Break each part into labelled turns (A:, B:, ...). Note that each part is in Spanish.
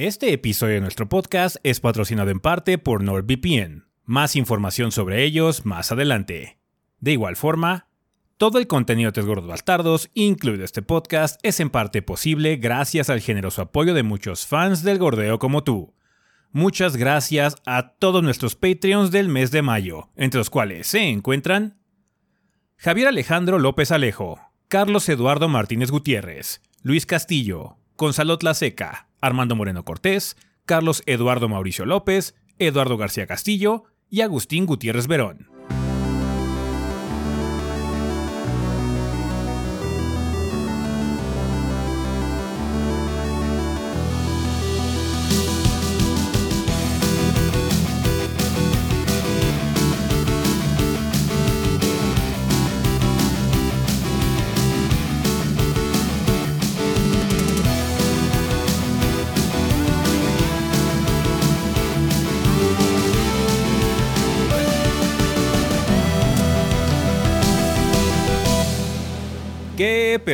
A: Este episodio de nuestro podcast es patrocinado en parte por NordVPN. Más información sobre ellos más adelante. De igual forma, todo el contenido de Tres Gordos Bastardos, incluido este podcast, es en parte posible gracias al generoso apoyo de muchos fans del gordeo como tú. Muchas gracias a todos nuestros Patreons del mes de mayo, entre los cuales se encuentran Javier Alejandro López Alejo, Carlos Eduardo Martínez Gutiérrez, Luis Castillo, Gonzalo Tlaseca, Armando Moreno Cortés, Carlos Eduardo Mauricio López, Eduardo García Castillo y Agustín Gutiérrez Verón.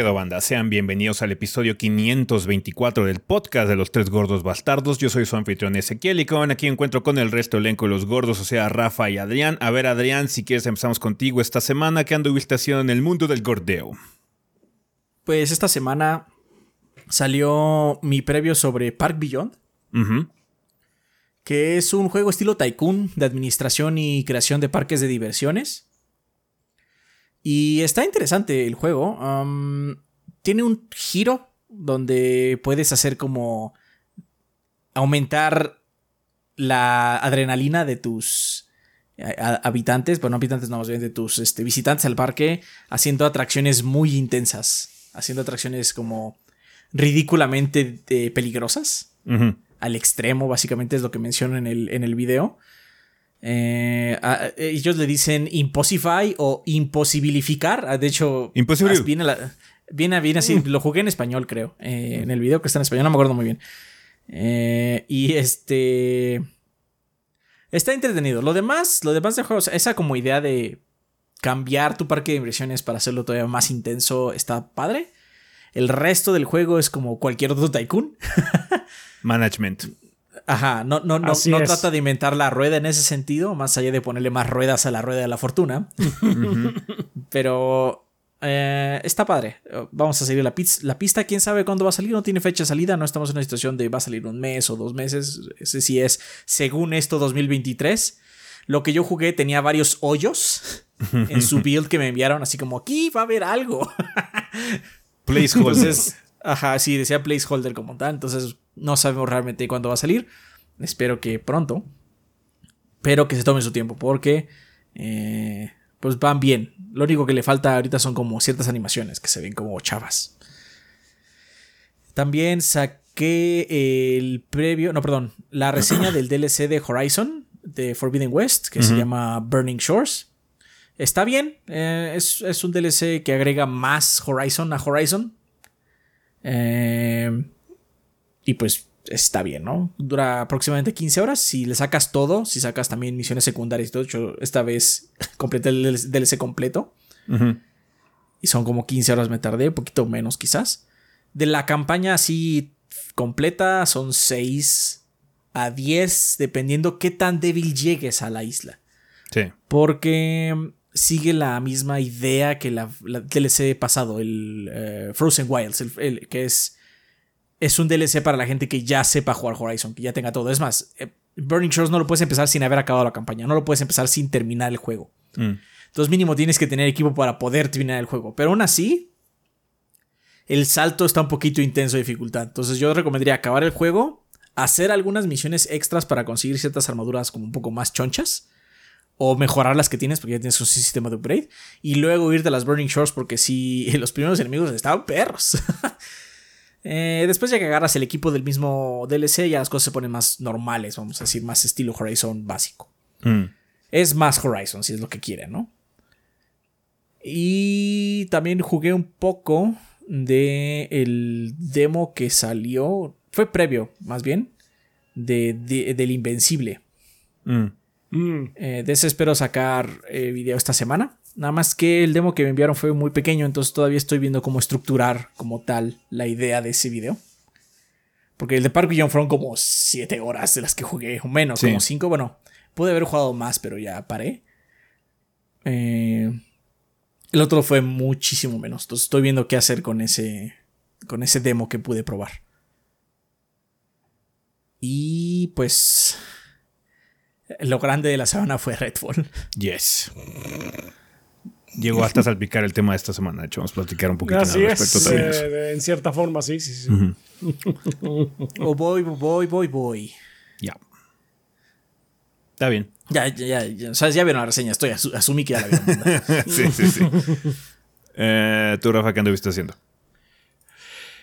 A: Pedo banda? Sean bienvenidos al episodio 524 del podcast de los tres gordos bastardos. Yo soy su anfitrión Ezequiel y con aquí encuentro con el resto del elenco de los gordos, o sea, Rafa y Adrián. A ver, Adrián, si quieres empezamos contigo esta semana. ¿Qué anduviste haciendo en el mundo del gordeo?
B: Pues esta semana salió mi previo sobre Park Beyond, que es un juego estilo Tycoon de administración y creación de parques de diversiones. Y está interesante el juego. tiene un giro donde puedes hacer como aumentar la adrenalina de tus eh, habitantes, bueno, no habitantes, no, más bien de tus este, visitantes al parque, haciendo atracciones muy intensas, haciendo atracciones como ridículamente eh, peligrosas al extremo, básicamente es lo que menciono en el, en el video. Eh, a- ellos le dicen imposify o imposibilificar. Ah, De hecho,
A: Imposible.
B: viene, la- viene, viene así. Lo jugué en español, creo. eh, en el video que está en español, no me acuerdo muy bien. Eh, y este. Está entretenido. Lo demás, lo demás del juego, o sea, esa como idea de cambiar tu parque de inversiones para hacerlo todavía más intenso está padre. El resto del juego es como cualquier otro tycoon.
A: Management.
B: Ajá, no, no, no,
C: Así
B: no
C: es.
B: trata de inventar la rueda en ese sentido, más allá de ponerle más ruedas a la rueda de la fortuna. Pero eh, está padre. Vamos a seguir la, piz- la pista. ¿Quién sabe cuándo va a salir? No tiene fecha de salida. No estamos en una situación de va a salir un mes o dos meses. Ese sí es, según esto, 2023. Lo que yo jugué tenía varios hoyos en su build que me enviaron, así como aquí va a haber algo.
A: Placeholder.
B: Entonces, ajá, sí, decía placeholder como tal. Entonces, no sabemos realmente cuándo va a salir. Espero que pronto. Pero que se tome su tiempo, porque eh, pues van bien. Lo único que le falta ahorita son como ciertas animaciones que se ven como chavas. También saqué el previo, no, perdón, la reseña del DLC de Horizon, de Forbidden West, que se llama Burning Shores. Está bien, eh, es, es un DLC que agrega más Horizon a Horizon. Eh, y pues está bien, ¿no? Dura aproximadamente 15 horas. Si le sacas todo, si sacas también misiones secundarias y todo, yo esta vez completé el DLC completo. Y son como 15 horas me tardé, un poquito menos quizás. De la campaña así completa son 6 a 10, dependiendo qué tan débil llegues a la isla.
A: Sí.
B: Porque mm, sigue la misma idea que la, la DLC pasado, el eh, Frozen Wilds, el- el- que es, es un DLC para la gente que ya sepa jugar Horizon, que ya tenga todo. Es más, eh, Burning Shores no lo puedes empezar sin haber acabado la campaña, no lo puedes empezar sin terminar el juego.
A: Mm.
B: Entonces mínimo tienes que tener equipo para poder terminar el juego. Pero aún así, el salto está un poquito intenso de dificultad. Entonces yo recomendaría acabar el juego, hacer algunas misiones extras para conseguir ciertas armaduras como un poco más chonchas. O mejorar las que tienes porque ya tienes un sistema de upgrade. Y luego irte a las Burning Shores porque si los primeros enemigos estaban perros. Eh, después ya que agarras el equipo del mismo DLC ya las cosas se ponen más normales, vamos a decir, más estilo Horizon básico
A: Mm.
B: es más Horizon, si es lo que quieren, ¿no? Y también jugué un poco de el demo que salió, fue previo, más bien, de, de- del Invencible.
A: Mm.
C: Mm,
B: Eh, de ese espero sacar eh, video esta semana. Nada más que el demo que me enviaron fue muy pequeño, entonces todavía estoy viendo cómo estructurar como tal la idea de ese video. Porque el de Park Beyond fueron como 7 horas de las que jugué, o menos, como 5. Bueno, pude haber jugado más, pero ya paré. Eh, el otro fue muchísimo menos. Entonces estoy viendo qué hacer con ese, con ese demo que pude probar. Y pues lo grande de la semana fue Redfall.
A: Yes. Llegó hasta salpicar el tema de esta semana. De hecho, vamos a platicar un poquito
C: Así es, eh, en cierta forma, sí, sí, sí.
B: oh, voy, voy, voy, voy.
A: Ya. Está bien.
B: Ya, ya, ya. O sea, ya vieron la reseña. Estoy asumí que ya la vieron.
A: sí, sí, sí. Eh, ¿Tú, Rafa, qué anduviste haciendo?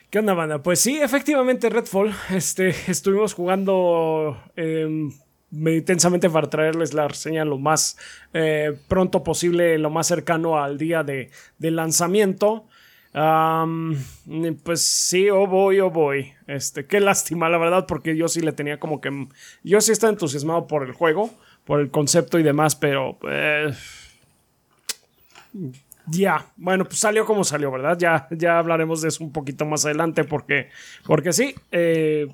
C: ¿Qué onda, banda? Pues sí, efectivamente, Redfall. Este, estuvimos jugando eh, intensamente para traerles la reseña lo más eh, pronto posible, lo más cercano al día de, lanzamiento. pues sí, oh voy, oh voy. Este, qué lástima, la verdad, porque yo sí le tenía como que. Yo sí estaba entusiasmado por el juego, por el concepto y demás, pero. Eh, ya, bueno, pues salió como salió, ¿verdad? Ya, ya hablaremos de eso un poquito más adelante, porque, porque sí, eh,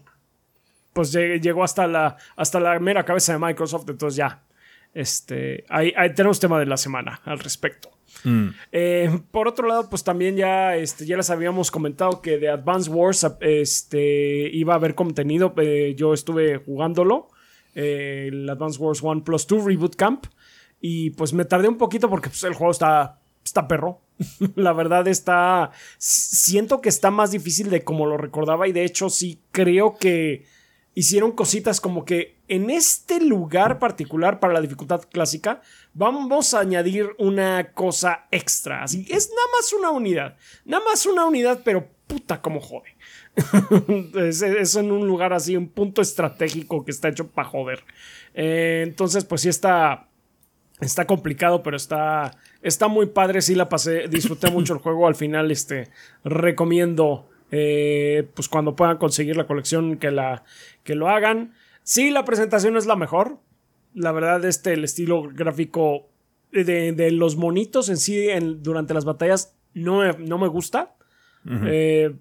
C: pues llegó hasta la, hasta la mera cabeza de Microsoft, entonces ya, este, ahí, tenemos tema de la semana al respecto. Mm. Eh, por otro lado, pues también ya, este, ya les habíamos comentado que de Advance Wars este, iba a haber contenido. Eh, yo estuve jugándolo. Eh, el Advance Wars 1 Plus 2 Reboot Camp. Y pues me tardé un poquito porque pues, el juego está, está perro. La verdad está... Siento que está más difícil de como lo recordaba y de hecho sí creo que hicieron cositas como que en este lugar particular para la dificultad clásica vamos a añadir una cosa extra. Así es nada más una unidad. Nada más una unidad, pero puta como jode. es, en un lugar así, un punto estratégico que está hecho para joder. Eh, entonces, pues sí está. Está complicado, pero está. Está muy padre. Sí la pasé. Disfruté mucho el juego. Al final, este. Recomiendo eh, pues cuando puedan conseguir la colección que, la, que lo hagan. Sí, la presentación es la mejor. La verdad, este, el estilo gráfico de, los monitos en sí durante las batallas no me, no me gusta. Eh,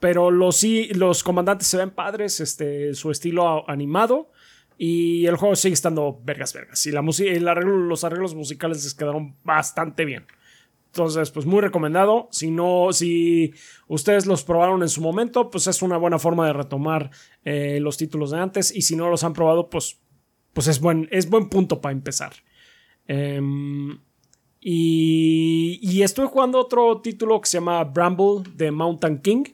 C: pero los, sí, los comandantes se ven padres, este, su estilo animado. Y el juego sigue estando vergas, vergas. Y la arreglo, los arreglos musicales les quedaron bastante bien. Entonces, pues muy recomendado. Si no, si ustedes los probaron en su momento, pues es una buena forma de retomar eh, los títulos de antes. Y si no los han probado, pues, pues es, buen, es buen punto para empezar. Em, y, y estoy jugando otro título que se llama Bramble de Mountain King.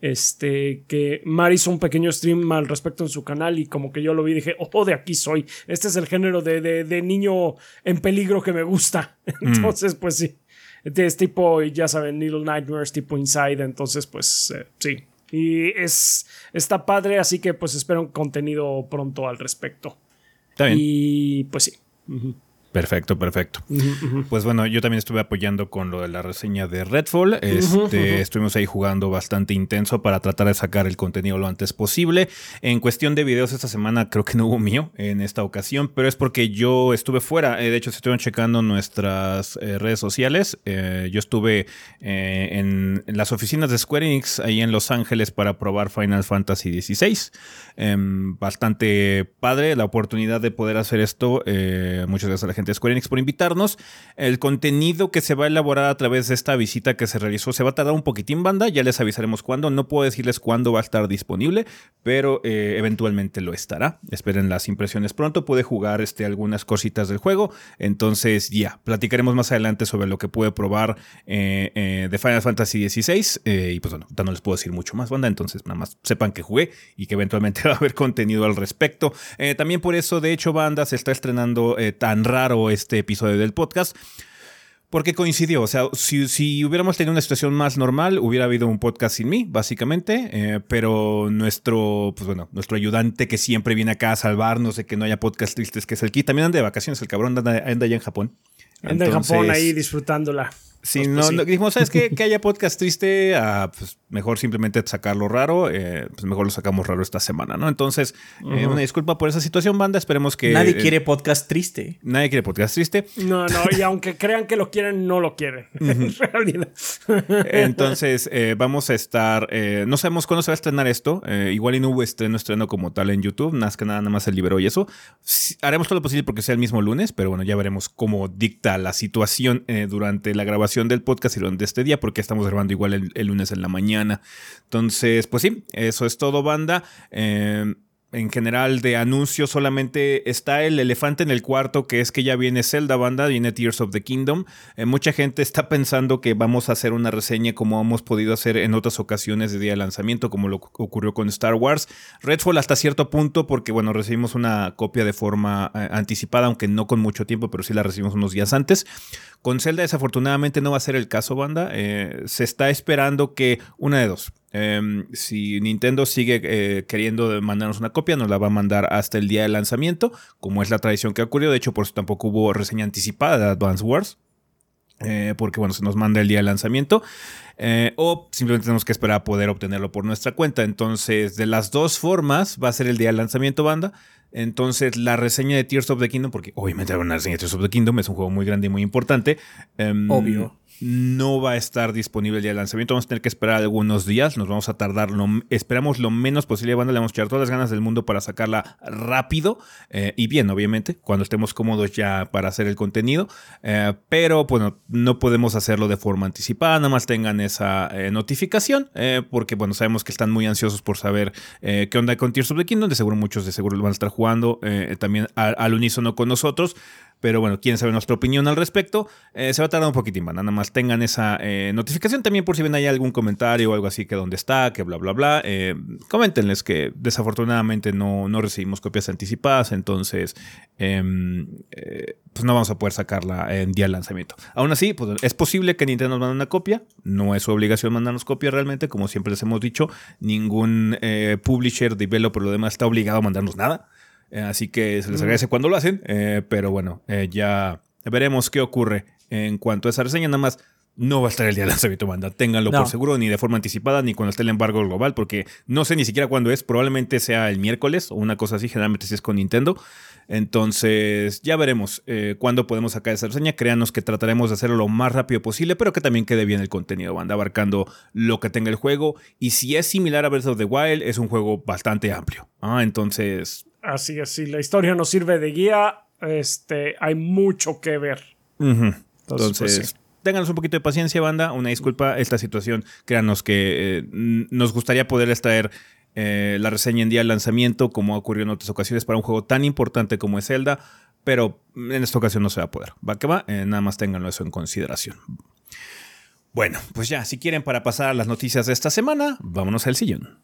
C: Este, que Mari hizo un pequeño stream al respecto en su canal y como que yo lo vi y dije, oh, de aquí soy. Este es el género de, de, niño en peligro que me gusta. Mm. Entonces, pues sí es tipo, ya saben, Little Nightmares, tipo Inside, entonces pues eh, sí. Y es, está padre, así que pues espero un contenido pronto al respecto.
A: Está bien.
C: Y pues sí.
A: Perfecto, perfecto. Pues bueno, yo también estuve apoyando con lo de la reseña de Redfall. Este, estuvimos ahí jugando bastante intenso para tratar de sacar el contenido lo antes posible. En cuestión de videos esta semana creo que no hubo mío en esta ocasión, pero es porque yo estuve fuera. Eh, de hecho, se estuvieron checando nuestras eh, redes sociales. Eh, yo estuve en, las oficinas de Square Enix ahí en Los Ángeles para probar Final Fantasy XVI. Em, bastante padre la oportunidad de poder hacer esto. muchas gracias a la gente de Square Enix por invitarnos. El contenido que se va a elaborar a través de esta visita que se realizó se va a tardar un poquitín, banda. Ya les avisaremos cuándo. No puedo decirles cuándo va a estar disponible, pero eh, eventualmente lo estará. Esperen las impresiones pronto. Pude jugar este, algunas cositas del juego. Entonces, ya, platicaremos más adelante sobre lo que pude probar eh, eh, de Final Fantasy XVI. y pues bueno, no les puedo decir mucho más, banda. Entonces, nada más sepan que jugué y que eventualmente va a haber contenido al respecto. también por eso, de hecho, banda se está estrenando tan raro este episodio del podcast. Porque coincidió, o sea, si, hubiéramos tenido una situación más normal, hubiera habido un podcast sin mí, básicamente, eh, pero nuestro, pues bueno, nuestro ayudante que siempre viene acá a salvarnos de que no haya podcast tristes, que es el Kit, también anda de vacaciones, el cabrón anda, anda allá en Japón.
C: Anda en Japón ahí disfrutándola.
A: Sí,
C: Pues,
A: no,
C: pues, sí.
A: no, dijimos, ¿sabes qué? Que haya podcast triste, ah, pues mejor simplemente sacarlo raro, eh, pues mejor lo sacamos raro esta semana, ¿no? Entonces, eh, una disculpa por esa situación, banda, esperemos que...
B: Nadie
A: eh,
B: quiere podcast triste.
A: Nadie quiere podcast triste.
C: No, no, y aunque crean que lo quieren, no lo quieren. En realidad.
A: Entonces, eh, vamos a estar. eh, no sabemos cuándo se va a estrenar esto. eh, igual y no hubo estreno, estreno como tal en YouTube. Más que nada, nada más se liberó y eso. Sí, haremos todo lo posible porque sea el mismo lunes, pero bueno, ya veremos cómo dicta la situación eh, durante la grabación del podcast y durante este día, porque estamos grabando igual el, lunes en la mañana. Entonces, pues sí, eso es todo, banda. Eh, en general de anuncios solamente está el elefante en el cuarto, que es que ya viene Zelda banda, viene Tears of the Kingdom. Eh, mucha gente está pensando que vamos a hacer una reseña como hemos podido hacer en otras ocasiones de día de lanzamiento, como lo ocurrió con Star Wars. Redfall hasta cierto punto, porque bueno, recibimos una copia de forma eh, anticipada, aunque no con mucho tiempo, pero sí la recibimos unos días antes. Con Zelda desafortunadamente no va a ser el caso, banda. Eh, se está esperando que una de dos. Eh, si Nintendo sigue eh, queriendo mandarnos una copia, nos la va a mandar hasta el día de lanzamiento, como es la tradición que ha ocurrido. De hecho, por eso tampoco hubo reseña anticipada de Advance Wars. eh, porque bueno, se nos manda el día de lanzamiento. o simplemente tenemos que esperar a poder obtenerlo por nuestra cuenta. Entonces, de las dos formas, va a ser el día de lanzamiento, banda. Entonces, la reseña de Tears of the Kingdom, porque obviamente una reseña de Tears of the Kingdom es un juego muy grande y muy importante. em,
B: Obvio.
A: No va a estar disponible el día lanzamiento. Vamos a tener que esperar algunos días. Nos vamos a tardar. Lo, esperamos lo menos posible. Le vamos a echar todas las ganas del mundo para sacarla rápido eh, y bien, obviamente, cuando estemos cómodos ya para hacer el contenido. Eh, pero, bueno, no podemos hacerlo de forma anticipada. Nada más tengan esa eh, notificación. porque, bueno, sabemos que están muy ansiosos por saber qué onda con Tears of the Kingdom. De seguro muchos de seguro lo van a estar jugando también al, al unísono con nosotros. Pero bueno, quieren saber nuestra opinión al respecto. Eh, se va a tardar un poquitín. Nada más tengan esa eh, notificación también por si ven ahí algún comentario o algo así que dónde está, que bla, bla, bla. Eh, coméntenles que desafortunadamente no, no recibimos copias anticipadas, entonces em, eh, pues no vamos a poder sacarla en día de lanzamiento. Aún así, pues es posible que Nintendo nos mande una copia. No es su obligación mandarnos copia realmente, como siempre les hemos dicho. Ningún publisher, developer lo demás está obligado a mandarnos nada. Eh, así que se les agradece cuando lo hacen. eh, pero bueno, eh, ya veremos qué ocurre en cuanto a esa reseña. Nada más no va a estar el día de lanzamiento, banda. Ténganlo
B: No.
A: por seguro, ni de forma anticipada, ni cuando esté el embargo global, porque no sé ni siquiera cuándo es. Probablemente sea el miércoles o una cosa así. Generalmente si es con Nintendo. Entonces, ya veremos eh, cuándo podemos sacar esa reseña. Créanos que trataremos de hacerlo lo más rápido posible, pero que también quede bien el contenido, banda, abarcando lo que tenga el juego. Y si es similar a Breath of the Wild, es un juego bastante amplio. Ah, entonces,
C: Así es, si la historia nos sirve de guía, este, hay mucho que ver. Entonces,
A: Entonces,
C: pues, sí.
A: ténganos un poquito de paciencia, banda. Una disculpa, esta situación, créanos que eh, nos gustaría poderles traer eh, la reseña en día de lanzamiento, como ha ocurrido en otras ocasiones para un juego tan importante como es Zelda, pero en esta ocasión no se va a poder. Va que va, eh, nada más ténganlo eso en consideración. Bueno, pues ya, si quieren para pasar a las noticias de esta semana, vámonos al sillón.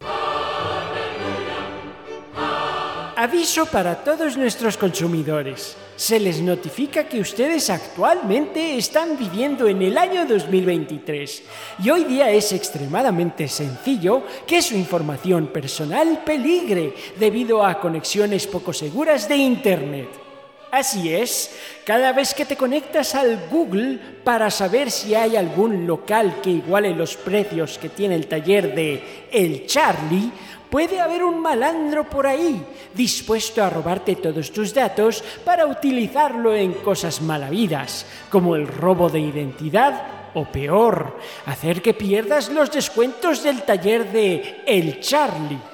D: Aviso para todos nuestros consumidores. Se les notifica que ustedes actualmente están viviendo en el año 2023 y hoy día es extremadamente sencillo que su información personal peligre debido a conexiones poco seguras de Internet. Así es, cada vez que te conectas al Google para saber si hay algún local que iguale los precios que tiene el taller de El Charlie, puede haber un malandro por ahí dispuesto a robarte todos tus datos para utilizarlo en cosas malavidas, como el robo de identidad o peor, hacer que pierdas los descuentos del taller de El Charlie.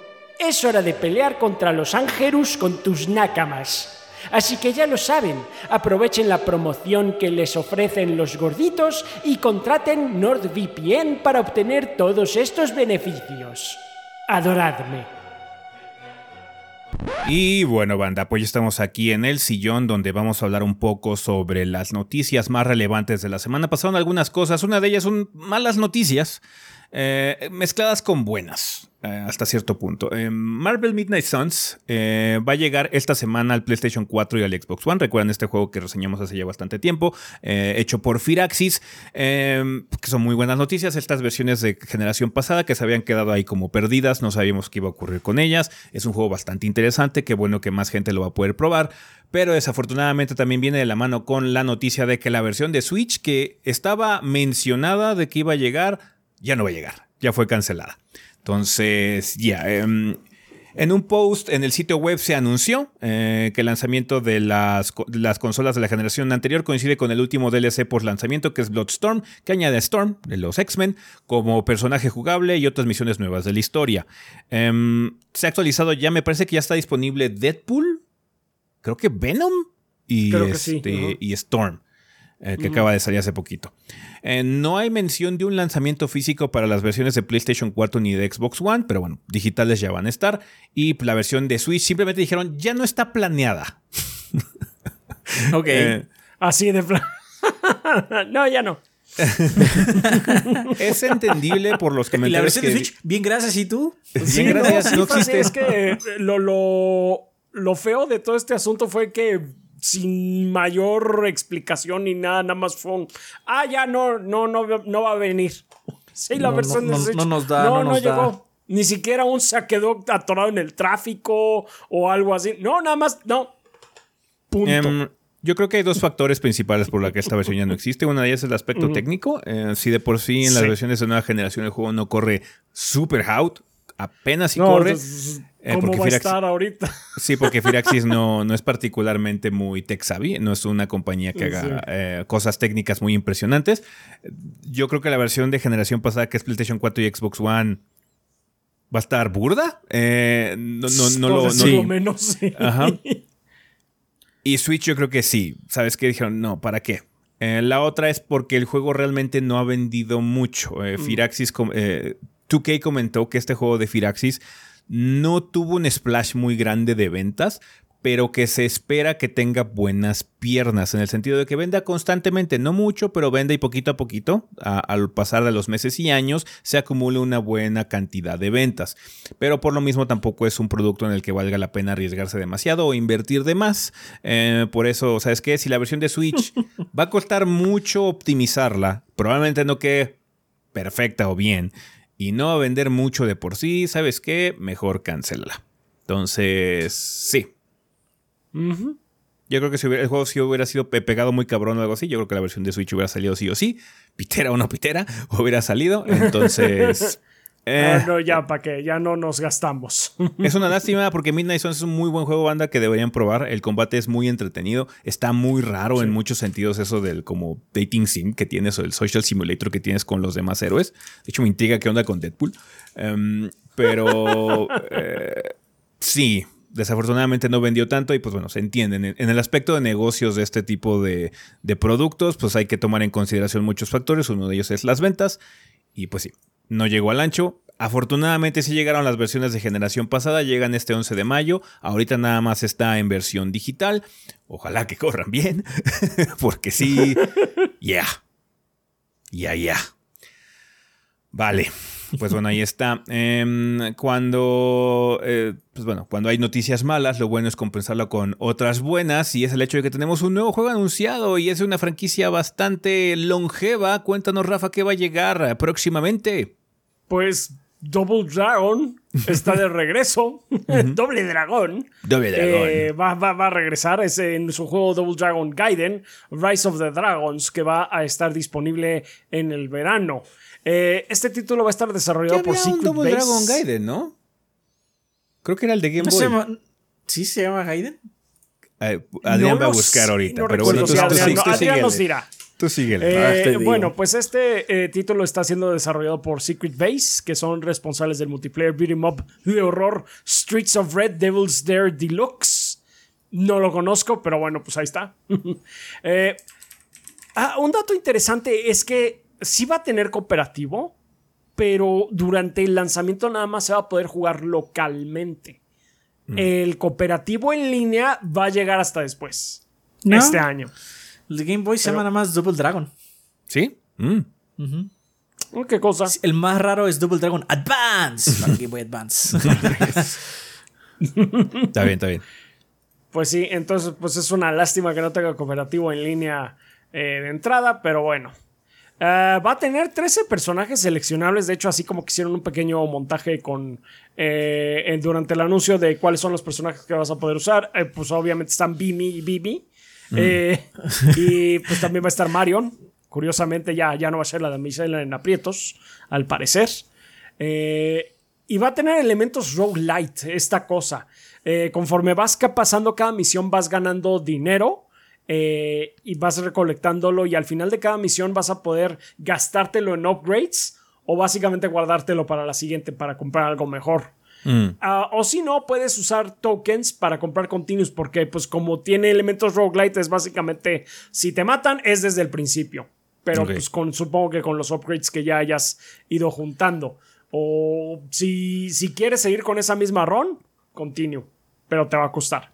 D: Es hora de pelear contra los Angerus con tus nakamas. Así que ya lo saben, aprovechen la promoción que les ofrecen los gorditos y contraten NordVPN para obtener todos estos beneficios. Adoradme.
A: Y bueno, banda, pues ya estamos aquí en el sillón donde vamos a hablar un poco sobre las noticias más relevantes de la semana. Pasaron algunas cosas, una de ellas son malas noticias eh, mezcladas con buenas. Eh, hasta cierto punto. Eh, Marvel Midnight Suns va a llegar esta semana al PlayStation 4 y al Xbox One. Recuerdan este juego que reseñamos hace ya bastante tiempo, hecho por Firaxis, que son muy buenas noticias. Estas versiones de generación pasada que se habían quedado ahí como perdidas, no sabíamos qué iba a ocurrir con ellas. Es un juego bastante interesante, qué bueno que más gente lo va a poder probar. Pero desafortunadamente también viene de la mano con la noticia de que la versión de Switch que estaba mencionada de que iba a llegar, ya no va a llegar, ya fue cancelada. Entonces, ya. Em, en un post en el sitio web se anunció eh, que el lanzamiento de las, las, consolas de la generación anterior coincide con el último DLC por lanzamiento que es Bloodstorm, que añade a Storm de los X-Men como personaje jugable y otras misiones nuevas de la historia. Em, se ha actualizado ya, me parece que ya está disponible Deadpool, creo que Venom y, este, y Storm. Eh, que acaba de salir hace poquito. Eh, no hay mención de un lanzamiento físico para las versiones de PlayStation 4 ni de Xbox One, pero bueno, digitales ya van a estar. Y la versión de Switch simplemente dijeron, ya no está planeada.
C: ok. Eh, Así de plan. no, ya no.
A: es entendible por los comentarios.
B: ¿Y la versión de Switch? Bien, gracias. ¿Y tú?
C: Bien, gracias. No, existe. Es que lo, lo, lo feo de todo este asunto fue que sin mayor explicación ni nada, nada más fue un, ah, ya no, no, no, no va a venir. Sí, la versión
B: no, nos da, no, no, llegó.
C: Ni siquiera un se quedó atorado en el tráfico o algo así. No, nada más, no. Punto. Em,
A: yo creo que hay dos factores principales por los que esta versión ya no existe. Una de ellas es el aspecto técnico. Eh, si de por sí en las versiones de nueva generación el juego no corre super out, apenas si corre.
C: Eh, ¿Cómo va a estar ahorita?
A: Sí, porque Firaxis no, no es particularmente muy tech savvy, no es una compañía que haga eh, cosas técnicas muy impresionantes. Yo creo que la versión de generación pasada, que es PlayStation 4 y Xbox One, va a estar burda. Eh, no, no, no, lo,
C: no, menos. Sí.
A: Ajá. Y Switch yo creo que sí. ¿Sabes qué? Dijeron, no, ¿para qué? la otra es porque el juego realmente no ha vendido mucho. Mm. Firaxis, 2K comentó que este juego de Firaxis no tuvo un splash muy grande de ventas, pero que se espera que tenga buenas piernas, en el sentido de que venda constantemente, no mucho, pero venda y poquito a poquito, al pasar de los meses y años, se acumule una buena cantidad de ventas. Pero por lo mismo tampoco es un producto en el que valga la pena arriesgarse demasiado o invertir de más. Eh, por eso, ¿sabes qué? Si la versión de Switch va a costar mucho optimizarla, probablemente no quede perfecta o bien y no va a vender mucho de por sí, ¿sabes qué? Mejor cancélala. Entonces, sí. Yo creo que si el juego sí hubiera sido pegado muy cabrón o algo así, yo creo que la versión de Switch hubiera salido sí o sí. Pitera o no pitera, hubiera salido. Entonces.
C: Eh, no, ya, ¿para qué? Ya no nos gastamos.
A: es una lástima porque Midnight Suns es un muy buen juego banda que deberían probar. El combate es muy entretenido. Está muy raro en muchos sentidos eso del como dating sim que tienes o el social simulator que tienes con los demás héroes. De hecho, me intriga qué onda con Deadpool. Em, pero eh, sí, desafortunadamente no vendió tanto y pues bueno, se entienden. En el aspecto de negocios de este tipo de, de productos, pues hay que tomar en consideración muchos factores. Uno de ellos es las ventas. Y pues sí, no llegó al ancho. Afortunadamente sí llegaron las versiones de generación pasada, llegan este 11 de mayo, ahorita nada más está en versión digital, ojalá que corran bien, porque sí, ya, ya, ya. Vale, pues bueno, ahí está. Em, cuando, eh, pues bueno, cuando hay noticias malas, lo bueno es compensarlo con otras buenas y es el hecho de que tenemos un nuevo juego anunciado y es una franquicia bastante longeva. Cuéntanos, Rafa, qué va a llegar próximamente.
C: Pues Double Dragon está de regreso. Doble Dragón.
A: Doble Dragón.
C: Eh, va, va- va a regresar. Es en su juego Double Dragon Gaiden, Rise of the Dragons, que va a estar disponible en el verano. Eh, este título va a estar
A: Ya
C: desarrollado por
A: había un Double
C: Base.
A: Dragon Gaiden, ¿no? Creo que era el de Game
B: ¿No
A: Boy.
B: se llama, ¿Sí se llama Gaiden?
A: Eh, Adrián
C: No
A: va a buscar ahorita,
C: no
A: pero bueno, tú,
C: si
A: tú
C: Adrián,
A: tú
C: nos dirá.
A: Tú síguele.
C: Eh, bueno, pues este eh, título está siendo desarrollado por Secret Base, que son responsables del multiplayer beat 'em up de horror Streets of Red Devil's Dare Deluxe. No lo conozco, pero bueno, pues ahí está. Eh, ah, un dato interesante es que sí va a tener cooperativo, pero durante el lanzamiento nada más se va a poder jugar localmente. El cooperativo en línea va a llegar hasta después.
B: ¿No?
C: Este año.
B: El de Game Boy se
C: Pero-
B: llama nada más Double Dragon.
A: ¿Sí? Mm.
C: ¿Qué cosa?
B: El más raro es Double Dragon Advance. para Game Boy Advance.
A: Está bien, está bien.
C: Pues sí, entonces pues es una lástima que no tenga cooperativo en línea eh, de entrada, pero bueno. Eh, va a tener 13 personajes seleccionables, de hecho así como que hicieron un pequeño montaje con eh, durante el anuncio de cuáles son los personajes que vas a poder usar, eh, pues obviamente están Bimi y Bibi, Eh, y pues también va a estar Marion, curiosamente ya, ya no va a ser la damisela en aprietos, al parecer. Eh, y va a tener elementos roguelite, esta cosa. Eh, conforme vas pasando cada misión, vas ganando dinero eh, y vas recolectándolo. Y al final de cada misión vas a poder gastártelo en upgrades o básicamente guardártelo para la siguiente para comprar algo mejor.
A: Mm.
C: Ah, o si no, puedes usar tokens para comprar continuos, porque pues como tiene elementos roguelite, es básicamente, si te matan, es desde el principio. Pero pues con, supongo que con los upgrades que ya hayas ido juntando. O si, si quieres seguir con esa misma run, continue. Pero te va a costar.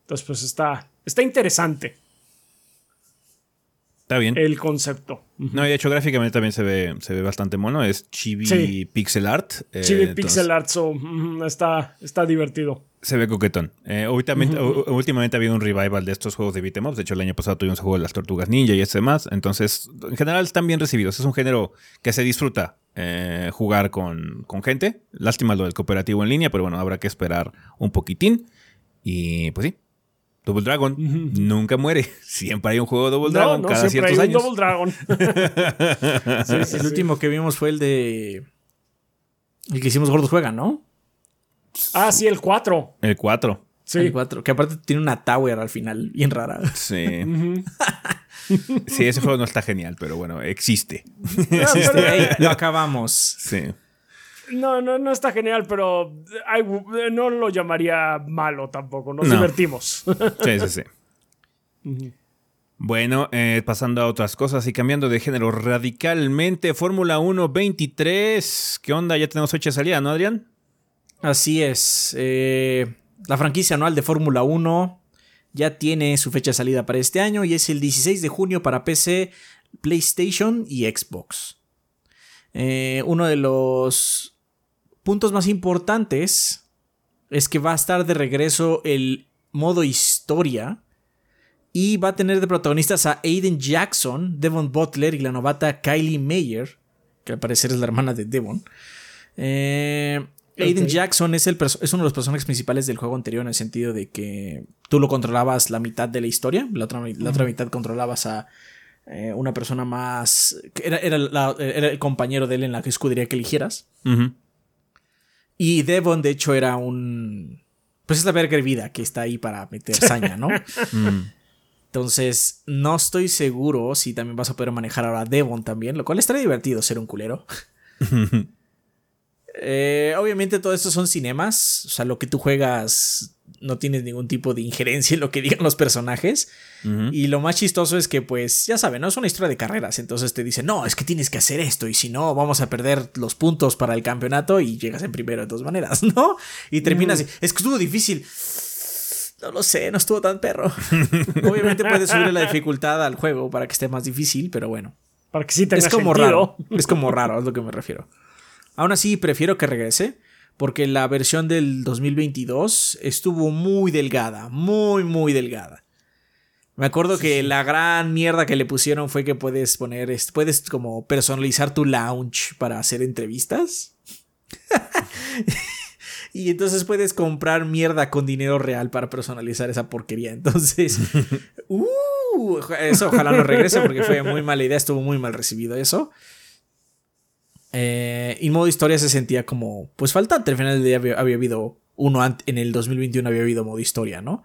C: Entonces pues está, está interesante
A: Está bien.
C: el concepto.
A: No, y de hecho gráficamente también se ve, se ve bastante mono. Es chibi
C: Sí.
A: pixel art. eh,
C: Chibi
A: entonces
C: pixel art, so, mm, está, está divertido.
A: Se ve coquetón. Eh, últimamente, últimamente ha habido un revival de estos juegos de beat'em ups. De hecho, el año pasado tuvimos el juego de las tortugas ninja y este más. Entonces, en general están bien recibidos. Es un género que se disfruta eh, jugar con, con gente. Lástima lo del cooperativo en línea, pero bueno, habrá que esperar un poquitín. Y pues sí. Double Dragon nunca muere. Siempre hay un juego de Double
C: No,
A: Dragon
C: no,
A: cada
C: siempre hay
A: ciertos
C: un
A: años.
C: Double Dragon. Sí, sí,
B: el
C: sí.
B: último que vimos fue el de. El que hicimos Gordos Juegan, ¿no?
C: Ah, sí, el 4.
A: El 4.
C: Sí.
B: El 4. Que aparte tiene una tower al final, bien rara.
A: Sí. sí, ese juego no está genial, pero bueno, existe.
C: Ah, pero-
B: Ey, lo acabamos.
A: Sí.
C: No, no, no está genial, pero no lo llamaría malo tampoco. Nos
A: No.
C: divertimos.
A: Sí, sí, sí. Bueno, eh, pasando a otras cosas y cambiando de género radicalmente, Fórmula 1 23. ¿Qué onda? Ya tenemos fecha de salida, ¿no, Adrián?
B: Así es. eh, la franquicia anual de Fórmula 1 ya tiene su fecha de salida para este año y es el 16 de junio para PC, PlayStation y Xbox. Eh, uno de los puntos más importantes es que va a estar de regreso el modo historia y va a tener de protagonistas a Aiden Jackson, Devon Butler y la novata Kylie Mayer, que al parecer es la hermana de Devon. Eh, Aiden. Jackson es, el es uno de los personajes principales del juego anterior en el sentido de que tú lo controlabas la mitad de la historia, la otra, la otra mitad controlabas a eh, una persona más... que Era, era, la- era el compañero de él en la escudería que eligieras.
A: Ujú.
B: Y Devon, de hecho, era un... Pues es la verga hervida que está ahí para meter saña, ¿no?
A: Mm.
B: Entonces, no estoy seguro si también vas a poder manejar ahora a Devon también, lo cual estaría divertido ser un culero. Eh, obviamente todo esto son cinemas, o sea, lo que tú juegas no tienes ningún tipo de injerencia en lo que digan los personajes.
A: Ujú.
B: Y lo más chistoso es que, pues, ya saben, no es una historia de carreras. Entonces te dicen, no, es que tienes que hacer esto. Y si no, vamos a perder los puntos para el campeonato. Y llegas en primero de todas maneras, ¿no? Y terminas. así, Es que estuvo difícil. No lo sé, no estuvo tan perro. Obviamente puedes subir la dificultad al juego para que esté más difícil, pero bueno.
C: Para que sí tenga
B: Es como
C: sentido.
B: raro. Es como raro, es lo que me refiero. Aún así, prefiero que regrese. Porque la versión del 2022 estuvo muy delgada. Muy, muy delgada. Me acuerdo que la gran mierda que le pusieron fue que puedes poner. Puedes como personalizar tu lounge para hacer entrevistas. y entonces puedes comprar mierda con dinero real para personalizar esa porquería. Entonces, uh, eso ojalá no regrese porque fue muy mala idea, estuvo muy mal recibido eso. Eh, y modo historia se sentía como, pues faltante. Al final del día había, había habido uno en el 2021 había habido modo historia, ¿no?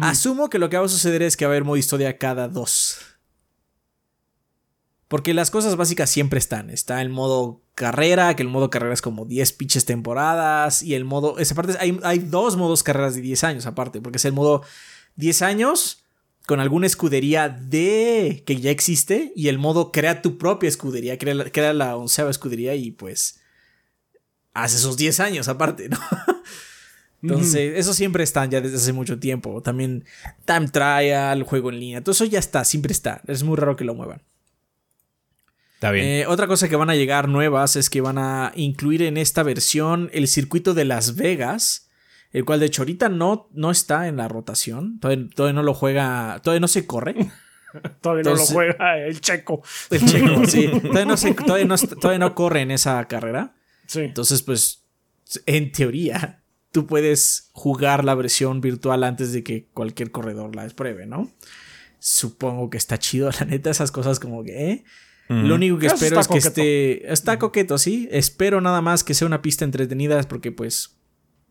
B: Asumo que lo que va a suceder es que va a haber modo historia cada dos. Porque las cosas básicas siempre están. Está el modo carrera, que el modo carrera es como 10 pinches temporadas. Y el modo. Esa parte, hay, hay dos modos carreras de 10 años aparte. Porque es el modo 10 años con alguna escudería de. que ya existe. Y el modo crea tu propia escudería. Crea, crea la onceava escudería y pues. Hace esos 10 años aparte, ¿no? Entonces, eso siempre está ya desde hace mucho tiempo. También Time Trial, juego en línea, todo eso ya está, siempre está. Es muy raro que lo muevan.
A: Está bien.
B: Eh, otra cosa que van a llegar nuevas es que van a incluir en esta versión el circuito de Las Vegas, el cual de hecho ahorita no, no está en la rotación, todavía, no lo juega, todavía no se corre.
C: todavía no lo juega el checo.
B: El checo, sí. Todavía no, todavía, no, todavía no corre en esa carrera.
C: Sí.
B: Entonces, pues, en teoría, tú puedes jugar la versión virtual antes de que cualquier corredor la pruebe, ¿no? Supongo que está chido, la neta, esas cosas como que... ¿eh? Lo único que espero es que esté. Está coqueto, sí. Espero nada más que sea una pista entretenida, porque pues.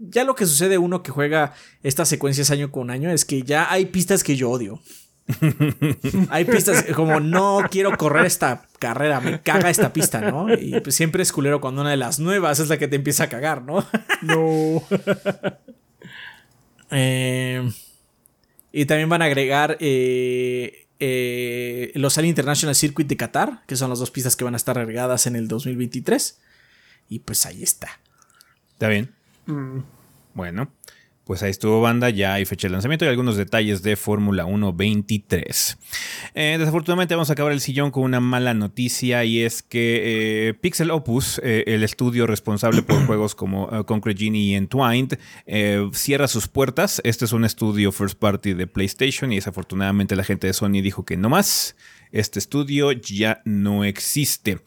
B: Ya lo que sucede uno que juega estas secuencias año con año es que ya hay pistas que yo odio. hay pistas como no quiero correr esta carrera, me caga esta pista, ¿no? Y pues siempre es culero cuando una de las nuevas es la que te empieza a cagar, ¿no?
C: no.
B: Eh, y también van a agregar eh, eh, los Al International Circuit de Qatar, que son las dos pistas que van a estar agregadas en el 2023. Y pues ahí está.
A: Está bien.
C: Mm.
A: Bueno, pues ahí estuvo banda, ya hay fecha de lanzamiento y algunos detalles de Fórmula 1 23. Eh, desafortunadamente vamos a acabar el sillón con una mala noticia y es que eh, Pixel Opus, eh, el estudio responsable por juegos como Concrete Genie y Entwined, cierra sus puertas. Este es un estudio first party de PlayStation y desafortunadamente la gente de Sony dijo que no más este estudio ya no existe.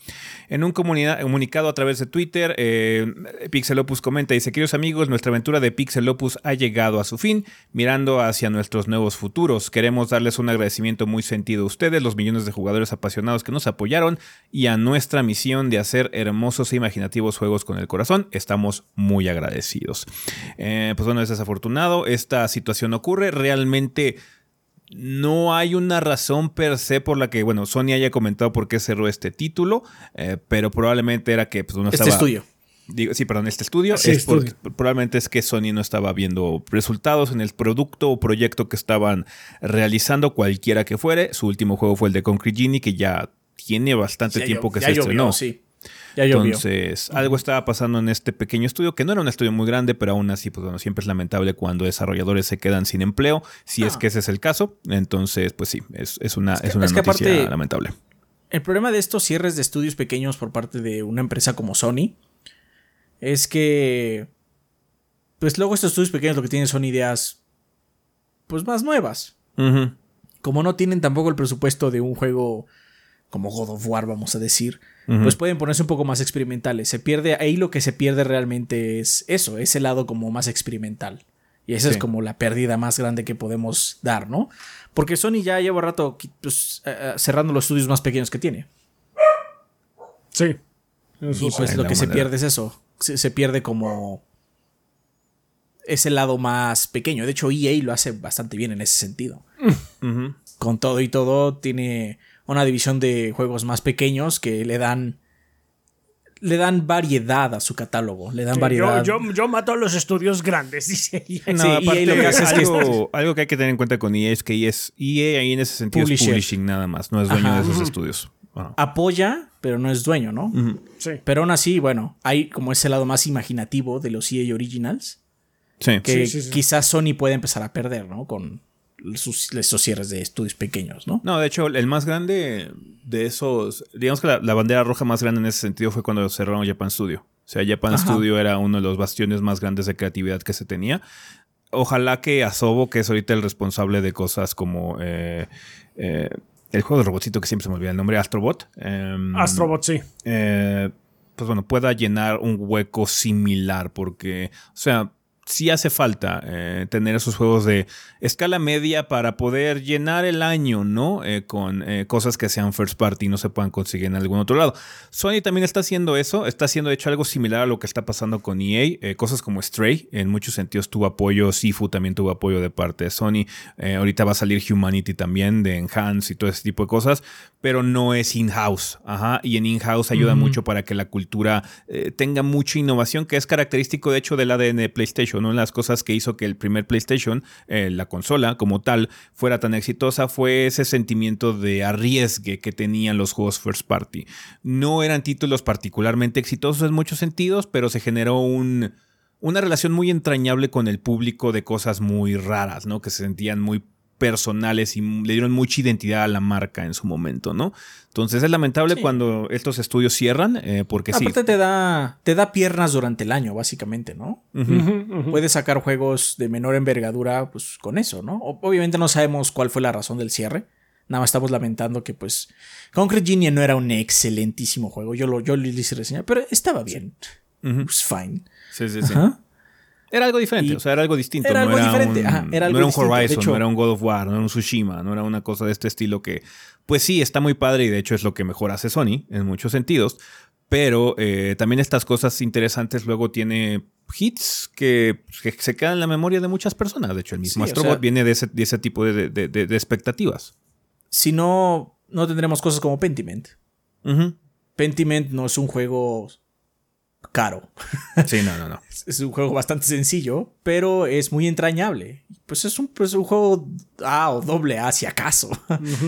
A: En un comunicado a través de Twitter, eh, Pixel Opus comenta, dice, queridos amigos, nuestra aventura de Pixel Opus ha llegado a su fin, mirando hacia nuestros nuevos futuros. Queremos darles un agradecimiento muy sentido a ustedes, los millones de jugadores apasionados que nos apoyaron, y a nuestra misión de hacer hermosos e imaginativos juegos con el corazón. Estamos muy agradecidos. Eh, pues bueno, es desafortunado, esta situación ocurre, realmente no hay una razón per se por la que, bueno, Sony haya comentado por qué cerró este título, eh, pero probablemente era que pues,
B: este estudio.
A: Digo, sí, perdón, este estudio, es probablemente es que Sony no estaba viendo resultados en el producto o proyecto que estaban realizando, cualquiera que fuere. Su último juego fue el de Concrete Genie, que ya tiene bastante tiempo que se estrenó.
B: Sí.
A: Entonces, algo estaba pasando en este pequeño estudio, que no era un estudio muy grande, pero aún así, pues bueno, siempre es lamentable cuando desarrolladores se quedan sin empleo, si es ah. que ese es el caso. Entonces, pues sí, es, una, es, una noticia lamentable.
B: El problema de estos cierres de estudios pequeños por parte de una empresa como Sony es que, pues luego estos estudios pequeños lo que tienen son ideas, pues más nuevas. Como no tienen tampoco el presupuesto de un juego como God of War, vamos a decir, pues pueden ponerse un poco más experimentales. Se pierde, ahí lo que se pierde realmente es eso, ese lado como más experimental. Y esa es como la pérdida más grande que podemos dar, ¿no? Porque Sony ya lleva rato pues, eh, eh, cerrando los estudios más pequeños que tiene.
C: Sí.
B: y pues lo que se pierde es eso. Se, pierde como ese lado más pequeño. De hecho, EA lo hace bastante bien en ese sentido. Con todo y todo, tiene una división de juegos más pequeños que le dan le dan variedad a su catálogo, le dan variedad.
C: Yo, yo, mato a los estudios grandes, dice
A: algo, que hay que tener en cuenta con EA es que EA, es, EA ahí en ese sentido es publishing nada más, no es dueño de esos estudios.
B: Apoya, pero no es dueño, ¿no?
C: Sí.
B: Pero aún así, bueno, hay como ese lado más imaginativo de los EA Originals.
A: Sí.
B: Que quizás Sony puede empezar a perder, ¿no? Con, esos cierres de estudios pequeños, ¿no?
A: No, de hecho, el más grande de esos, digamos que la, bandera roja más grande en ese sentido fue cuando cerraron Japan Studio. O sea, Japan Studio era uno de los bastiones más grandes de creatividad que se tenía. Ojalá que Asobo, que es ahorita el responsable de cosas como eh, eh, el juego de robotcito que siempre se me olvida el nombre, Astrobot. Em,
C: Astrobot, sí.
A: Eh, pues bueno, pueda llenar un hueco similar, porque, o sea, sí hace falta eh, tener esos juegos de escala media para poder llenar el año, ¿no? Eh, con eh, cosas que sean first party y no se puedan conseguir en algún otro lado. Sony también está haciendo eso, está haciendo de hecho algo similar a lo que está pasando con EA, cosas como Stray, en muchos sentidos tuvo apoyo, Sifu también tuvo apoyo de parte de Sony, ahorita va a salir Humanity también de Enhance y todo ese tipo de cosas, pero no es in-house, ajá, y en in-house ayuda mucho para que la cultura tenga mucha innovación, que es característico de hecho del ADN de PlayStation una de las cosas que hizo que el primer PlayStation, eh, la consola como tal, fuera tan exitosa fue ese sentimiento de arriesgue que tenían los juegos first party. No eran títulos particularmente exitosos en muchos sentidos, pero se generó un, una relación muy entrañable con el público de cosas muy raras, ¿no? Que se sentían muy personales y le dieron mucha identidad a la marca en su momento, ¿no? Entonces es lamentable cuando estos estudios cierran, eh, porque
B: Aparte te da, te da piernas durante el año, básicamente, ¿no? Puedes sacar juegos de menor envergadura, pues con eso, ¿no? Obviamente no sabemos cuál fue la razón del cierre. Nada más estamos lamentando que, pues, Concrete Genie no era un excelentísimo juego. Yo lo, yo lo hice reseñar, pero estaba bien. Pues fine.
A: Sí, sí, sí. Era algo diferente, o sea, era algo distinto. Era algo diferente. Un, era algo no era un Horizon, no era un God of War, no era un Tsushima, no era una cosa de este estilo que, pues sí, está muy padre y de hecho es lo que mejor hace Sony en muchos sentidos. Pero eh, también estas cosas interesantes luego tiene hits que, se quedan en la memoria de muchas personas. De hecho, el mismo Astrobot viene de ese, tipo de, expectativas.
B: Si no, no tendremos cosas como Pentiment. Pentiment no es un juego caro.
A: Sí, no, no, no.
B: es un juego bastante sencillo, pero es muy entrañable. Pues es un, pues un juego A o doble A, si acaso.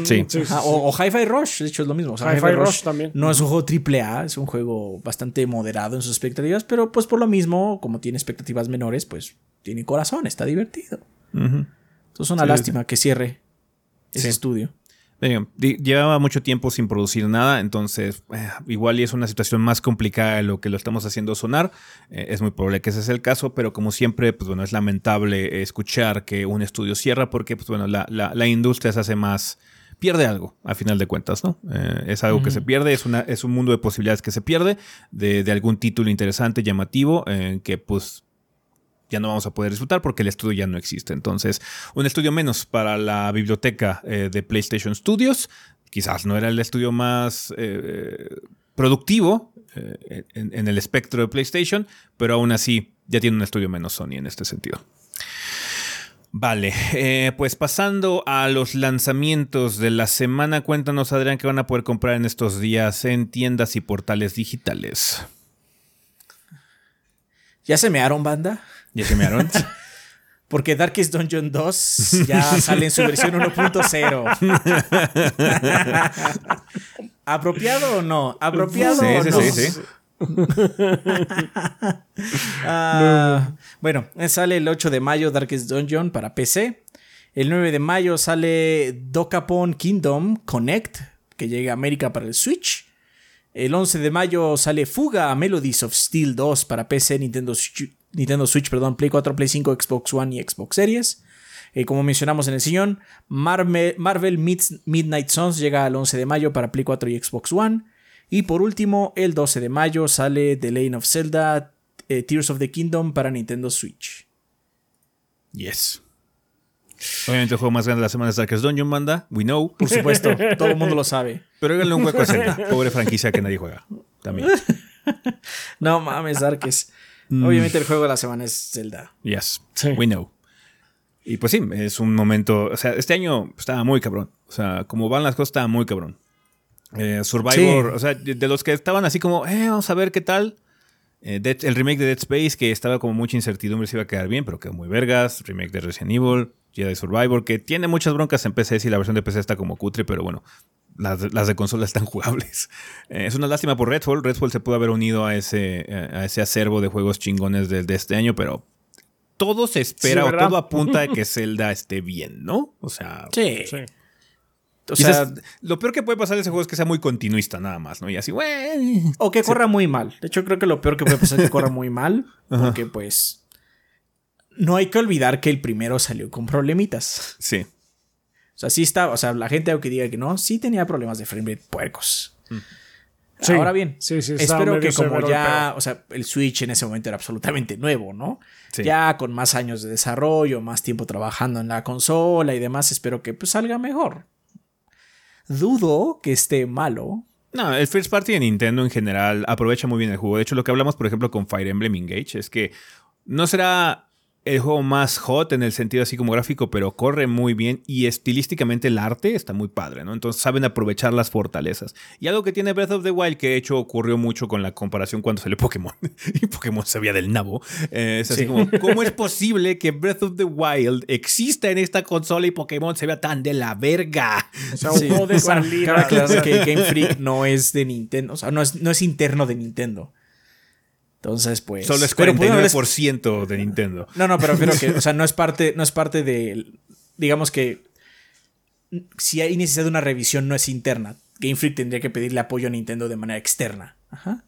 A: Sí.
B: o, Hi-Fi Rush, de hecho es lo mismo.
C: Hi-Fi Rush, también.
B: No es un juego triple A, es un juego bastante moderado en sus expectativas, pero pues por lo mismo, como tiene expectativas menores, pues tiene corazón, está divertido. Entonces es una lástima que cierre ese estudio
A: llevaba mucho tiempo sin producir nada, entonces eh, igual y es una situación más complicada de lo que lo estamos haciendo sonar. Eh, es muy probable que ese sea el caso, pero como siempre, pues bueno, es lamentable escuchar que un estudio cierra porque, pues bueno, la, industria se hace más pierde algo, a final de cuentas, ¿no? Eh, es algo que se pierde, es, una, es un mundo de posibilidades que se pierde de, de algún título interesante, llamativo, que pues ya no vamos a poder disfrutar porque el estudio ya no existe. Entonces, un estudio menos para la biblioteca eh, de PlayStation Studios. Quizás no era el estudio más eh, productivo eh, en, el espectro de PlayStation, pero aún así ya tiene un estudio menos Sony en este sentido. Vale, pues pasando a los lanzamientos de la semana, cuéntanos Adrián que van a poder comprar en estos días en tiendas y portales digitales.
B: ¿Ya se mearon, banda?
A: ¿Ya se mearon?
B: Porque Darkest Dungeon 2 ya sale en su versión 1.0. ¿Apropiado o no? ¿Apropiado o no? Sí, sí, sí. Ah, bueno, sale el 8 de mayo Darkest Dungeon para PC. El 9 de mayo sale Dokapon Kingdom Connect, que llega a América para el Switch. El 11 de mayo sale Fuga Melodies of Steel 2 para PC, Nintendo, Nintendo Switch, perdón, Play 4, Play 5, Xbox One y Xbox Series. Eh, como mencionamos en el sillón, Marvel, Marvel Midnight Suns llega el 11 de mayo para Play 4 y Xbox One. Y por último, el 12 de mayo sale The Lane of Zelda eh, Tears of the Kingdom para Nintendo Switch.
A: Yes. Obviamente el juego más grande de la semana es Darkest Dungeon, banda. We know.
B: Por supuesto, todo el mundo lo sabe.
A: Pero háganle un hueco a Zelda. Pobre franquicia que nadie juega. También.
B: no mames, Darkest. Mm. Obviamente el juego de la semana es Zelda.
A: Yes, we know. Y pues sí, es un momento. O sea, este año estaba muy cabrón. O sea, como van las cosas, estaba muy cabrón. Eh, Survivor, o sea, de los que estaban así como, eh, vamos a ver qué tal. Eh, el remake de Dead Space, que estaba como mucha incertidumbre si iba a quedar bien, pero quedó muy vergas. Remake de Resident Evil, Jedi Survivor, que tiene muchas broncas en PC, si la versión de PC está como cutre, pero bueno, las, de consola están jugables. Eh, es una lástima por Redfall. Redfall se pudo haber unido a ese, a ese acervo de juegos chingones de, este año, pero todo se espera o todo apunta a que Zelda esté bien, ¿no? O sea,
B: sí.
A: O sea, lo peor que puede pasar en ese juego es que sea muy continuista nada más, ¿no? Y así, güey.
B: O que corra muy mal. De hecho, creo que lo peor que puede pasar es que corra muy mal. Porque, pues. No hay que olvidar que el primero salió con problemitas.
A: Sí.
B: O sea, sí está. O sea, la gente, aunque diga que no, sí tenía problemas de frame rate puercos. Mm.
C: Sí,
B: Ahora bien,
C: sí, sí, está
B: espero que como ya, o sea, el Switch en ese momento era absolutamente nuevo, ¿no?
A: Sí.
B: Ya con más años de desarrollo, más tiempo trabajando en la consola y demás, espero que pues salga mejor. Dudo que esté malo.
A: No, el First Party de Nintendo en general aprovecha muy bien el juego. De hecho, lo que hablamos, por ejemplo, con Fire Emblem Engage es que no será el juego más hot en el sentido así como gráfico, pero corre muy bien y estilísticamente el arte está muy padre, ¿no? Entonces saben aprovechar las fortalezas. Y algo que tiene Breath of the Wild, que de hecho ocurrió mucho con la comparación cuando salió Pokémon, y Pokémon se veía del nabo, eh, es así
B: Sí.
A: como, ¿cómo es posible que Breath of the Wild exista en esta consola y Pokémon se vea tan de la verga?
C: O sea, un
B: Sí.
C: juego de
B: Bueno,
C: salida.
B: cabe aclarar que Game Freak no es de Nintendo, o sea, no es, no es interno de Nintendo. Entonces, pues.
A: Solo es
B: pero pudieron haber-
A: 49% de Nintendo.
B: No, no, pero creo que, o sea, no es parte, no es parte de, digamos que si hay necesidad de una revisión no es interna. Game Freak tendría que pedirle apoyo a Nintendo de manera externa. Ajá.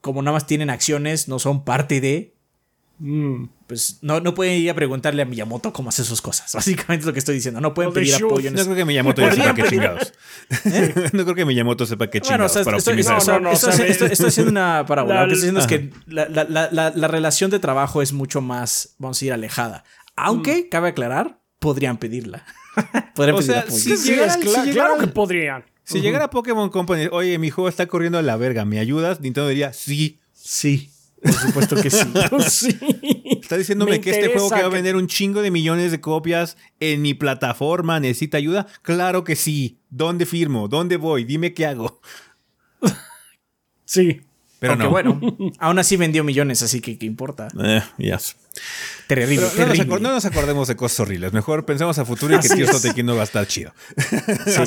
B: Como nada más tienen acciones, no son parte de,
C: Mm.
B: Pues no, no pueden ir a preguntarle a Miyamoto cómo hace sus cosas. Básicamente es lo que estoy diciendo. No pueden pedir apoyo en
A: No
B: ese-
A: creo que Miyamoto ya sepa qué chingados. no creo que Miyamoto sepa qué
B: Bueno, o
A: chingados
B: sea,
A: para
B: estoy,
A: optimizar
B: estoy-
A: eso.
C: No, no, no,
B: estoy- haciendo una parábola.
C: La-
B: Lo que estoy diciendo es que la, la- la- la- la relación de trabajo es mucho más, vamos a decir, alejada. Aunque, cabe aclarar, podrían pedirla. podrían
A: O
B: pedir
A: sea,
B: apoyo.
A: sí,
C: Sí,
A: llegara-
C: es
A: si llegara-
C: claro que podrían.
A: Si llegara Pokémon Company, oye, mi juego está corriendo a la verga, ¿me ayudas? Nintendo diría, sí.
B: Sí, por supuesto que sí.
C: sí.
A: Está diciéndome
C: Me
A: que este juego que va a
C: que-
A: vender un chingo de millones de copias en mi plataforma necesita ayuda. Claro que sí. ¿Dónde firmo? ¿Dónde voy? Dime qué hago.
C: Sí.
A: Pero
B: Aunque
A: no.
B: bueno, aún así vendió millones, así que ¿qué importa?
A: Eh, yes.
B: Terrible,
A: no, nos
B: terrible.
A: no nos acordemos de cosas horribles. Mejor pensemos a futuro y que
C: Así
A: Tears
C: es.
A: of the Kingdom va a estar chido.
B: Sí,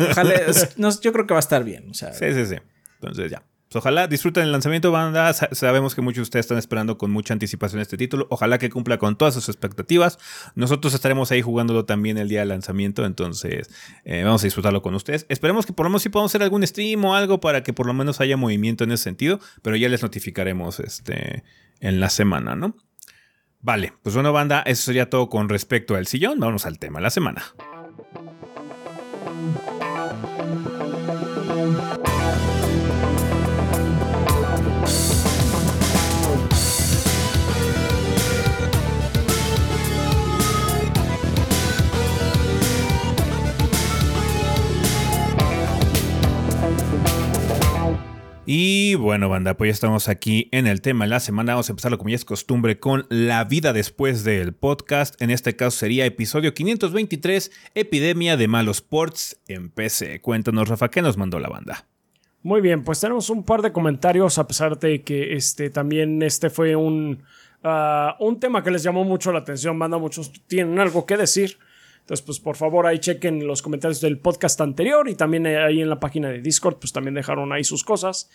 B: ojalá, es- no, yo creo que va a estar bien. O sea,
A: Sí, sí, sí. Entonces ya. Pues ojalá disfruten el lanzamiento, banda. Sa- Sabemos que muchos de ustedes están esperando con mucha anticipación este título. Ojalá que cumpla con todas sus expectativas. Nosotros estaremos ahí jugándolo también el día del lanzamiento. Entonces eh, vamos a disfrutarlo con ustedes. Esperemos que por lo menos sí podamos hacer algún stream o algo para que por lo menos haya movimiento en ese sentido. Pero ya les notificaremos este, en la semana, ¿no? Vale, pues bueno, banda, eso sería todo con respecto al sillón. Vamos al tema de la semana. Y bueno, banda, pues ya estamos aquí en el tema de la semana. Vamos a empezarlo como ya es costumbre con la vida después del podcast. En este caso sería episodio 523, Epidemia de malos ports en PC. Cuéntanos, Rafa, ¿qué nos mandó la banda?
C: Muy bien, pues tenemos un par de comentarios, a pesar de que este también este fue un, ah, un tema que les llamó mucho la atención. Banda, muchos tienen algo que decir. Entonces, pues por favor ahí chequen los comentarios del podcast anterior y también eh, ahí en la página de Discord, pues también dejaron ahí sus cosas.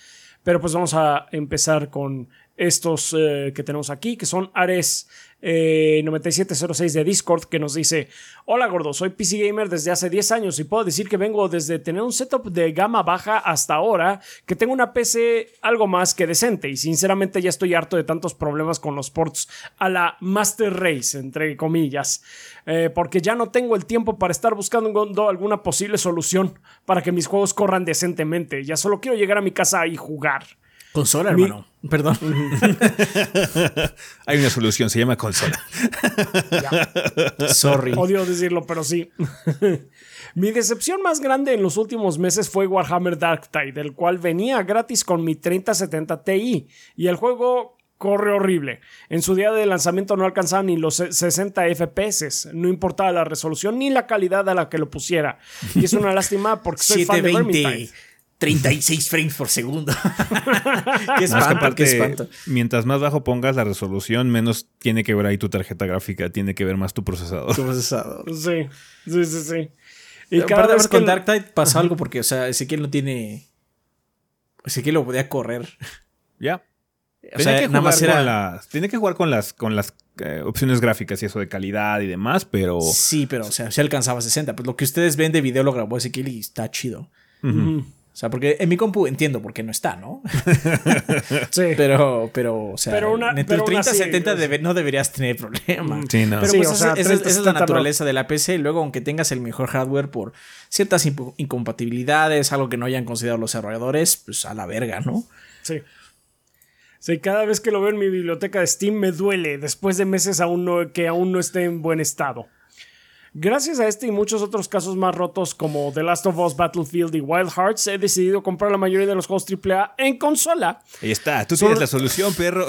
C: Pero pues vamos a empezar con estos eh, que tenemos aquí, que son Ares eh, 9706 de Discord, que nos dice, hola gordo, soy PC Gamer desde hace 10 años y puedo decir que vengo desde tener un setup de gama baja hasta ahora, que tengo una PC algo más que decente y sinceramente ya estoy harto de tantos problemas con los ports a la Master Race, entre comillas, eh, porque ya no tengo el tiempo para estar buscando alguna posible solución para que mis juegos corran decentemente, ya solo quiero llegar a mi casa y jugar.
B: Consola,
C: Mi-
B: hermano. Perdón.
A: Hay una solución, se llama consola.
B: Sorry.
C: Odio decirlo, pero sí. mi decepción más grande en los últimos meses fue Warhammer Dark Tide, el cual venía gratis con mi 3070 Ti y el juego corre horrible. En su día de lanzamiento no alcanzaba ni los 60 FPS, no importaba la resolución ni la calidad a la que lo pusiera. Y es una lástima porque soy fan de
B: 720.
C: Vermintide.
B: 36 frames por segundo. qué
A: No, es que
B: espanto,
A: aparte,
B: qué espanto.
A: mientras más bajo pongas la resolución, menos tiene que ver ahí tu tarjeta gráfica, tiene que ver más tu procesador.
B: Tu procesador.
C: Sí, sí, sí, sí. Y
B: Y
C: cada vez que
B: con
C: el-
B: Dark Tide pasó algo porque, o sea, Ezequiel no tiene. Ezequiel lo podía correr.
A: Ya.
B: O sea,
A: que
B: nada
A: jugar
B: más era.
A: las, tenía que jugar con las, con las eh, opciones gráficas y eso de calidad y demás, pero
B: Sí, pero, o sea, se alcanzaba 60. Pues lo que ustedes ven de video lo grabó Ezequiel y está chido. O O sea, porque en mi compu entiendo por qué no está, ¿no?
C: Sí.
B: Pero, pero, o sea,
C: Pero una-
B: entre
C: pero
B: el 30 y
C: aún así,
B: 70
C: es-
B: debe- no deberías tener problema.
A: Sí, no.
B: Pero
C: Sí,
B: pues
C: o
B: esa,
C: sea,
B: esa-
C: 30,
B: esa es la
C: 70
B: naturaleza de la PC. Y luego, aunque tengas el mejor hardware por ciertas incompatibilidades, algo que no hayan considerado los desarrolladores, pues a la verga, ¿no?
C: Sí. Sí, cada vez que lo veo en mi biblioteca de Steam me duele, después de meses aún no, que aún no esté en buen estado. Gracias a este y muchos otros casos más rotos como The Last of Us, Battlefield y Wild Hearts, he decidido comprar la mayoría de los juegos AAA en consola.
A: Ahí está, tú tienes la solución, perro.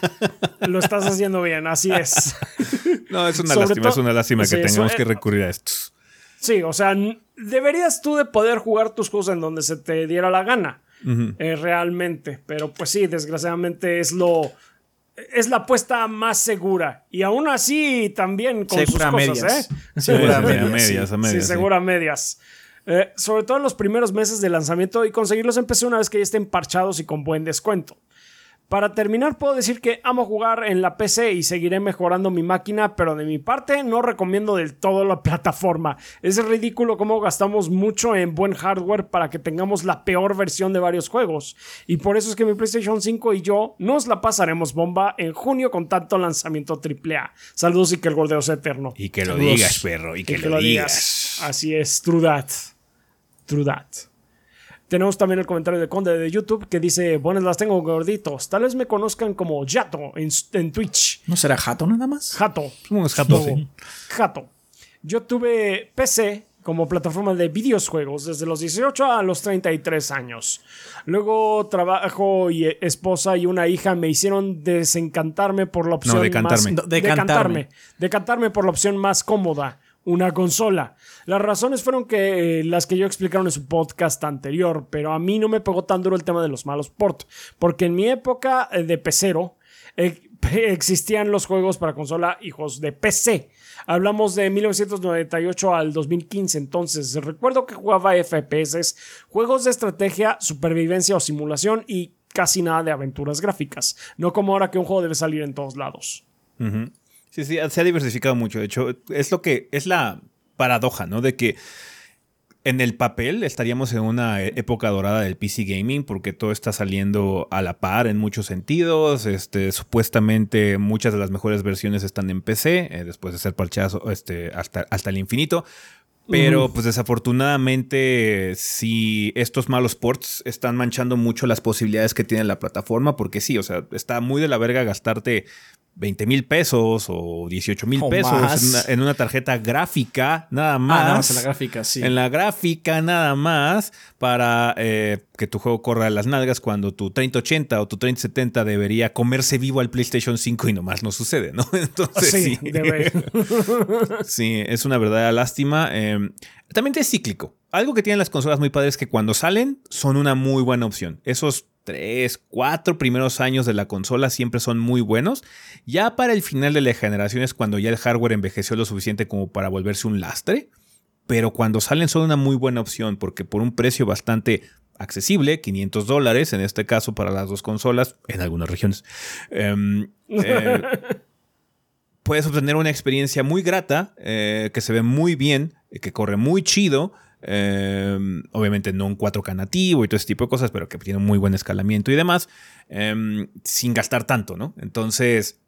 C: Lo estás haciendo bien, así es.
A: no, es una
C: Sobre
A: lástima, es una lástima que tengamos que recurrir a estos.
C: Sí, o sea, deberías tú de poder jugar tus juegos en donde se te diera la gana. eh, realmente. Pero pues sí, desgraciadamente es lo. Es la apuesta más segura. Y aún así, también con
B: Segura a
C: sus cosas,
B: medias.
C: ¿eh?
B: Segura a
A: Sí,
B: medias,
A: a medias,
B: sí.
A: a medias,
C: sí, segura a medias. Eh, sobre todo en los primeros meses de lanzamiento y conseguirlos empecé una vez que ya estén parchados y con buen descuento. Para terminar, puedo decir que amo jugar en la PC y seguiré mejorando mi máquina, pero de mi parte no recomiendo del todo la plataforma. Es ridículo cómo gastamos mucho en buen hardware para que tengamos la peor versión de varios juegos. Y por eso es que mi PlayStation 5 y yo nos la pasaremos bomba en junio con tanto lanzamiento AAA. Saludos y que el gordeo sea eterno.
A: Y que lo
C: Saludos.
A: digas, perro, y que, lo, digas.
C: Así es, true that. True that. Tenemos también el comentario de Conde de YouTube que dice: Buenas las tengo, gorditos. Tal vez me conozcan como Yato en, en Twitch.
B: ¿No será jato nada más?
C: Jato.
A: Somos jatos, sí.
C: Jato. Yo tuve PC como plataforma de videojuegos desde los 18 a los 33 años. Luego trabajo y eh, esposa y una hija me hicieron desencantarme por la opción
A: decantarme.
C: más
B: No, decantarme.
C: decantarme, decantarme por la opción más cómoda, una consola. Las razones fueron que eh, las que yo explicaron en su podcast anterior, pero a mí no me pegó tan duro el tema de los malos port, porque en mi época eh, de pecero eh, existían los juegos para consola juegos de PC. Hablamos de 1998 al 2015, entonces recuerdo que jugaba FPS, juegos de estrategia, supervivencia o simulación y casi nada de aventuras gráficas. No como ahora que un juego debe salir en todos lados.
A: Sí, sí, se ha diversificado mucho. De hecho, es lo que es la paradoja, ¿no? De que en el papel estaríamos en una e- época dorada del PC gaming porque todo está saliendo a la par en muchos sentidos. Este, supuestamente muchas de las mejores versiones están en PC eh, después de ser parchadas este, hasta, hasta el infinito. Pero pues desafortunadamente si estos malos ports están manchando mucho las posibilidades que tiene la plataforma porque sí, o sea, está muy de la verga gastarte 20 mil pesos o 18 mil pesos
B: más.
A: en una, en una tarjeta gráfica nada más.
B: Ah, nada más en la gráfica, sí.
A: En la gráfica nada más para eh, que tu juego corra a las nalgas cuando tu 3080 o tu 3070 debería comerse vivo al PlayStation 5 y nomás no sucede, ¿no? Entonces
C: Sí,
A: sí.
C: debe.
A: Sí, es una verdadera lástima. Eh, también es cíclico. Algo que tienen las consolas muy padres es que cuando salen son una muy buena opción. Esos tres, cuatro primeros años de la consola siempre son muy buenos. Ya para el final de la generación es cuando ya el hardware envejeció lo suficiente como para volverse un lastre. Pero cuando salen son una muy buena opción porque por un precio bastante accesible, 500 dólares en este caso para las dos consolas, en algunas regiones. em, eh, puedes obtener una experiencia muy grata, eh, que se ve muy bien, eh, que corre muy chido. Eh, obviamente no un 4K nativo y todo ese tipo de cosas, pero que tiene un muy buen escalamiento y demás, em, sin gastar tanto, ¿no? Entonces,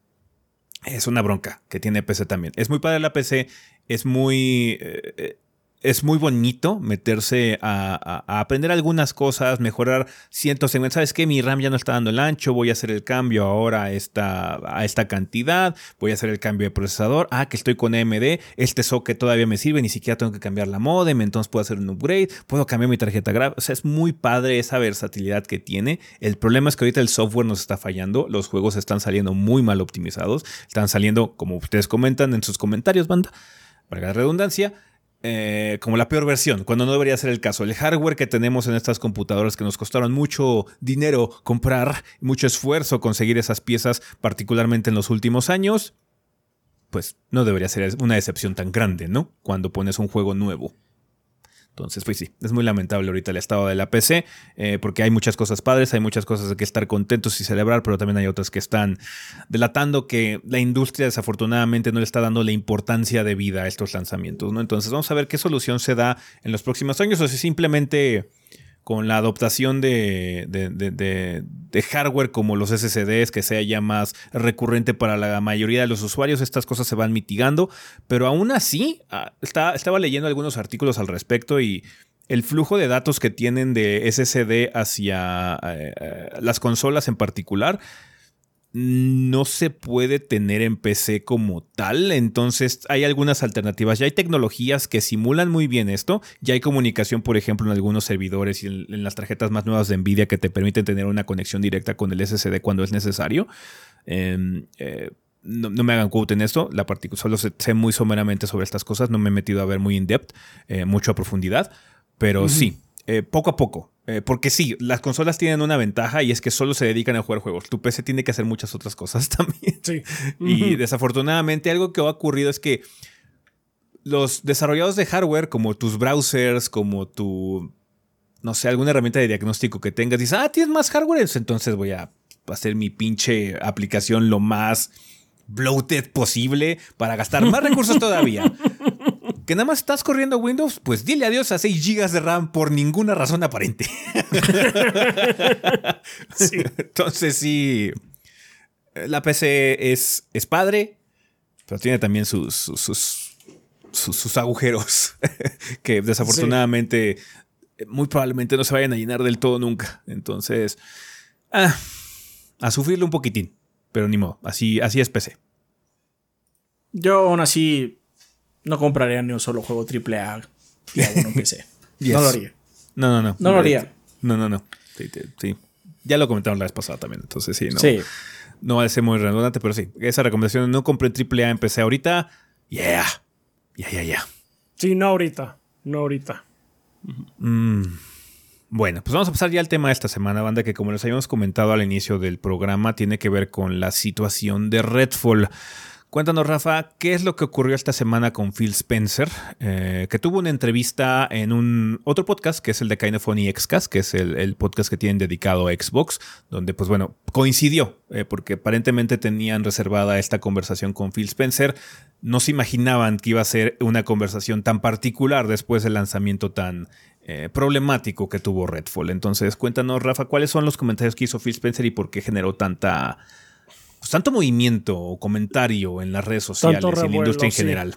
A: es una bronca que tiene PC también. Es muy padre la PC, es muy... eh, eh, es muy bonito meterse a, a- aprender algunas cosas, mejorar cientos segmentos. ¿Sabes qué? Mi RAM ya no está dando el ancho, voy a hacer el cambio ahora a esta, a esta cantidad, voy a hacer el cambio de procesador. Ah, que estoy con AMD, este socket todavía me sirve, ni siquiera tengo que cambiar la modem, entonces puedo hacer un upgrade, puedo cambiar mi tarjeta gráfica. O sea, es muy padre esa versatilidad que tiene. El problema es que ahorita el software nos está fallando, los juegos están saliendo muy mal optimizados, están saliendo, como ustedes comentan en sus comentarios, banda, para la redundancia, eh, como la peor versión, cuando no debería ser el caso. El hardware que tenemos en estas computadoras que nos costaron mucho dinero comprar, mucho esfuerzo conseguir esas piezas, particularmente en los últimos años, pues no debería ser una decepción tan grande, ¿no? Cuando pones un juego nuevo. Entonces, pues sí, es muy lamentable ahorita el estado de la PC, eh, porque hay muchas cosas padres, hay muchas cosas de que estar contentos y celebrar, pero también hay otras que están delatando que la industria desafortunadamente no le está dando la importancia de vida a estos lanzamientos, ¿no? Entonces, vamos a ver qué solución se da en los próximos años o si simplemente con la adoptación de, de, hardware como los SSDs, que sea ya más recurrente para la mayoría de los usuarios, estas cosas se van mitigando, pero aún así, ah, estaba leyendo algunos artículos al respecto y el flujo de datos que tienen de SSD hacia eh, eh, las consolas en particular no se puede tener en PC como tal, entonces hay algunas alternativas. Ya hay tecnologías que simulan muy bien esto. Ya hay comunicación, por ejemplo, en algunos servidores y en, las tarjetas más nuevas de Nvidia que te permiten tener una conexión directa con el SSD cuando es necesario. Em, eh, no, me hagan quote en esto, la solo sé, muy someramente sobre estas cosas, no me he metido a ver muy in depth, eh, mucho a profundidad, pero sí, eh, poco a poco. Eh, porque sí, las consolas tienen una ventaja y es que solo se dedican a jugar juegos. Tu PC tiene que hacer muchas otras cosas también. Sí. Y desafortunadamente algo que ha ocurrido es que los desarrollados de hardware, como tus browsers, como tu, no sé, alguna herramienta de diagnóstico que tengas, dices, ah, tienes más hardware, entonces voy a hacer mi pinche aplicación lo más bloated posible para gastar más recursos todavía que nada más estás corriendo Windows, pues dile adiós a 6 GB de RAM por ninguna razón aparente. Entonces sí, la PC es, es padre, pero tiene también sus, sus, sus, agujeros que desafortunadamente muy probablemente no se vayan a llenar del todo nunca. Entonces, ah, a sufrirlo un poquitín, pero ni modo, así, así es PC.
B: Yo aún así no compraría ni un solo juego AAA y en PC. No lo haría.
A: No, no, no.
B: No lo haría.
A: No, no, no. Sí, Ya lo comentamos la vez pasada también, entonces sí, no. Sí. No va a ser muy redundante, pero sí. Esa recomendación, no compré AAA en PC ahorita. Yeah. Yeah, yeah, yeah.
C: Sí, no ahorita. No ahorita.
A: Mm. Bueno, pues vamos a pasar ya al tema de esta semana, banda, que como les habíamos comentado al inicio del programa, tiene que ver con la situación de Redfall. Cuéntanos, Rafa, ¿qué es lo que ocurrió esta semana con Phil Spencer? Eh, que tuvo una entrevista en un otro podcast, que es el de Kinefony Xcast, que es el, podcast que tienen dedicado a Xbox, donde, pues bueno, coincidió, eh, porque aparentemente tenían reservada esta conversación con Phil Spencer. No se imaginaban que iba a ser una conversación tan particular después del lanzamiento tan eh, problemático que tuvo Redfall. Entonces, cuéntanos, Rafa, ¿cuáles son los comentarios que hizo Phil Spencer y por qué generó tanta pues, tanto movimiento o comentario en las redes sociales y en la industria en general.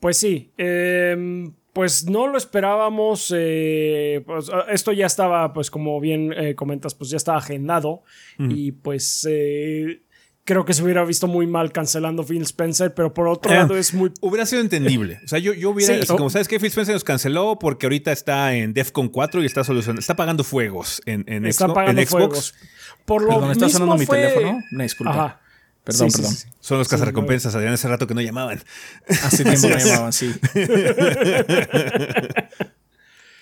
C: Pues sí, em, pues no lo esperábamos. Eh, pues, ah, esto ya estaba, pues como bien eh, comentas, pues ya estaba agendado. Y pues eh, creo que se hubiera visto muy mal cancelando Phil Spencer, pero por otro lado es muy...
A: Hubiera sido entendible. O sea, yo, yo hubiera... como sabes que Phil Spencer nos canceló porque ahorita está en DEFCON 4 y está solucionando... Está pagando fuegos en, en, está pagando Xbox.
B: Por lo perdón, está sonando mi teléfono. Una disculpa. Perdón, perdón.
A: Son los cazarrecompensas, Adrián, hace rato que no llamaban.
B: Hace tiempo no llamaban, sí.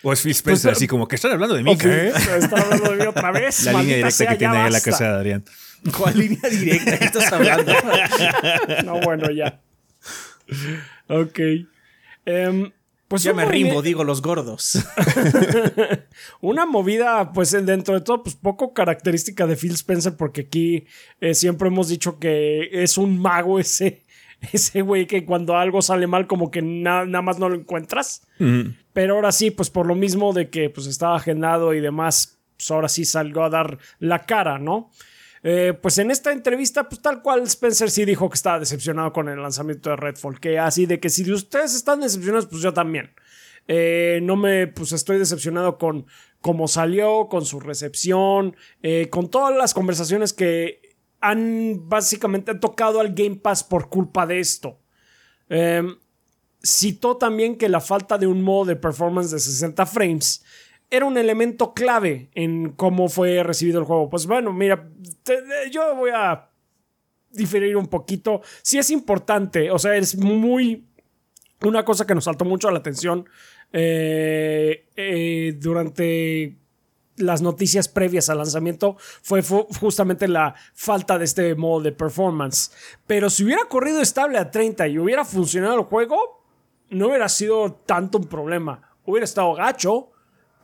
A: o es Phil Spencer, pues, así como que están hablando de mí.
C: ¿Qué? Están hablando de mí otra vez.
A: La línea directa que tiene ahí en la casa de Adrián.
B: ¿Cuál línea directa? ¿Qué estás hablando?
C: no, bueno, ya. Ok. Um,
B: pues ya me rimbo, digo los gordos.
C: una movida, pues dentro de todo, pues poco característica de Phil Spencer, porque aquí eh, siempre hemos dicho que es un mago ese, ese güey que cuando algo sale mal, como que nada más no lo encuentras. Pero ahora sí, pues por lo mismo de que pues estaba agendado y demás, pues ahora sí salió a dar la cara, ¿no? Eh, pues en esta entrevista, pues tal cual Spencer sí dijo que estaba decepcionado con el lanzamiento de Redfall, que así de que si ustedes están decepcionados, pues yo también. Eh, no me, pues estoy decepcionado con cómo salió, con su recepción, eh, con todas las conversaciones que han básicamente tocado al Game Pass por culpa de esto. Em, citó también que la falta de un modo de performance de 60 frames era un elemento clave en cómo fue recibido el juego. Pues bueno, mira, yo voy a diferir un poquito. Sí es importante, o sea, es muy... Una cosa que nos saltó mucho a la atención eh, eh, durante las noticias previas al lanzamiento fue justamente la falta de este modo de performance. Pero si hubiera corrido estable a 30 y hubiera funcionado el juego, no hubiera sido tanto un problema. Hubiera estado gacho,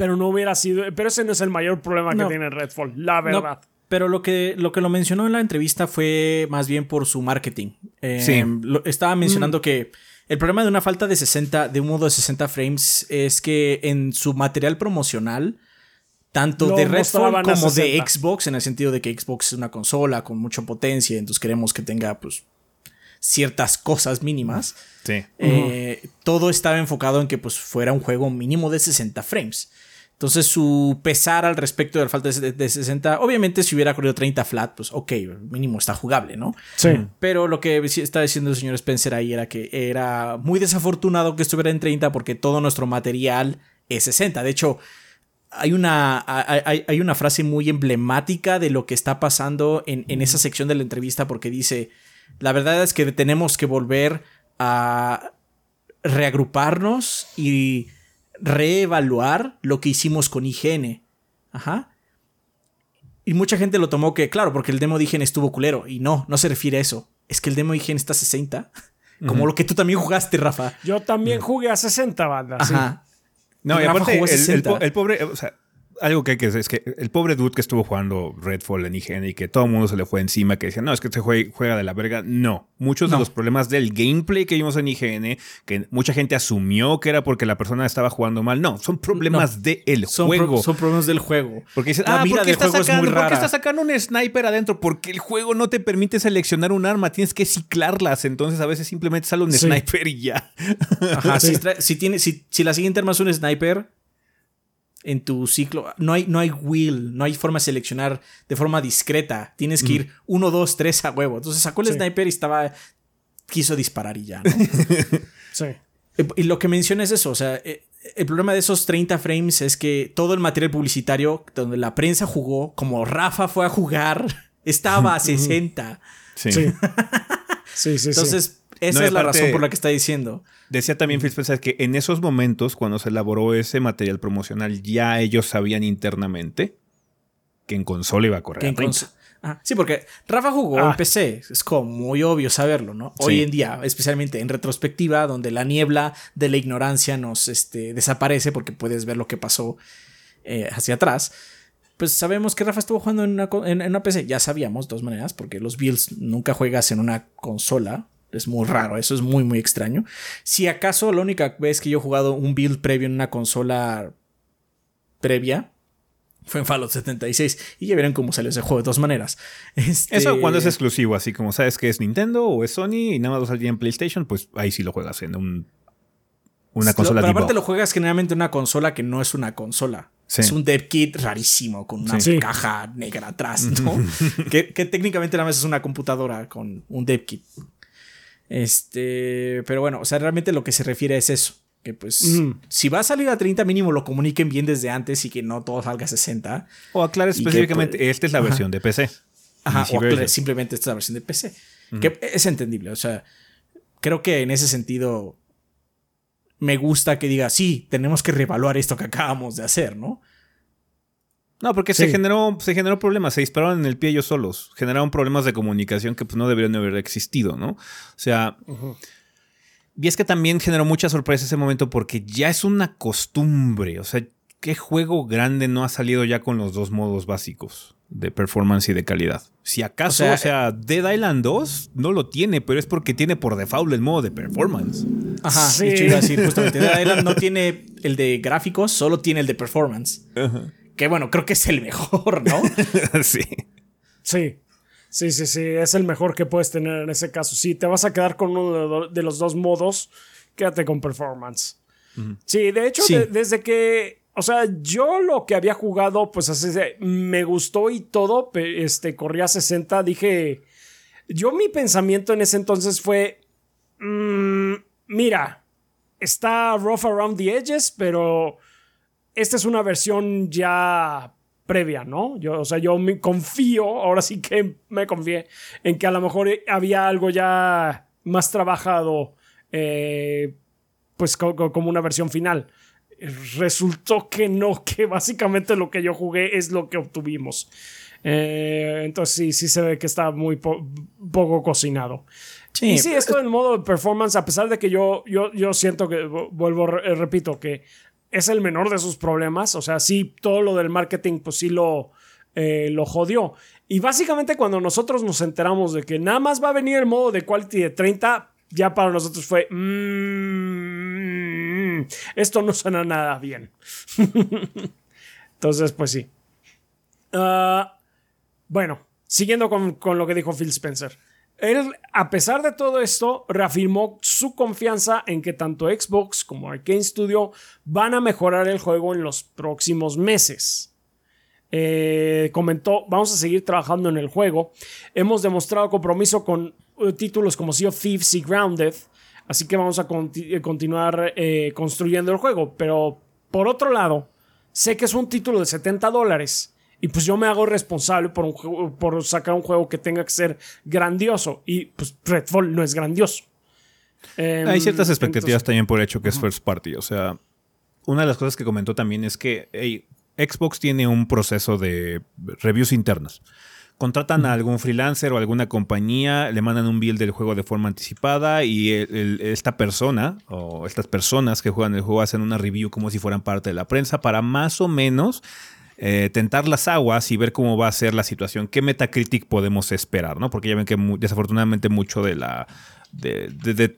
C: pero no hubiera sido. Pero ese no es el mayor problema que tiene Redfall, la verdad.
B: pero lo que, lo que lo mencionó en la entrevista fue más bien por su marketing. Eh, sí. estaba mencionando mm. que El problema de una falta de 60, de un modo de 60 frames, es que en su material promocional, tanto
C: Lo
B: de Redfall como de
C: 60.
B: Xbox, en el sentido de que Xbox es una consola con mucha potencia, entonces queremos que tenga pues ciertas cosas mínimas.
A: Sí.
B: Eh, todo estaba enfocado en que pues fuera un juego mínimo de 60 frames. Entonces su pesar al respecto de la falta de, de 60, obviamente si hubiera corrido 30 flat, pues ok, mínimo está jugable, ¿no?
C: Sí.
B: Pero lo que está diciendo el señor Spencer ahí era que era muy desafortunado que estuviera en 30 porque todo nuestro material es 60. De hecho, hay una, hay, una frase muy emblemática de lo que está pasando en, en esa sección de la entrevista porque dice, la verdad es que tenemos que volver a reagruparnos y reevaluar lo que hicimos con IGN. Ajá. Y mucha gente lo tomó que, claro, porque el demo de IGN estuvo culero. Y no, no se refiere a eso. Es que el demo de IGN está a 60. Como lo que tú también jugaste, Rafa.
C: Yo también jugué a 60 bandas. sí.
B: Ajá.
A: No, y
B: Rafa
A: aparte,
B: jugó
A: el, el
B: 60.
A: po- el pobre, o sea, algo que hay que decir es que el pobre dude que estuvo jugando Redfall en IGN y que todo el mundo se le fue encima, que decía, no, es que este jue- juega de la verga. No, muchos de los problemas del gameplay que vimos en IGN, que mucha gente asumió que era porque la persona estaba jugando mal, no, son problemas del
B: pro-
A: juego.
B: son problemas del juego.
A: Porque dices,
B: La
A: ah,
B: mira
A: ¿por qué,
B: del
A: estás
B: juego es
A: sacando,
B: muy
A: ¿por qué estás sacando un sniper adentro? Porque el juego no te permite seleccionar un arma, tienes que ciclarlas. Entonces a veces simplemente sale un
C: Sí.
A: sniper y ya.
B: Ajá,
C: Sí.
B: si, si, tiene, si, si la siguiente arma es un sniper en tu ciclo, no hay, no hay wheel, no hay forma de seleccionar de forma discreta. Tienes que ir 1, 2, 3 a huevo. Entonces sacó el
C: Sí.
B: sniper y estaba. quiso disparar y ya, ¿no?
C: Sí.
B: Eh, Y lo que menciona es eso, o sea, eh, el problema de esos 30 frames es que todo el material publicitario donde la prensa jugó, como Rafa fue a jugar, estaba a 60.
C: Sí. Sí, sí, sí.
B: Entonces, esa
A: No,
B: es la razón por la que está diciendo.
A: Decía también Phil Spencer que en esos momentos, cuando se elaboró ese material promocional, ya ellos sabían internamente que en consola iba a correr.
B: En
A: 30.
B: cons- Ajá, Sí, porque Rafa jugó
C: Ah.
B: en PC, es como muy obvio saberlo, ¿no? Hoy
A: Sí.
B: en día, especialmente en retrospectiva, donde la niebla de la ignorancia nos este, desaparece porque puedes ver lo que pasó eh, hacia atrás, pues sabemos que Rafa estuvo jugando en una, en- en una PC. Ya sabíamos, de todas maneras, porque los builds nunca juegas en una consola. Es muy raro, eso es muy, muy extraño. Si acaso la única vez que yo he jugado un build previo en una consola previa fue en Fallout 76. Y ya vieron cómo salió ese juego de todas maneras. Este-
A: Eso cuando es exclusivo, así como sabes que es Nintendo o es Sony y nada más va a salir en PlayStation, pues ahí sí lo juegas en un, una
B: Lo-
A: consola
B: Pero aparte lo juegas generalmente en una consola que no es una consola.
A: Sí.
B: Es un dev kit rarísimo con una
C: Sí.
B: caja negra atrás, ¿no? que, que técnicamente nada más es una computadora con un dev kit. Este, pero bueno, o sea, realmente lo que se refiere es eso. Que pues, si va a salir a 30 mínimo, lo comuniquen bien desde antes y que no todo salga a 60.
A: O
B: que,
A: específicamente,
B: pues,
A: esta es la
B: ajá.
A: versión de PC.
B: Ajá, o aclare- simplemente esta es la versión de PC. Que es entendible. O sea, creo que en ese sentido me gusta que diga, sí, tenemos que reevaluar esto que acabamos de hacer, ¿no?
A: No, porque se generó, se generó problemas, se dispararon en el pie ellos solos. Generaron problemas de comunicación que pues, no deberían haber existido, ¿no? O sea, y es que también generó mucha sorpresa ese momento porque ya es una costumbre. O sea, ¿qué juego grande no ha salido ya con los dos modos básicos de performance y de calidad? Si acaso,
B: O
A: o
B: sea,
A: sea, Dead Island 2 no lo tiene, pero es porque tiene por default el modo de performance.
B: Ajá,
C: Sí.
B: de hecho iba a decir justamente, Dead Island no tiene el de gráficos, solo tiene el de performance. Que bueno, creo que es el mejor, ¿no?
A: sí.
C: Sí. Sí, sí, sí. Es el mejor que puedes tener en ese caso. Si te vas a quedar con uno de, los dos modos, quédate con performance. Sí, de hecho,
B: Sí.
C: de- desde que. O sea, yo lo que había jugado, pues así me gustó y todo, este, corría a 60, dije. Yo mi pensamiento en ese entonces fue. mm, mira, está rough around the edges, pero esta es una versión ya previa, ¿no? Yo, o sea, yo me confío, ahora sí que me confié en que a lo mejor había algo ya más trabajado, eh, pues co- co- como una versión final. Resultó que no, que básicamente lo que yo jugué es lo que obtuvimos. Eh, entonces sí, sí se ve que está muy po- poco cocinado.
B: Sí,
C: Y sí, esto en modo de performance, a pesar de que yo, yo, yo siento que, vuelvo, re- repito, que es el menor de sus problemas. O sea, sí, todo lo del marketing, pues sí lo, eh, lo jodió. Y básicamente cuando nosotros nos enteramos de que nada más va a venir el modo de quality de 30, ya para nosotros fue, mm, esto no suena nada bien. Entonces, pues sí. Ah, bueno, siguiendo con, con lo que dijo Phil Spencer. Él, a pesar de todo esto, reafirmó su confianza en que tanto Xbox como Arkane Studio van a mejorar el juego en los próximos meses. Eh, comentó, vamos a seguir trabajando en el juego. Hemos demostrado compromiso con eh, títulos como Sea of Thieves y Grounded, así que vamos a eh, continuar construyendo el juego. Pero por otro lado, sé que es un título de 70 dólares. Y pues yo me hago responsable por, un juego- por sacar un juego que tenga que ser grandioso. Y pues Redfall no es grandioso. Em,
A: Hay ciertas expectativas
C: entonces-
A: también por el hecho que es first party. O sea, una de las cosas que comentó también es que hey, Xbox tiene un proceso de reviews internas. Contratan a algún freelancer o alguna compañía, le mandan un build del juego de forma anticipada y el- el- esta persona o estas personas que juegan el juego hacen una review como si fueran parte de la prensa para más o menos eh, tentar las aguas y ver cómo va a ser la situación, qué Metacritic podemos esperar, ¿no? Porque ya ven que desafortunadamente mucho de la, de-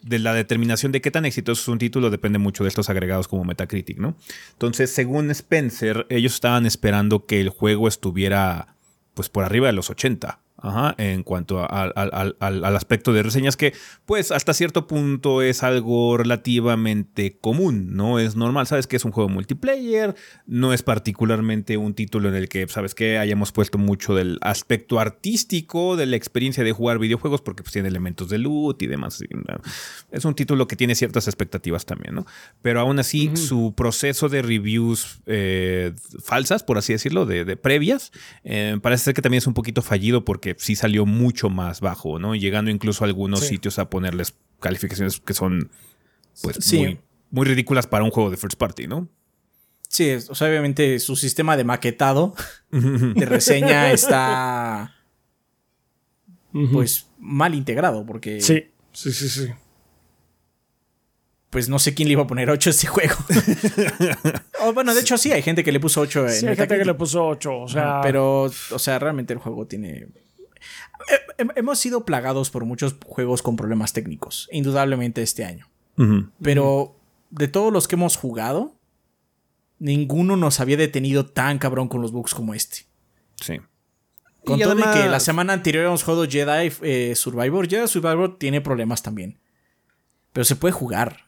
A: de la determinación de qué tan exitoso es un título depende mucho de estos agregados como Metacritic, ¿no? Entonces, según Spencer, ellos estaban esperando que el juego estuviera pues por arriba de los 80. Ajá, en cuanto a- al- al- al- al aspecto de reseñas que pues hasta cierto punto es algo relativamente común, ¿no? Es normal, sabes que es un juego multiplayer, no es particularmente un título en el que, sabes que hayamos puesto mucho del aspecto artístico, de la experiencia de jugar videojuegos, porque pues tiene elementos de loot y demás. Es un título que tiene ciertas expectativas también, ¿no? Pero aún así, su proceso de reviews eh, falsas, por así decirlo, de, de previas, eh, parece ser que también es un poquito fallido porque sí salió mucho más bajo, ¿no? Llegando incluso a algunos
C: Sí.
A: sitios a ponerles calificaciones que son, pues,
B: Sí.
A: muy, muy ridículas para un juego de first party, ¿no?
B: Sí, o sea, obviamente su sistema de maquetado de reseña está pues mal integrado porque
C: Sí, sí, sí, sí.
B: pues no sé quién le iba a poner 8 a este juego. O, bueno, de hecho sí, hay gente que le puso 8 en
C: Sí, hay gente que le puso 8. O sea,
B: Pero, o sea, realmente el juego tiene... He- Hemos sido plagados por muchos juegos con problemas técnicos, indudablemente este año. Pero de todos los que hemos jugado, ninguno nos había detenido tan cabrón con los bugs como este.
A: Sí.
B: Con
A: Y
B: todo y que la semana anterior hemos jugado Jedi eh, Survivor. Jedi Survivor tiene problemas también. Pero se puede jugar.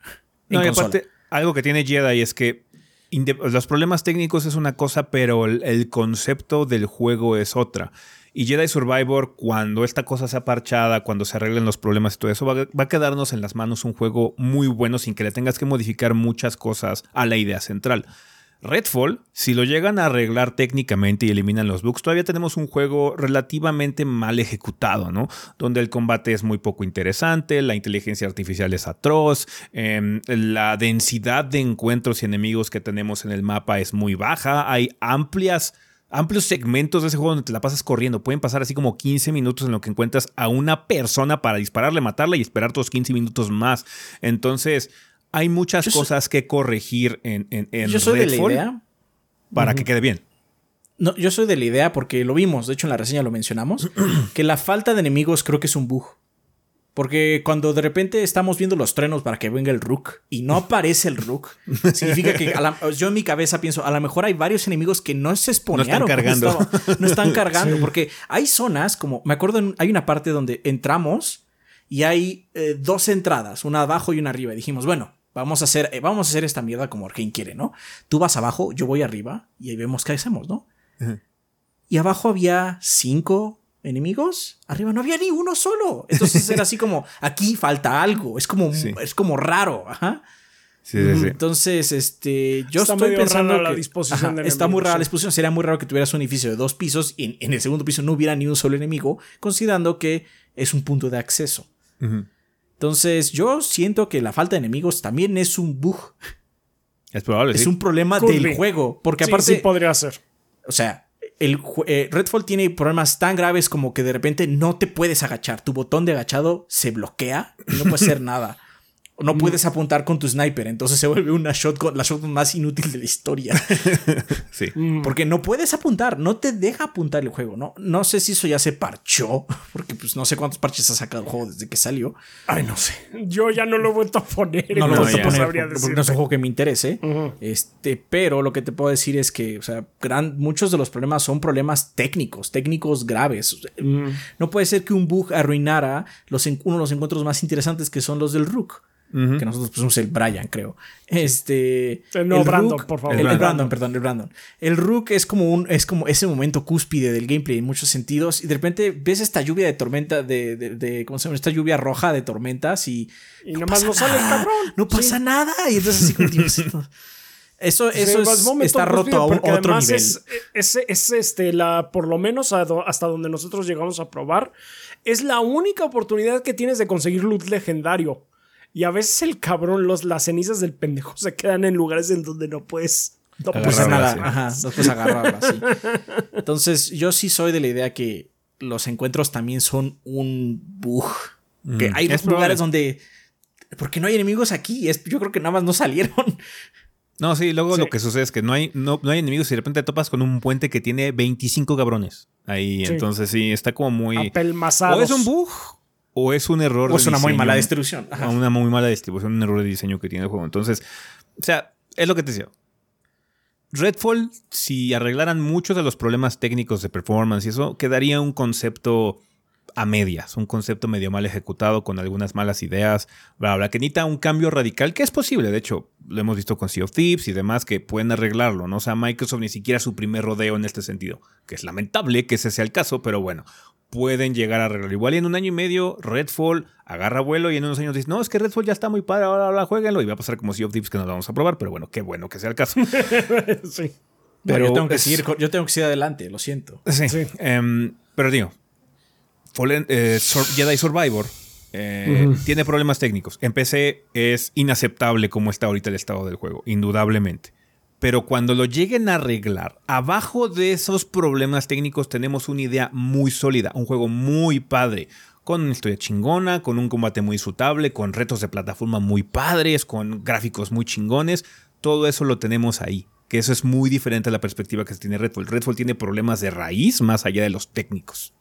B: en
A: No, y
B: consola.
A: aparte, algo que tiene Jedi es que los problemas técnicos es una cosa, pero el, el concepto del juego es otra. Y Jedi Survivor, cuando esta cosa sea parchada, cuando se arreglen los problemas y todo eso, va, a- quedarnos en las manos un juego muy bueno sin que le tengas que modificar muchas cosas a la idea central. Redfall, si lo llegan a arreglar técnicamente y eliminan los bugs, todavía tenemos un juego relativamente mal ejecutado, ¿no? Donde el combate es muy poco interesante, la inteligencia artificial es atroz, em, la densidad de encuentros y enemigos que tenemos en el mapa es muy baja, hay amplias amplios segmentos de ese juego donde te la pasas corriendo. Pueden pasar así como 15 minutos en lo que encuentras a una persona para dispararle, matarla y esperar otros 15 minutos más. Entonces, hay muchas
B: Yo soy-
A: cosas que corregir en, en, en
B: Yo soy de la idea.
A: para que quede bien.
B: No, yo soy de la idea porque lo vimos, de hecho en la reseña lo mencionamos, que la falta de enemigos creo que es un bug. Porque cuando de repente estamos viendo los trenos para que venga el Rook y no aparece el Rook, significa que a la- yo en mi cabeza pienso, a lo mejor hay varios enemigos que no se exponearon. porque
A: cargando.
B: estaba- no están cargando. Porque hay zonas, como me acuerdo, en- hay una parte donde entramos y hay eh, dos entradas, una abajo y una arriba. Y dijimos, bueno, vamos a hacer, eh, vamos a hacer esta mierda como Arkane quiere, ¿no? Tú vas abajo, yo voy arriba y ahí vemos qué hacemos, ¿no? Y abajo había cinco enemigos. Arriba no había ni uno solo. Entonces era así como, aquí falta algo. Es como,
A: Sí.
B: es como raro. Ajá.
A: Sí, sí, sí.
B: Entonces, este, yo
C: Está
B: estoy pensando
C: rara la
B: que-
C: disposición
B: Ajá,
C: de
B: está muy rara
C: sí.
B: la disposición. Sería muy raro que tuvieras un edificio de dos pisos y en, en el segundo piso no hubiera ni un solo enemigo, considerando que es un punto de acceso. Entonces, yo siento que la falta de enemigos también es un bug.
A: Es probable,
B: Es
A: sí.
B: un problema del juego. Porque
C: sí,
B: aparte,
C: sí podría ser.
B: o sea, el eh, Redfall tiene problemas tan graves como que de repente no te puedes agachar. Tu botón de agachado se bloquea y no puedes hacer nada. No puedes apuntar con tu sniper, entonces se vuelve una shotgun, la shotgun más inútil de la historia.
A: Sí.
B: Porque no puedes apuntar, no te deja apuntar el juego, ¿no? No sé si eso ya se parchó, porque pues no sé cuántos parches ha sacado el juego desde que salió.
C: Ay, no sé. Yo ya no lo he vuelto a poner.
B: No lo voy a poner porque no es un juego que me interese. Este, pero lo que te puedo decir es que, o sea, gran, muchos de los problemas son problemas técnicos, técnicos graves. O sea, No puede ser que un bug arruinara los, uno de los encuentros más interesantes que son los del Rook. Que nosotros pusimos el Brian, creo. Este.
C: No,
B: el
C: Brandon, por favor.
B: El, Brandon, perdón, el Brandon. El Rook es como un, es como ese momento cúspide del gameplay en muchos sentidos. Y de repente ves esta lluvia de tormenta, de, de, de- ¿cómo se llama? Esta lluvia roja de tormentas y.
C: Y nada más no sale el cabrón.
B: No pasa nada. Y entonces así como Eso, eso es-
C: momento
B: está roto a otro
C: además
B: nivel.
C: Es, es, es, este, la, por lo menos a do- hasta donde nosotros llegamos a probar, es la única oportunidad que tienes de conseguir loot legendario. Y a veces el cabrón, los, las cenizas del pendejo se quedan en lugares en donde no puedes. No puedes
B: nada.
A: sí.
B: Ajá, no puedes agarrarla, sí. Entonces, yo sí soy de la idea que los encuentros también son un bug. Que hay
A: Es
B: lugares
A: probable.
B: donde. Porque no hay enemigos aquí. Es, yo creo que nada más no salieron.
A: No, sí, luego
C: Sí.
A: lo que sucede es que no hay, no, no hay enemigos y de repente te topas con un puente que tiene 25 cabrones. Ahí,
C: Sí.
A: entonces sí, está como muy...
C: apelmazados.
A: O es un bug o es un error.
B: O
A: de
B: es una muy mala distribución. Ajá.
A: O una muy mala distribución, un error de diseño que tiene el juego. Entonces, o sea, es lo que te decía. Redfall, si arreglaran muchos de los problemas técnicos de performance y eso, quedaría un concepto a medias, un concepto medio mal ejecutado con algunas malas ideas, bla, bla, que necesita un cambio radical, que es posible, de hecho, lo hemos visto con Sea of Thieves y demás que pueden arreglarlo, ¿no? O sea, Microsoft ni siquiera su primer rodeo en este sentido, que es lamentable que ese sea el caso, pero bueno, pueden llegar a arreglarlo. Igual y en un año y medio, Redfall agarra vuelo y en unos años dice, no, es que Redfall ya está muy padre, ahora, ahora jueguenlo, y va a pasar como Sea of Thieves que nos vamos a probar, pero bueno, qué bueno que sea el caso.
C: sí.
B: Pero yo tengo, que
A: es-
B: seguir, yo tengo que seguir adelante, lo siento.
A: Sí.
C: Sí.
A: Em, pero digo, Fallen- eh, Jedi Survivor eh, tiene problemas técnicos. En PC es inaceptable como está ahorita el estado del juego, indudablemente. Pero cuando lo lleguen a arreglar, abajo de esos problemas técnicos tenemos una idea muy sólida, un juego muy padre, con una historia chingona, con un combate muy disfrutable, con retos de plataforma muy padres, con gráficos muy chingones. Todo eso lo tenemos ahí. Que eso es muy diferente a la perspectiva que tiene Redfall. Redfall tiene problemas de raíz más allá de los técnicos.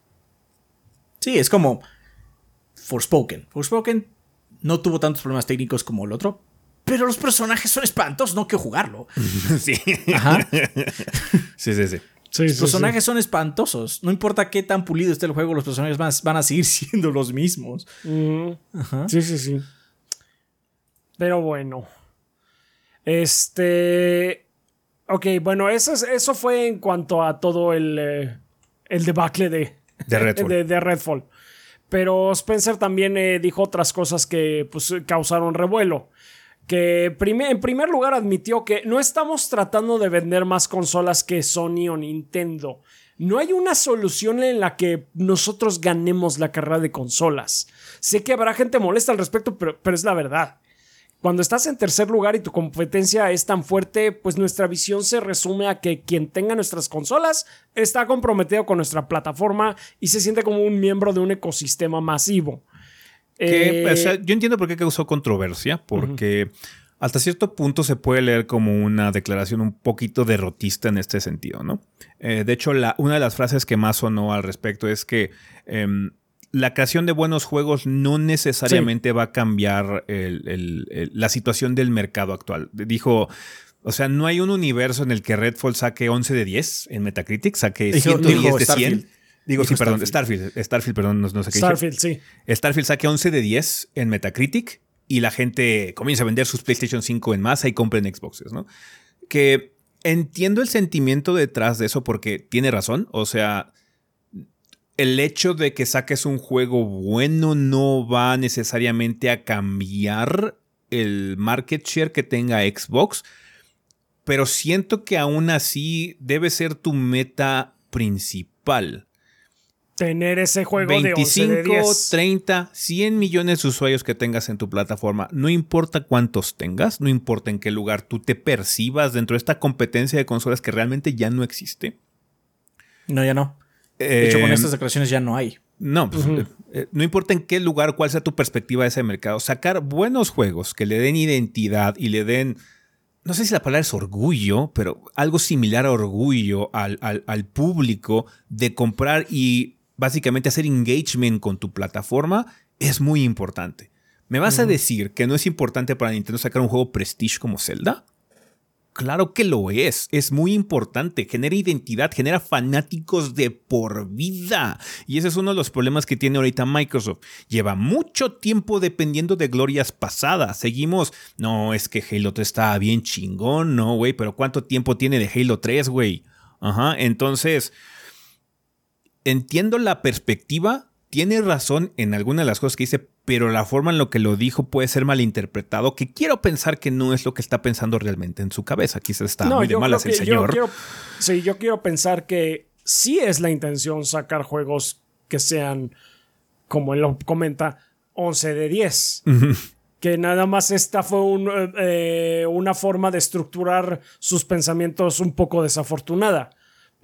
B: Sí, es como Forspoken. Forspoken no tuvo tantos problemas técnicos como el otro, pero los personajes son espantosos, no quiero jugarlo.
A: sí.
B: Ajá.
A: sí, sí, sí.
C: Sí,
B: Los
C: sí,
B: personajes son espantosos. No importa qué tan pulido esté el juego, los personajes van, van a seguir siendo los mismos. Ajá.
C: Sí, sí, sí. Pero bueno. Este. Ok, bueno, eso, es- eso fue en cuanto a todo el, eh, el debacle de,
A: De Redfall.
C: de, de Redfall. Pero Spencer también eh, dijo otras cosas que pues, causaron revuelo. Que en primer lugar admitió que no estamos tratando de vender más consolas que Sony o Nintendo. No hay una solución en la que nosotros ganemos la carrera de consolas. Sé que habrá gente molesta al respecto, pero, pero es la verdad. Cuando estás en tercer lugar y tu competencia es tan fuerte, pues nuestra visión se resume a que quien tenga nuestras consolas está comprometido con nuestra plataforma y se siente como un miembro de un ecosistema masivo.
A: Que,
C: Eh,
A: o sea, yo entiendo por qué causó controversia, porque hasta cierto punto se puede leer como una declaración un poquito derrotista en este sentido, ¿no? Eh, de hecho, la, una de las frases que más sonó al respecto es que em, la creación de buenos juegos no necesariamente va a cambiar el- el- el- la situación del mercado actual. Dijo... O sea, no hay un universo en el que Redfall saque 11 de 10 en Metacritic, saque
B: Dijo-
A: 110
B: dijo
A: de 100.
B: Starfield.
A: Digo,
B: Dijo
A: sí, perdón,
B: Starfield.
A: Starfield. Starfield, perdón, no, no sé qué dije.
C: Starfield, sí.
A: Starfield saque 11 de 10 en Metacritic y la gente comienza a vender sus PlayStation 5 en masa y compren Xboxes, ¿no? Que entiendo el sentimiento detrás de eso porque tiene razón. O sea, el hecho de que saques un juego bueno no va necesariamente a cambiar el market share que tenga Xbox, pero siento que aún así debe ser tu meta principal.
C: Tener ese juego de 11
A: 25,
C: de 10.
A: 30, 100 millones de usuarios que tengas en tu plataforma, no importa cuántos tengas, no importa en qué lugar tú te percibas dentro de esta competencia de consolas que realmente ya no existe.
B: No, ya no. De hecho, con
A: Eh,
B: estas declaraciones ya no hay.
A: No, pues, eh, eh, no importa en qué lugar, cuál sea tu perspectiva de ese mercado, sacar buenos juegos que le den identidad y le den, no sé si la palabra es orgullo, pero algo similar a orgullo al, al público de comprar y básicamente hacer engagement con tu plataforma es muy importante. ¿Me vas a decir que no es importante para Nintendo sacar un juego Prestige como Zelda? Claro que lo es, es muy importante, genera identidad, genera fanáticos de por vida. Y ese es uno de los problemas que tiene ahorita Microsoft. Lleva mucho tiempo dependiendo de glorias pasadas. Seguimos, no, es que Halo 3 estaba bien chingón, no, güey, pero ¿cuánto tiempo tiene de Halo 3, güey? Ajá, entonces, entiendo la perspectiva, tiene razón en alguna de las cosas que dice, pero la forma en lo que lo dijo puede ser malinterpretado, que quiero pensar que no es lo que está pensando realmente en su cabeza. Quizás está muy de malas el señor.
C: sí, yo quiero pensar que sí es la intención sacar juegos que sean, como él lo comenta, 11 de 10. Que nada más esta fue eh, una forma de estructurar sus pensamientos un poco desafortunada.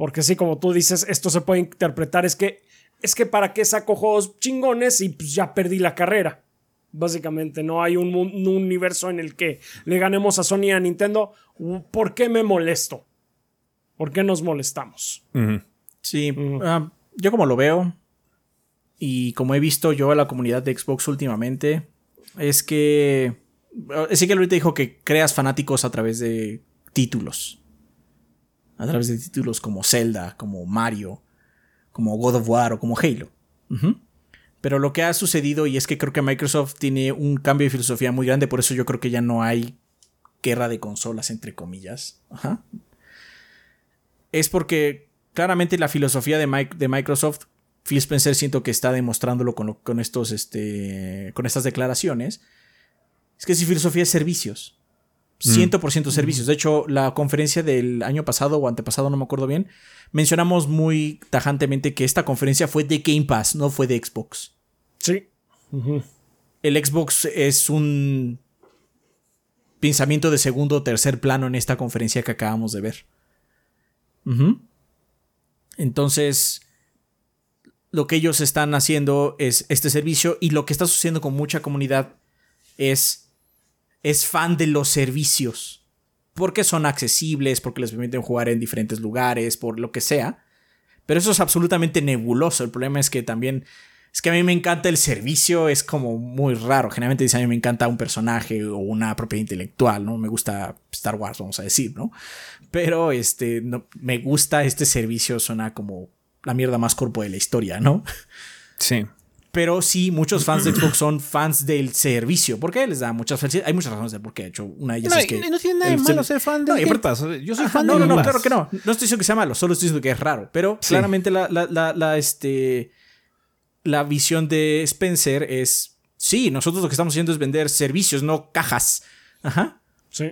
C: Porque sí, como tú dices, esto se puede interpretar, es que es que para qué saco juegos chingones y pues ya perdí la carrera. Básicamente, no hay un, universo en el que le ganemos a Sony y a Nintendo. ¿Por qué me molesto? ¿Por qué nos molestamos?
B: Sí, ah, yo como lo veo y como he visto yo a la comunidad de Xbox últimamente, es que... Sí que ahorita dijo que creas fanáticos a través de títulos. A través de títulos como Zelda, como Mario como God of War o como Halo. Pero lo que ha sucedido, y es que creo que Microsoft tiene un cambio de filosofía muy grande, por eso yo creo que ya no hay guerra de consolas, entre comillas. Es porque claramente la filosofía de, Microsoft, Phil Spencer siento que está demostrándolo con, con, estos, este, con estas declaraciones, es que si filosofía es servicios. 100% mm. servicios. De hecho, la conferencia del año pasado o antepasado, no me acuerdo bien, mencionamos muy tajantemente que esta conferencia fue de Game Pass, no fue de Xbox.
C: Sí.
B: El Xbox es un pensamiento de segundo o tercer plano en esta conferencia que acabamos de ver. Entonces, lo que ellos están haciendo es este servicio y lo que está sucediendo con mucha comunidad es es fan de los servicios. Porque son accesibles, porque les permiten jugar en diferentes lugares, por lo que sea. Pero eso es absolutamente nebuloso. El problema es que también. Es que a mí me encanta el servicio, es como muy raro. Generalmente dice a mí me encanta un personaje o una propiedad intelectual, ¿no? Me gusta Star Wars, vamos a decir, ¿no? Pero este, no, me gusta este servicio, suena como la mierda más corpo de la historia, ¿no?
A: Sí.
B: Pero sí, muchos fans de Xbox son fans del servicio. ¿Por qué? Les da muchas felicidades. Hay muchas razones de por qué. De hecho, una de ellas es que.
A: No tiene nada de malo ser fan de
B: no, Yo soy fan de No, no, no, claro que no. No estoy diciendo que sea malo, solo estoy diciendo que es raro. Pero claramente la, la, la, la, este, la visión de Spencer es. Sí, nosotros lo que estamos haciendo es vender servicios, no cajas. Ajá.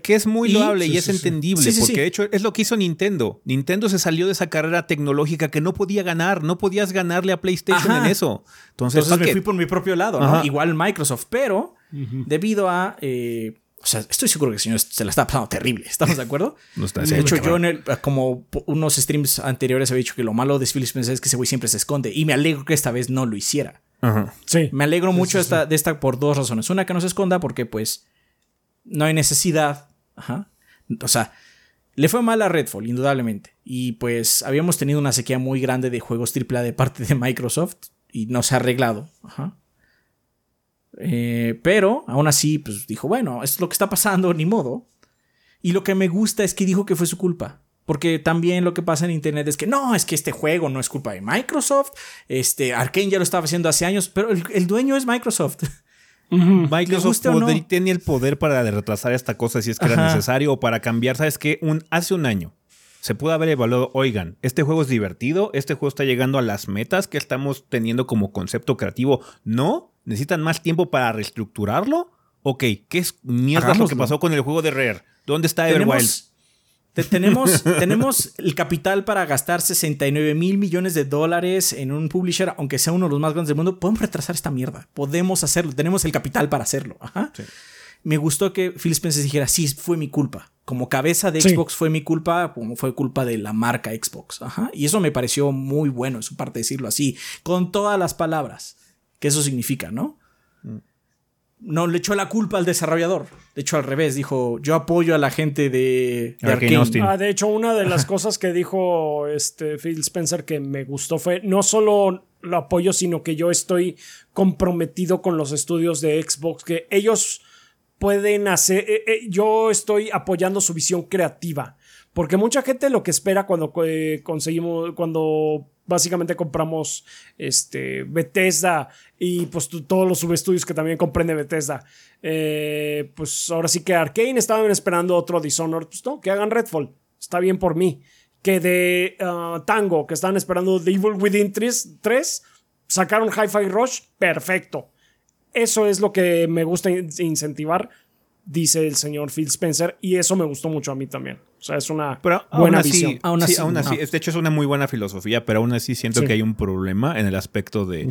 A: Que es muy loable y, es entendible, porque de hecho es lo que hizo Nintendo. Nintendo se salió de esa carrera tecnológica que no podía ganar, no podías ganarle a PlayStation en eso. Entonces,
B: me fui por mi propio lado, ¿no? Igual Microsoft, pero debido a... Eh, o sea, estoy seguro que el señor se la está pasando terrible, ¿estamos de acuerdo? no está de hecho, yo en el, como unos streams anteriores había dicho que lo malo de Phil Spencer es que ese güey siempre se esconde y me alegro que esta vez no lo hiciera.
C: Sí.
B: Me alegro mucho de esta por dos razones. Una, que no se esconda porque pues no hay necesidad. O sea, le fue mal a Redfall, indudablemente. Y pues habíamos tenido una sequía muy grande de juegos AAA de parte de Microsoft y no se ha arreglado. Ajá. Eh, pero aún así, pues dijo, bueno, es lo que está pasando, ni modo. Y lo que me gusta es que dijo que fue su culpa. Porque también lo que pasa en internet es que no, es que este juego no es culpa de Microsoft. Este, Arkane ya lo estaba haciendo hace años, pero el dueño es Microsoft.
A: Microsoft tiene el poder para retrasar esta cosa si es que era necesario o para cambiar. ¿Sabes qué? Un, hace un año se pudo haber evaluado, oigan, este juego es divertido, este juego está llegando a las metas que estamos teniendo como concepto creativo. ¿No? ¿Necesitan más tiempo para reestructurarlo? Ok, ¿qué es mierda lo que pasó con el juego de Rare? ¿Dónde está Everwild?
B: Tenemos, tenemos el capital para gastar 69 mil millones de dólares en un publisher, aunque sea uno de los más grandes del mundo. Podemos retrasar esta mierda. Podemos hacerlo. Tenemos el capital para hacerlo. Me gustó que Phil Spencer dijera, sí, fue mi culpa. Como cabeza de Xbox fue mi culpa, como fue culpa de la marca Xbox. Y eso me pareció muy bueno, es su parte decirlo así, con todas las palabras. que eso significa, ¿no? No le echó la culpa al desarrollador. De hecho, al revés, dijo, yo apoyo a la gente de, de
A: Arkane.
C: Ah, de hecho, una de las cosas que dijo este Phil Spencer que me gustó fue no solo lo apoyo, sino que yo estoy comprometido con los estudios de Xbox, que ellos pueden hacer, eh, eh, yo estoy apoyando su visión creativa, porque mucha gente lo que espera cuando eh, conseguimos, cuando básicamente compramos este Bethesda y pues todos los subestudios que también comprende Bethesda. Eh, pues ahora sí que Arkane estaban esperando otro Dishonored, pues no, que hagan Redfall. Está bien por mí. Que de ah, Tango, que estaban esperando The Evil Within 3, 3 sacaron Hi-Fi Rush, perfecto. Eso es lo que me gusta in- incentivar, dice el señor Phil Spencer, y eso me gustó mucho a mí también. O sea, es una
A: Pero
C: buena
A: aún así,
C: visión.
B: Aún
A: sí,
B: así,
A: aún así,
B: no.
A: es- de hecho es una muy buena filosofía, pero aún así siento
C: Sí.
A: que hay un problema en el aspecto de...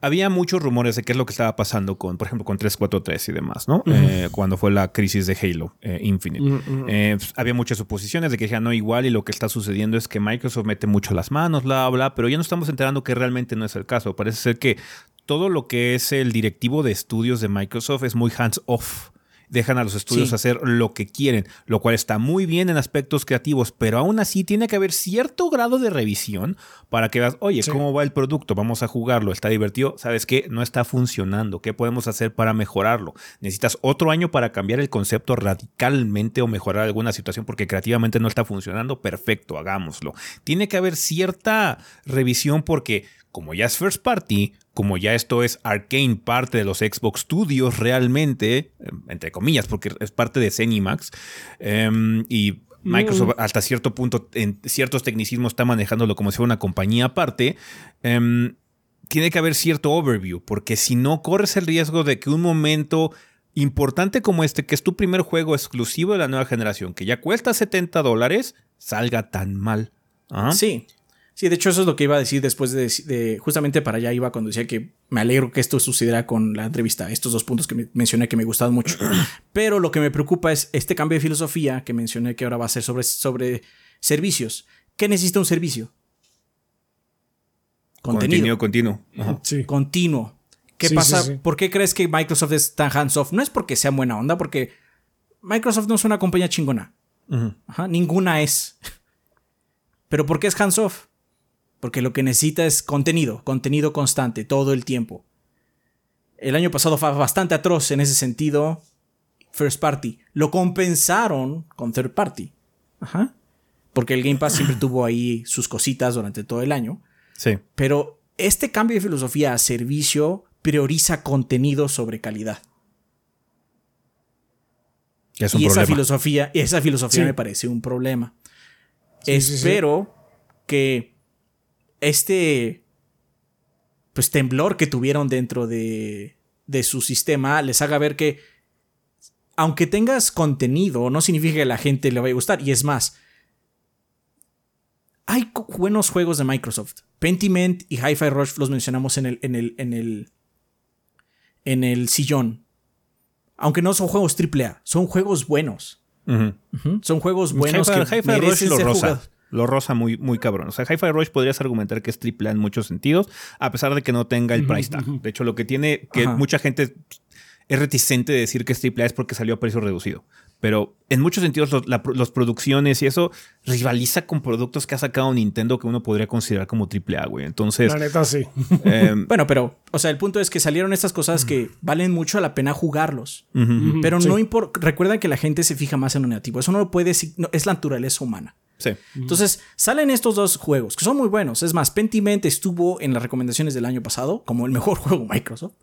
A: Había muchos rumores de qué es lo que estaba pasando con, por ejemplo, con 343 y demás, ¿no? Eh, cuando fue la crisis de Halo eh, Infinite. Eh, pues, había muchas suposiciones de que ya no igual y lo que está sucediendo es que Microsoft mete mucho las manos, bla, bla, pero ya nos estamos enterando que realmente no es el caso. Parece ser que todo lo que es el directivo de estudios de Microsoft es muy hands-off. Dejan a los estudios
B: Sí.
A: hacer lo que quieren, lo cual está muy bien en aspectos creativos, pero aún así tiene que haber cierto grado de revisión para que veas, oye,
C: Sí.
A: ¿cómo va el producto? Vamos a jugarlo, está divertido, ¿sabes qué? No está funcionando, ¿qué podemos hacer para mejorarlo? Necesitas otro año para cambiar el concepto radicalmente o mejorar alguna situación porque creativamente no está funcionando, perfecto, hagámoslo. Tiene que haber cierta revisión porque como ya es first party, como ya esto es Arcane, parte de los Xbox Studios realmente, eh, entre comillas, porque es parte de Zenimax, em, y Microsoft hasta cierto punto, en ciertos tecnicismos, está manejándolo como si fuera una compañía aparte, em, tiene que haber cierto overview, porque si no corres el riesgo de que un momento importante como este, que es tu primer juego exclusivo de la nueva generación, que ya cuesta 70 dólares, salga tan mal. ¿Ah?
B: Sí. Sí, de hecho eso es lo que iba a decir después de, de- justamente para allá iba cuando decía que me alegro que esto sucediera con la entrevista, estos dos puntos que me- mencioné que me gustaban mucho. Pero lo que me preocupa es este cambio de filosofía que mencioné que ahora va a ser sobre, sobre servicios. ¿Qué necesita un servicio? Contenido.
A: Contenido continuo. Ajá.
C: Sí.
B: Continuo. ¿Qué
C: Sí,
B: pasa?
C: sí, sí.
B: ¿Por qué crees que Microsoft es tan hands-off? No es porque sea buena onda, porque Microsoft no es una compañía chingona. Ajá, ninguna es. Pero ¿por qué es hands-off? Porque lo que necesita es contenido, contenido constante, todo el tiempo. El año pasado fue bastante atroz en ese sentido. First party. Lo compensaron con third party. Ajá. Porque el Game Pass siempre tuvo ahí sus cositas durante todo el año.
A: Sí.
B: Pero este cambio de filosofía a servicio prioriza contenido sobre calidad.
A: Es un
B: y esa
A: problema.
B: filosofía, esa filosofía
C: Sí.
B: me parece un problema.
C: Sí, sí, sí.
B: Espero que este pues temblor que tuvieron dentro de, de su sistema les haga ver que aunque tengas contenido, no significa que a la gente le vaya a gustar. Y es más, hay buenos juegos de Microsoft. Pentiment y Hi-Fi Rush los mencionamos en el, en el, en el, en el sillón. Aunque no son juegos AAA, son juegos buenos.
A: Ujú.
B: Ujú, Son juegos buenos
A: Hi-Fi, Rush
B: merecen
A: lo rosa. Lo rosa muy, muy cabrón. O sea, Hi-Fi Rush podrías argumentar que es triple A en muchos sentidos, a pesar de que no tenga el price tag. De hecho, lo que tiene, que
B: Ajá.
A: mucha gente es reticente de decir que es triple A es porque salió a precio reducido. Pero en muchos sentidos, los, la- los producciones y eso rivaliza con productos que ha sacado Nintendo que uno podría considerar como triple A, güey. Entonces,
C: La neta, sí.
A: em,
B: Bueno, pero, o sea, el punto es que salieron estas cosas que valen mucho la pena jugarlos. Pero
C: sí.
B: no importa. Recuerda que la gente se fija más en lo negativo. Eso no lo puede. no, es la naturaleza humana.
A: Sí.
B: Entonces, salen estos dos juegos que son muy buenos. Es más, Pentiment estuvo en las recomendaciones del año pasado como el mejor juego Microsoft.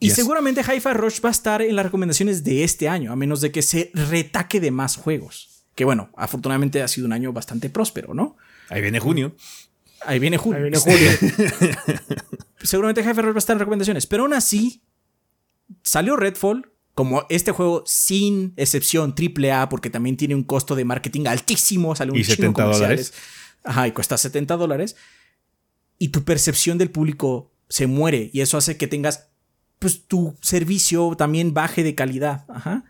B: y
A: Yes.
B: seguramente Hi-Fi Rush va a estar en las recomendaciones de este año, a menos de que se retaque de más juegos. Que bueno, afortunadamente ha sido un año bastante próspero, ¿no?
A: Ahí viene junio.
B: Ahí viene Julio.
C: Ahí viene Julio.
B: seguramente Hi-Fi Rush va a estar en recomendaciones. Pero aún así, salió Redfall como este juego sin excepción AAA, porque también tiene un costo de marketing altísimo. Sale un
A: ¿Y
B: chingo
A: 70
B: comerciales. Ajá, y cuesta 70 dólares. Y tu percepción del público se muere. Y eso hace que tengas, pues tu servicio también baje de calidad. Ajá.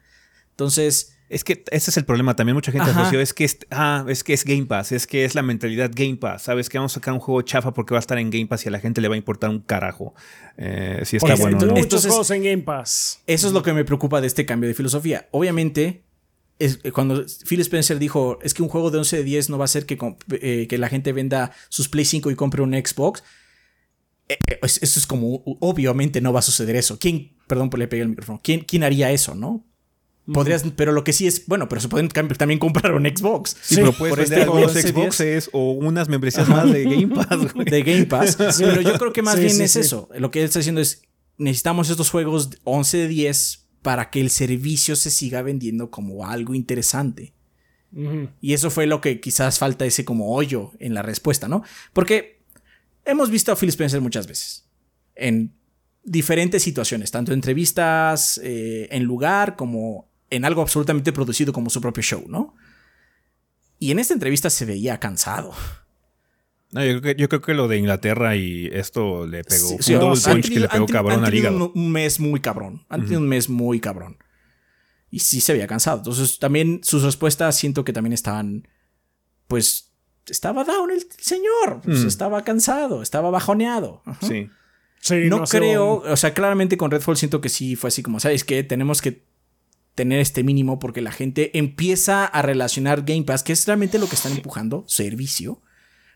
B: Entonces,
A: Es que ese es el problema. También mucha gente
B: Ajá.
A: asoció. Es que es, ah, es que es Game Pass. Es que es la mentalidad Game Pass. Sabes que vamos a sacar un juego chafa porque va a estar en Game Pass y a la gente le va a importar un carajo. Eh, si está
B: Oye,
A: bueno o no.
C: Muchos
B: Entonces-
C: juegos en Game Pass.
B: Eso es lo que me preocupa de este cambio de filosofía. Obviamente, es, eh, cuando Phil Spencer dijo, es que un juego de 11 de 10 no va a hacer que, eh, que la gente venda sus Play 5 y compre un Xbox. eh, es- eso es como, obviamente no va a suceder eso. ¿Quién, perdón por le pegué el micrófono, ¿quién, quién haría eso, no? Podrías, pero lo que sí es, bueno, pero se pueden también comprar un Xbox.
A: Sí, pero puedes
B: por este
A: vender
B: juego
A: algunos
B: de 11 días.
A: Xboxes o unas membresías más de Game Pass, güey.
B: de Game Pass. Pero yo creo que más
C: Sí,
B: bien
C: sí,
B: es
C: sí.
B: eso. Lo que él está diciendo es, necesitamos estos juegos 11 de 10 para que el servicio se siga vendiendo como algo interesante. Y eso fue lo que quizás falta ese como hoyo en la respuesta, ¿no? Porque hemos visto a Phil Spencer muchas veces. En diferentes situaciones, tanto en entrevistas, eh, en lugar, como en algo absolutamente producido como su propio show, ¿no? Y en esta entrevista se veía cansado.
A: No, yo, creo que, yo creo que lo de Inglaterra y esto le pegó.
B: Sí,
A: un double
C: sí,
A: punch que le pegó
B: han
A: cabrón
B: han
A: al
B: tenido
A: hígado.
B: Un, un mes muy cabrón. Han tenido un mes muy cabrón. Y sí se veía cansado. Entonces, también sus respuestas siento que también estaban. Pues. Estaba down el señor. Pues,
A: Mm.
B: Estaba cansado. Estaba bajoneado. Ajá.
A: Sí.
C: Sí,
B: No, creo. O sea, claramente con Redfall siento que sí fue así como, ¿sabes qué? Tenemos que tener este mínimo porque la gente empieza a relacionar Game Pass, que es realmente lo que están empujando, servicio,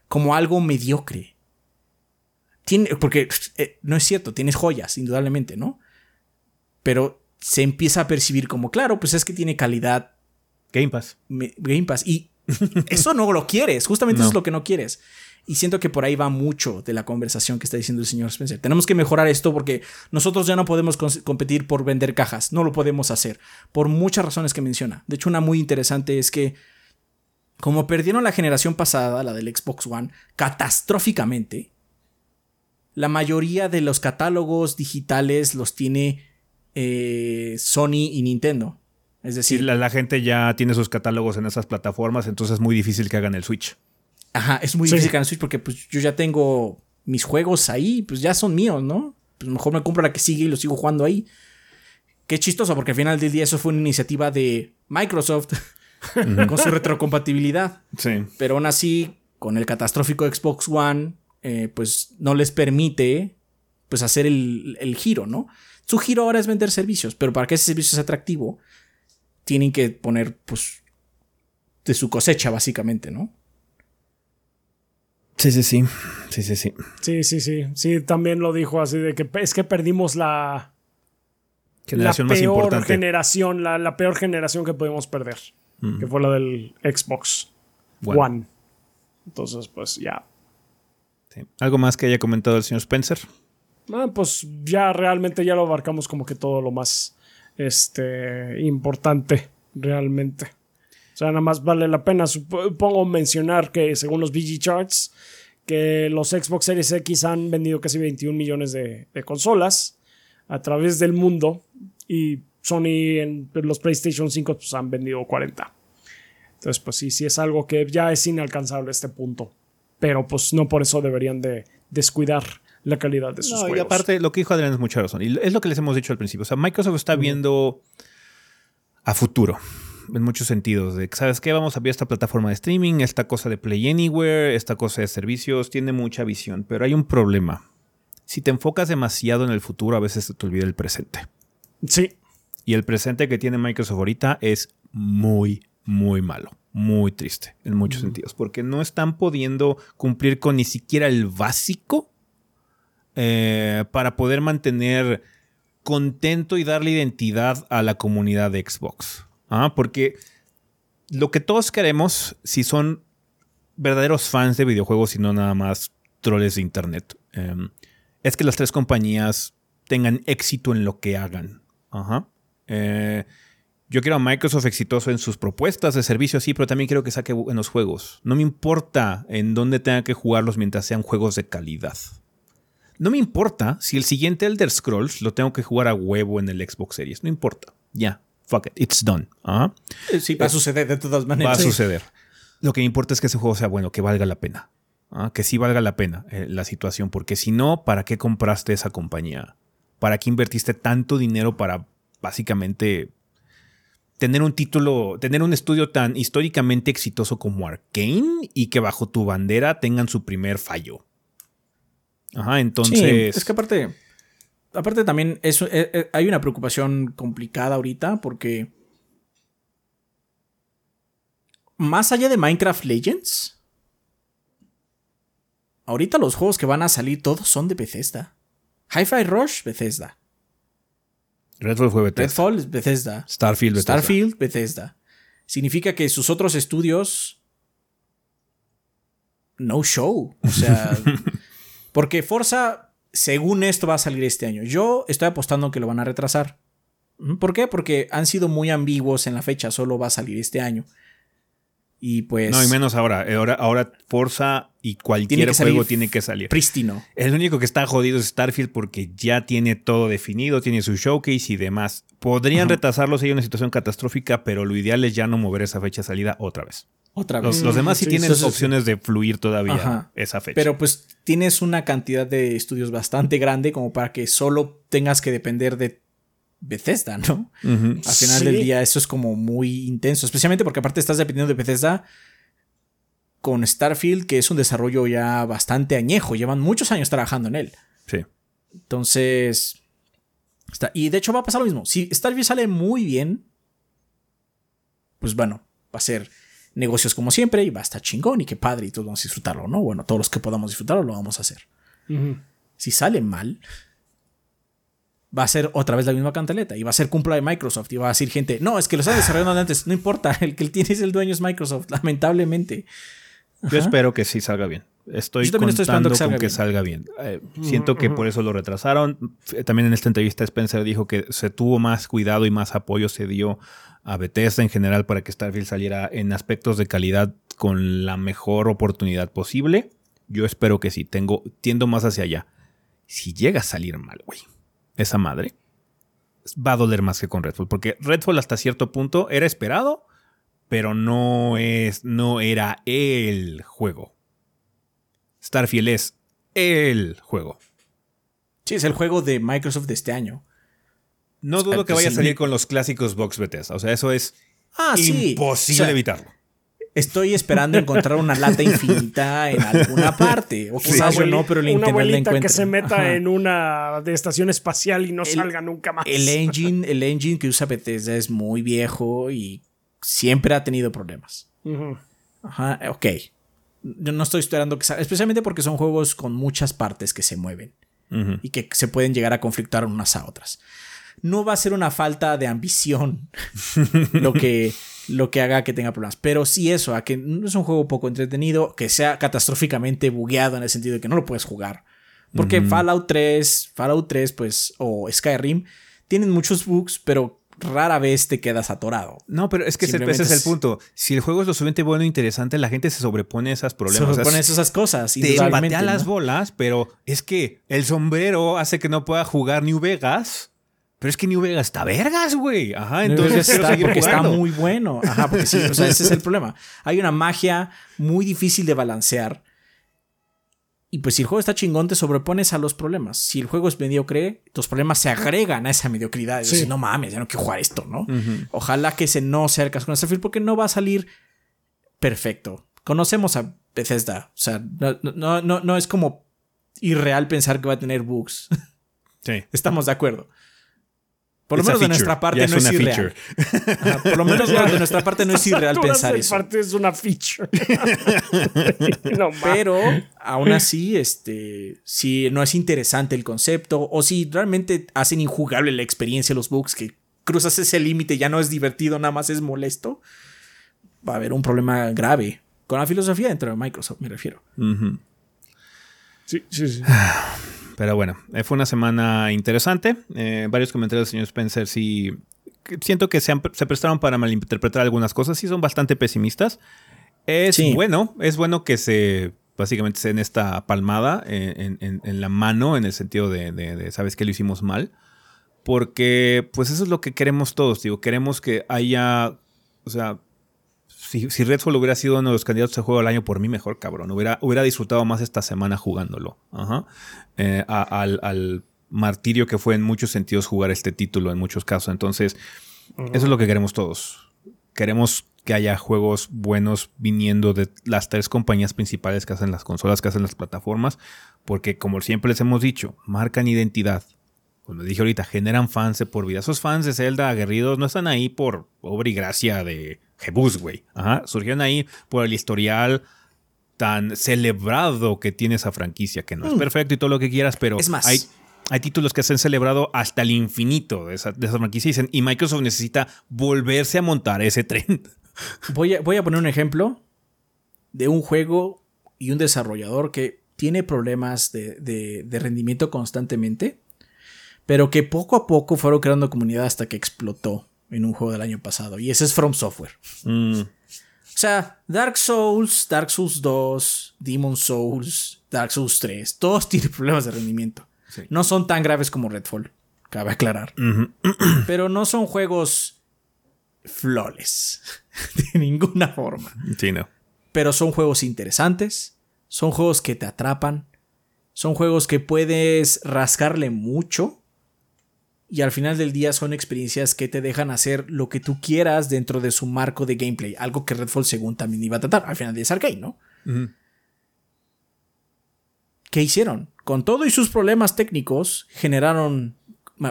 B: como algo mediocre. Tiene, porque eh, no es cierto, tienes joyas, indudablemente, ¿no? Pero se empieza a percibir como, claro, pues es que tiene calidad
A: Game Pass.
B: me- Game Pass. Y eso no lo quieres, justamente
A: No.
B: eso es lo que no quieres. Y siento que por ahí va mucho de la conversación que está diciendo el señor Spencer. Tenemos que mejorar esto porque nosotros ya no podemos competir por vender cajas, no lo podemos hacer, por muchas razones que menciona. De hecho, una muy interesante es que como perdieron la generación pasada, la del Xbox One, catastróficamente, la mayoría de los catálogos digitales los tiene eh, Sony y Nintendo. Es decir,
A: la, la gente ya tiene sus catálogos en esas plataformas, entonces es muy difícil que hagan el switch.
B: Ajá, es muy
C: Sí.
B: difícil en Switch porque pues yo ya tengo mis juegos ahí, pues ya son míos, ¿no? Pues mejor me compro la que sigue y lo sigo jugando ahí. Qué chistoso, porque al final del día eso fue una iniciativa de Microsoft con su retrocompatibilidad.
A: Sí.
B: Pero aún así, con el catastrófico Xbox One, eh, pues no les permite pues hacer el, el giro, ¿no? Su giro ahora es vender servicios, pero para que ese servicio sea atractivo, tienen que poner pues de su cosecha, básicamente, ¿no?
A: Sí, sí, sí. Sí, sí, sí.
C: Sí, sí, sí. Sí, también lo dijo así de que es que perdimos la,
A: Generación
C: la
A: más
C: peor
A: importante.
C: generación, la, la peor generación que pudimos perder. Que fue la del Xbox
A: One.
C: One. Entonces, pues ya.
A: Sí. ¿Algo más que haya comentado el señor Spencer?
C: Ah, pues ya realmente ya lo abarcamos como que todo lo más este importante realmente. O sea, nada más vale la pena supongo mencionar que según los VG charts que los Xbox Series X han vendido casi 21 millones de, de consolas a través del mundo y Sony en los PlayStation 5 pues, han vendido 40. Entonces, pues sí, sí es algo que ya es inalcanzable este punto. Pero pues no por eso deberían de descuidar la calidad de sus
A: No, y
C: juegos.
A: aparte, lo que dijo Adrián es mucha razón. Y es lo que les hemos dicho al principio. O sea, Microsoft está viendo a futuro. En muchos sentidos. De que, ¿sabes qué? Vamos a ver esta plataforma de streaming, esta cosa de Play Anywhere, esta cosa de servicios. Tiene mucha visión. Pero hay un problema. Si te enfocas demasiado en el futuro, a veces se te olvida el presente.
C: Sí,
A: Y el presente que tiene Microsoft ahorita es muy, muy malo. Muy triste en muchos sentidos. Porque no están pudiendo cumplir con ni siquiera el básico eh, para poder mantener contento y darle identidad a la comunidad de Xbox. Ah, Porque lo que todos queremos, si son verdaderos fans de videojuegos y no nada más troles de internet, eh, es que las tres compañías tengan éxito en lo que hagan. Ajá. Eh, yo quiero a Microsoft exitoso en sus propuestas de servicio, sí, pero también quiero que saque buenos juegos. No me importa en dónde tenga que jugarlos mientras sean juegos de calidad. No me importa si el siguiente Elder Scrolls lo tengo que jugar a huevo en el Xbox Series. No importa. Ya. Fuck it. It's done. Ajá.
B: Eh, Sí, va a suceder de todas
A: Va
B: maneras.
A: a suceder. Lo que me importa es que ese juego sea bueno, que valga la pena. Ah, Que sí valga la pena eh, la situación. Porque si no, ¿para qué compraste esa compañía? ¿Para qué invertiste tanto dinero para básicamente tener un título, tener un estudio tan históricamente exitoso como Arkane y que bajo tu bandera tengan su primer fallo. Ajá, entonces.
B: Sí, es que aparte. Aparte también eso, eh, eh, hay una preocupación complicada ahorita porque. Más allá de Minecraft Legends. Ahorita los juegos que van a salir todos son de Bethesda. Hi-Fi Rush, Bethesda.
A: Redfall fue Bethesda.
B: Redfall, Bethesda.
A: Starfield, Bethesda.
B: Starfield, Bethesda. Significa que sus otros estudios. No show. O sea. porque Forza, según esto, va a salir este año. Yo estoy apostando que lo van a retrasar. ¿Por qué? Porque han sido muy ambiguos en la fecha. Solo va a salir este año. Y pues.
A: No, y menos ahora. Ahora, ahora Forza y cualquier juego tiene que salir.
B: Prístino.
A: El único que está jodido es Starfield porque ya tiene todo definido, tiene su showcase y demás. Podrían retrasarlo si hay una situación catastrófica, pero lo ideal es ya no mover esa fecha de salida otra vez.
B: Otra vez.
A: Los, demás sí, tienen opciones de fluir todavía esa fecha.
B: Pero pues tienes una cantidad de estudios bastante grande como para que solo tengas que depender de Bethesda, ¿no? Al final del día eso es como muy intenso, especialmente porque aparte estás dependiendo de Bethesda con Starfield, que es un desarrollo ya bastante añejo, llevan muchos años trabajando en él.
A: Sí.
B: Entonces, está, y de hecho va a pasar lo mismo. Si Starfield sale muy bien, pues bueno, va a ser negocios como siempre y va a estar chingón y qué padre y todos vamos a disfrutarlo, ¿no? Bueno, todos los que podamos disfrutarlo lo vamos a hacer. Si sale mal, va a ser otra vez la misma cantaleta y va a ser cumpla de Microsoft y va a decir gente, no, es que lo está desarrollando antes, no importa, el que tiene es el dueño es Microsoft, lamentablemente.
A: Yo espero que sí salga bien. Estoy Yo contando estoy que con que salga bien. Eh, siento que por eso lo retrasaron. También en esta entrevista Spencer dijo que se tuvo más cuidado y más apoyo se dio a Bethesda en general para que Starfield saliera en aspectos de calidad con la mejor oportunidad posible. Yo espero que sí. Tengo, tiendo más hacia allá. Si llega a salir mal, güey esa madre, va a doler más que con Redfall. Porque Redfall hasta cierto punto era esperado, pero no es. no era el juego. Starfield es el juego.
B: Sí, es el juego de Microsoft de este año.
A: No dudo que vaya a salir con los clásicos box Bethesda. O sea, eso es ah, imposible evitarlo
B: estoy esperando encontrar una lata infinita en alguna parte. O quizás yo no, pero el
C: internet
B: la encuentra.
C: que se meta en una de estación espacial y no salga nunca más.
B: El engine, el engine que usa Bethesda es muy viejo y siempre ha tenido problemas. Ajá, ok. Yo no estoy esperando que salga, especialmente porque son juegos con muchas partes que se mueven y que se pueden llegar a conflictar unas a otras. No va a ser una falta de ambición lo que lo que haga que tenga problemas. Pero sí eso, a que no es un juego poco entretenido, que sea catastróficamente bugueado en el sentido de que no lo puedes jugar. Porque Fallout 3, Fallout 3, pues, o Skyrim, tienen muchos bugs, pero rara vez te quedas atorado.
A: No, pero es que ese, es el punto. Si el juego es lo suficiente bueno e interesante, la gente se sobrepone a esas problemas. Se
B: sobrepone a esas cosas.
A: Te patea las bolas, pero es que el sombrero hace que no pueda jugar New Vegas. Pero es que New Vegas está vergas, güey. Ajá, entonces
B: está, porque está muy bueno. Ajá, porque sí, o sea, ese es el problema. Hay una magia muy difícil de balancear. Y pues si el juego está chingón, te sobrepones a los problemas. Si el juego es mediocre, tus problemas se agregan a esa mediocridad. Y no mames, ya no quiero jugar esto, ¿no? Ojalá que se no acercas con Starfield porque no va a salir perfecto. Conocemos a Bethesda. O sea, no, no, no, no es como irreal pensar que va a tener bugs.
A: Sí.
B: Estamos de acuerdo. Por lo menos de nuestra parte no es irreal. por lo menos de nuestra parte no es irreal pensar eso.
C: parte es una feature.
B: Pero aún así, este, si no es interesante el concepto o si realmente hacen injugable la experiencia los bugs que cruzas ese límite ya no es divertido, nada más es molesto, va a haber un problema grave con la filosofía dentro de Microsoft, me refiero.
C: Sí, sí, sí.
A: Pero bueno, eh, fue una semana interesante. Eh, varios comentarios del señor Spencer sí siento que se, prestaron para malinterpretar algunas cosas. Sí son bastante pesimistas. Es bueno, es bueno que se básicamente se en esta palmada en, la mano en el sentido de, de, sabes que lo hicimos mal. Porque pues eso es lo que queremos todos, digo, queremos que haya, o sea, si, si, Redfall hubiera sido uno de los candidatos a juego del año, por mí mejor, cabrón. Hubiera, hubiera disfrutado más esta semana jugándolo. Ajá. Eh, al, martirio que fue en muchos sentidos jugar este título, en muchos casos. Entonces, Eso es lo que queremos todos. Queremos que haya juegos buenos viniendo de las tres compañías principales que hacen las consolas, que hacen las plataformas, porque como siempre les hemos dicho, marcan identidad. Como dije ahorita, generan fans de por vida. Esos fans de Zelda aguerridos no están ahí por obra y gracia de Jebus, güey. Ajá. Surgieron ahí por el historial tan celebrado que tiene esa franquicia, que no es perfecto y todo lo que quieras, pero
B: Es más.
A: hay, hay títulos que se han celebrado hasta el infinito de esa, de esa franquicia y, dicen, y Microsoft necesita volverse a montar ese tren.
B: Voy a, voy a poner un ejemplo de un juego y un desarrollador que tiene problemas de, de- de rendimiento constantemente, pero que poco a poco fueron creando comunidad hasta que explotó en un juego del año pasado. Y ese es From Software.
A: Mm,
B: O sea, Dark Souls, Dark Souls 2, Demon Souls, Dark Souls 3, todos tienen problemas de rendimiento.
A: Sí.
B: No son tan graves como Redfall, cabe aclarar. Pero no son juegos flawless. De ninguna forma.
A: Sí, no.
B: Pero son juegos interesantes. Son juegos que te atrapan. Son juegos que puedes rascarle mucho. Y al final del día son experiencias que te dejan hacer lo que tú quieras dentro de su marco de gameplay. Algo que Redfall según también iba a tratar. Al final de es arcade, ¿no? ¿Qué hicieron? Con todo y sus problemas técnicos, generaron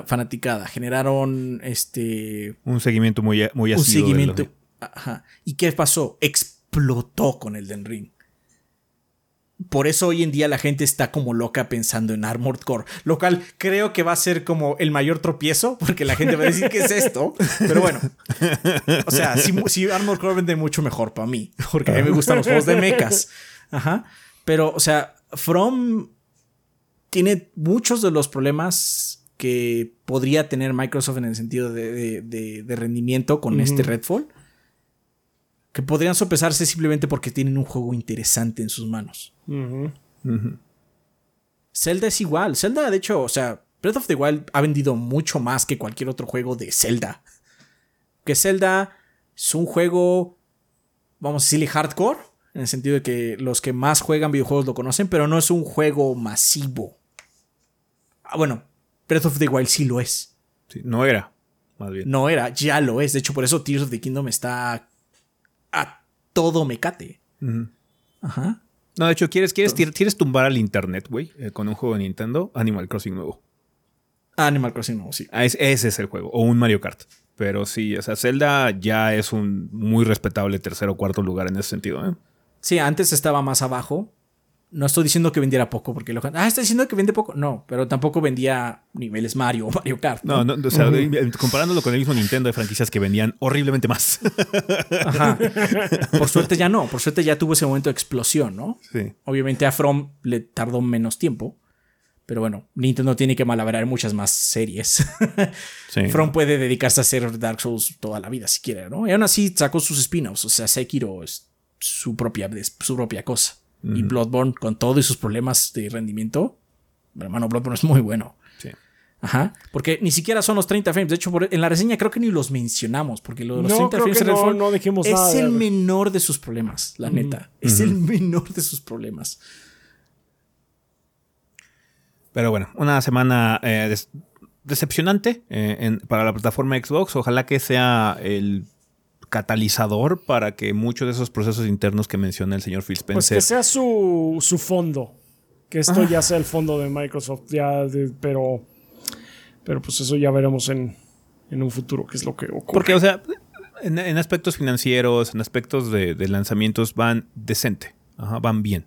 B: fanaticada, generaron este
A: Un seguimiento muy, muy
B: un
A: de
B: seguimiento.
A: los-
B: Ajá. ¿Y qué pasó? Explotó con el Den Ring. Por eso hoy en día la gente está como loca pensando en Armored Core. Lo cual creo que va a ser como el mayor tropiezo, porque la gente va a decir ¿qué es esto? Pero bueno. O sea, si, si Armored Core vende mucho mejor para mí, porque a mí me gustan los juegos de mechas. Ajá. Pero, o sea, From tiene muchos de los problemas que podría tener Microsoft en el sentido de, de- de- de rendimiento con este Redfall. Que podrían sopesarse simplemente porque tienen un juego interesante en sus manos.
C: Ujú.
B: Zelda es igual. Zelda, de hecho, o sea, Breath of the Wild ha vendido mucho más que cualquier otro juego de Zelda. Que Zelda es un juego, vamos a decirle, hardcore. En el sentido de que los que más juegan videojuegos lo conocen, pero no es un juego masivo. Ah, bueno, Breath of the Wild sí lo es.
A: Sí, no era, más bien.
B: No era, ya lo es. De hecho, por eso Tears of the Kingdom está a todo mecate.
A: Ujú.
B: Ajá.
A: No, de hecho, ¿quieres, quieres, quieres tumbar al internet, güey? eh, con un juego de Nintendo, Animal Crossing nuevo.
B: Animal Crossing no, sí.
A: Ah, es- ese es el juego. O un Mario Kart. Pero sí, o sea, Zelda ya es un muy respetable tercer o cuarto lugar en ese sentido, ¿eh?
B: Sí, antes estaba más abajo. No estoy diciendo que vendiera poco, porque lo ah, está diciendo que vende poco. No, pero tampoco vendía niveles Mario o Mario Kart.
A: No, no, o sea, comparándolo con el mismo Nintendo, hay franquicias que vendían horriblemente más.
B: Ajá. Por suerte ya no. Por suerte ya tuvo ese momento de explosión, ¿no?
A: sí.
B: Obviamente a From le tardó menos tiempo. Pero bueno, Nintendo tiene que malabrar muchas más series.
A: sí.
B: From puede dedicarse a hacer Dark Souls toda la vida si quiere, ¿no? Y aún así sacó sus spin-offs. O sea, Sekiro es su propia, su propia cosa. Y Bloodborne, con todos sus problemas de rendimiento, hermano, Bloodborne es muy bueno.
A: Sí.
B: Ajá. Porque ni siquiera son los 30 frames. De hecho, por- en la reseña creo que ni los mencionamos. Porque lo de los
C: No,
B: 30
C: creo
B: frames en
C: no-
B: Redfall
C: no dijimos
B: es
C: nada de-
B: el menor de sus problemas, la neta. Es el menor de sus problemas.
A: Pero bueno, una semana eh, decepcionante eh, en- para la plataforma Xbox. Ojalá que sea el catalizador para que muchos de esos procesos internos que menciona el señor Phil
C: Pues
A: Spencer.
C: que sea su, su fondo. Que esto ya sea el fondo de Microsoft. Ya, de- pero. Pero pues eso ya veremos en, en un futuro, qué es lo que ocurre.
A: Porque, o sea, en, en aspectos financieros, en aspectos de, de lanzamientos, van decente. Ajá, van bien.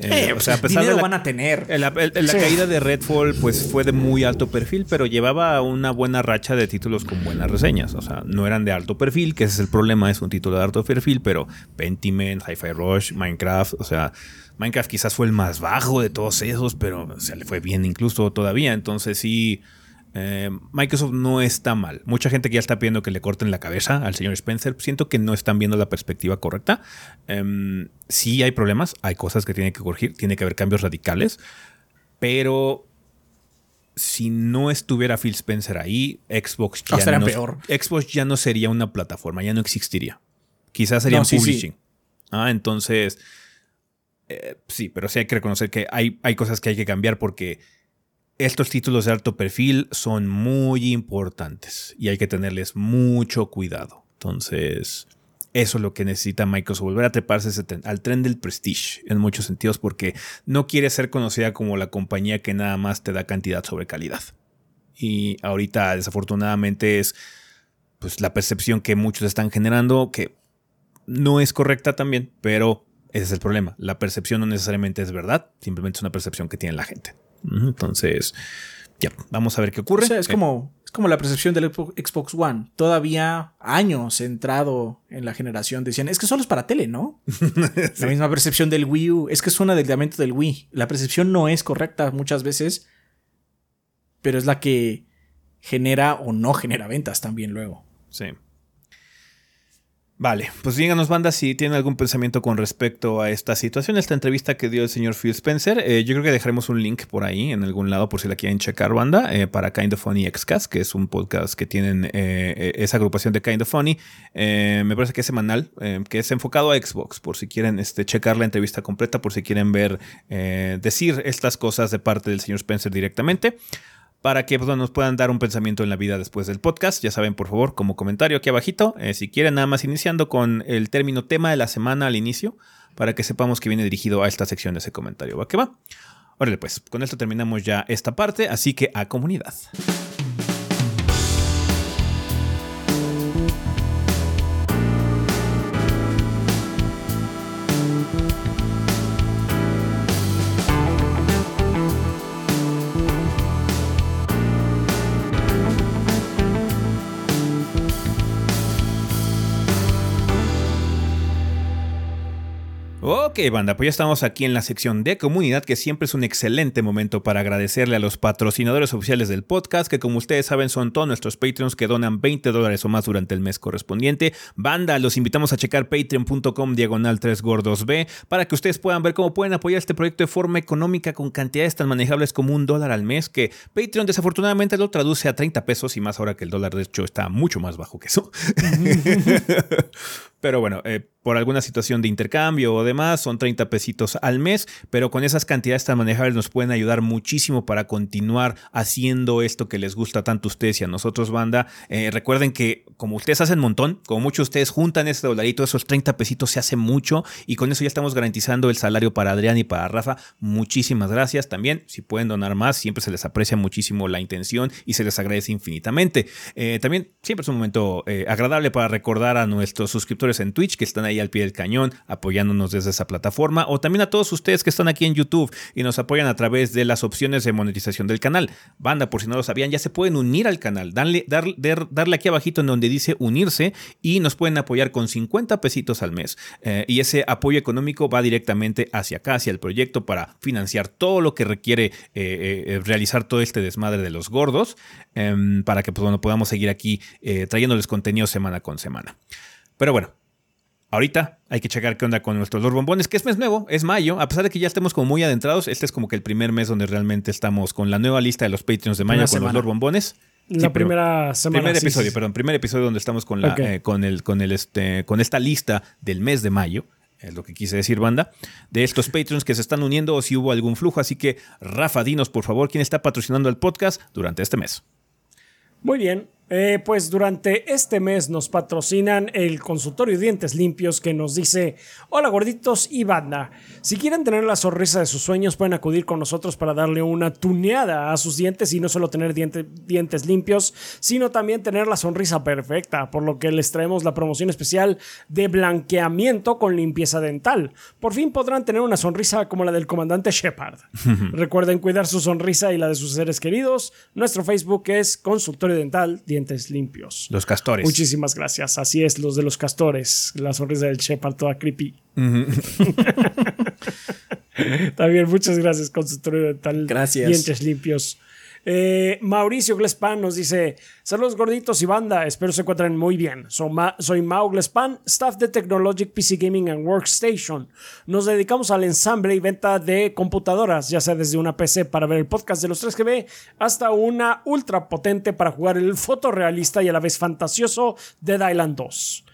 A: Eh,
B: Eh,
A: o sea, a pesar de la,
B: van a tener.
A: el- el- la
C: Sí.
A: caída de Redfall, pues fue de muy alto perfil, pero llevaba una buena racha de títulos con buenas reseñas. O sea, no eran de alto perfil, que ese es el problema, es un título de alto perfil, pero Pentiment, Hi-Fi Rush, Minecraft, o sea, Minecraft quizás fue el más bajo de todos esos, pero o sea, le fue bien incluso todavía. Entonces sí, eh, Microsoft no está mal. Mucha gente que ya está pidiendo que le corten la cabeza al señor Spencer. Siento que no están viendo la perspectiva correcta. Em, sí hay problemas, hay cosas que tiene que corregir, tiene que haber cambios radicales, pero si no estuviera Phil Spencer ahí, Xbox ya,
B: Ah,
A: no,
B: peor.
A: Xbox ya no sería una plataforma, ya no existiría. Quizás sería
B: No, sí.
A: publishing. Ah, entonces, eh, sí, pero sí hay que reconocer que hay, hay cosas que hay que cambiar porque estos títulos de alto perfil son muy importantes y hay que tenerles mucho cuidado. Entonces, eso es lo que necesita Microsoft, volver a treparse al tren del prestige en muchos sentidos porque no quiere ser conocida como la compañía que nada más te da cantidad sobre calidad. Y ahorita desafortunadamente es pues la percepción que muchos están generando que no es correcta también, pero ese es el problema. La percepción no necesariamente es verdad, simplemente es una percepción que tiene la gente. Entonces, ya, vamos a ver qué ocurre.
B: es, como, es como la percepción del Xbox One. Todavía años entrado en la generación decían, es que solo es para tele, ¿no? La misma percepción del Wii U, es que es un adelgamiento del Wii. La percepción no es correcta muchas veces, pero es la que genera o no genera ventas también luego.
A: Sí. Vale, pues díganos, banda, si tienen algún pensamiento con respecto a esta situación, esta entrevista que dio el señor Phil Spencer. Eh, yo creo que dejaremos un link por ahí, en algún lado, por si la quieren checar, banda, eh, para Kind of Funny Xcast, que es un podcast que tienen eh, esa agrupación de Kind of Funny. me parece que es semanal, que es enfocado a Xbox, por si quieren este, checar la entrevista completa, por si quieren ver, decir estas cosas de parte del señor Spencer directamente para que pues, nos puedan dar un pensamiento en la vida después del podcast. Ya saben, por favor, como comentario aquí abajito, eh, si quieren nada más iniciando con el término tema de la semana al inicio, para que sepamos que viene dirigido a esta sección de ese comentario. ¿Va que va? Órale, pues, con esto terminamos ya esta parte, así que a comunidad. Ok, banda, pues ya estamos aquí en la sección de comunidad, que siempre es un excelente momento para agradecerle a los patrocinadores oficiales del podcast, que como ustedes saben son todos nuestros Patreons que donan 20 dólares o más durante el mes correspondiente. Banda, los invitamos a checar patreon.com diagonal 3 gordos B para que ustedes puedan ver cómo pueden apoyar este proyecto de forma económica con cantidades tan manejables como un dólar al mes, que Patreon desafortunadamente lo traduce a 30 pesos y más ahora que el dólar de hecho está mucho más bajo que eso. Pero bueno, eh, por alguna situación de intercambio o demás, son 30 pesitos al mes, pero con esas cantidades tan manejables nos pueden ayudar muchísimo para continuar haciendo esto que les gusta tanto a ustedes y a nosotros, banda. Eh, recuerden que como ustedes hacen un montón, como muchos de ustedes juntan ese dolarito, esos 30 pesitos se hace mucho y con eso ya estamos garantizando el salario para Adrián y para Rafa. Muchísimas gracias también. Si pueden donar más, siempre se les aprecia muchísimo la intención y se les agradece infinitamente. Eh, también siempre es un momento eh, agradable para recordar a nuestros suscriptores en Twitch que están ahí al pie del cañón apoyándonos desde esa plataforma o también a todos ustedes que están aquí en YouTube y nos apoyan a través de las opciones de monetización del canal. Banda, por si no lo sabían, ya se pueden unir al canal. Darle, darle aquí abajito en donde dice unirse y nos pueden apoyar con 50 pesitos al mes. Eh, y ese apoyo económico va directamente hacia acá, hacia el proyecto para financiar todo lo que requiere eh, eh, realizar todo este desmadre de los gordos em, para que pues, podamos seguir aquí trayéndoles contenido semana con semana. Pero bueno, Ahorita hay que checar qué onda con nuestros dos bombones, que es mes nuevo, es mayo. A pesar de que ya estemos como muy adentrados, este es como que el primer mes donde realmente estamos con la nueva lista de los Patreons de mayo con los dos bombones.
C: La primera semana.
A: Primer episodio, perdón, primer episodio donde estamos con la, eh, con el, con el, este, con esta lista del mes de mayo. Es lo que quise decir, banda. De estos Patreons que se están uniendo o si hubo algún flujo. Así que, Rafa, dinos por favor quién está patrocinando el podcast durante este mes.
C: Muy bien, eh, pues durante este mes nos patrocinan el consultorio dientes limpios que nos dice, hola gorditos y banda, si quieren tener la sonrisa de sus sueños pueden acudir con nosotros para darle una tuneada a sus dientes y no solo tener dientes limpios, sino también tener la sonrisa perfecta, por lo que les traemos la promoción especial de blanqueamiento con limpieza dental. Por fin podrán tener una sonrisa como la del comandante Shepard. Recuerden cuidar su sonrisa y la de sus seres queridos. Nuestro Facebook es consultorio dental limpios.
A: Los castores.
C: Muchísimas gracias. Así es, los de los castores. La sonrisa del Shepard toda creepy. También muchas gracias, consultorio dental.
B: Gracias.
C: Dientes limpios. Eh, Mauricio Glespan nos dice: Saludos gorditos y banda, espero se encuentren muy bien. soy Mau Glespan, staff de Technologic PC Gaming and Workstation. Nos dedicamos al ensamble y venta de computadoras, ya sea desde una PC para ver el podcast de los 3GB hasta una ultra potente para jugar el fotorrealista y a la vez fantasioso Dead Island 2.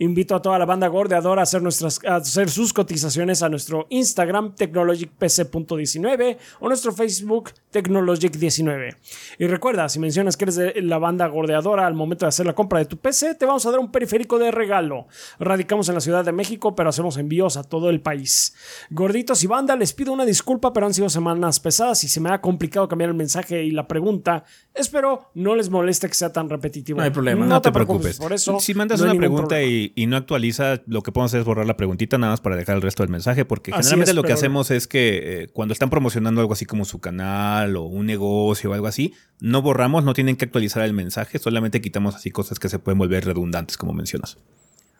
C: Invito a toda la banda gordeadora a hacer, nuestras, a hacer sus cotizaciones a nuestro Instagram, technologicpc.19 o nuestro Facebook, technologic19. Y recuerda, si mencionas que eres de la banda gordeadora al momento de hacer la compra de tu PC, te vamos a dar un periférico de regalo. Radicamos en la Ciudad de México, pero hacemos envíos a todo el país. Gorditos y banda, les pido una disculpa, pero han sido semanas pesadas y se me ha complicado cambiar el mensaje y la pregunta. Espero no les moleste que sea tan repetitivo.
B: No hay problema.
A: No, te preocupes.
C: Por eso,
A: si mandas
C: no
A: una pregunta
C: problema.
A: Y, y no actualiza, lo que podemos hacer es borrar la preguntita nada más para dejar el resto del mensaje, porque
C: Así
A: generalmente
C: es,
A: lo que hacemos es que eh, cuando están promocionando algo así como su canal o un negocio o algo así, no borramos, no tienen que actualizar el mensaje, solamente quitamos así cosas que se pueden volver redundantes, como mencionas.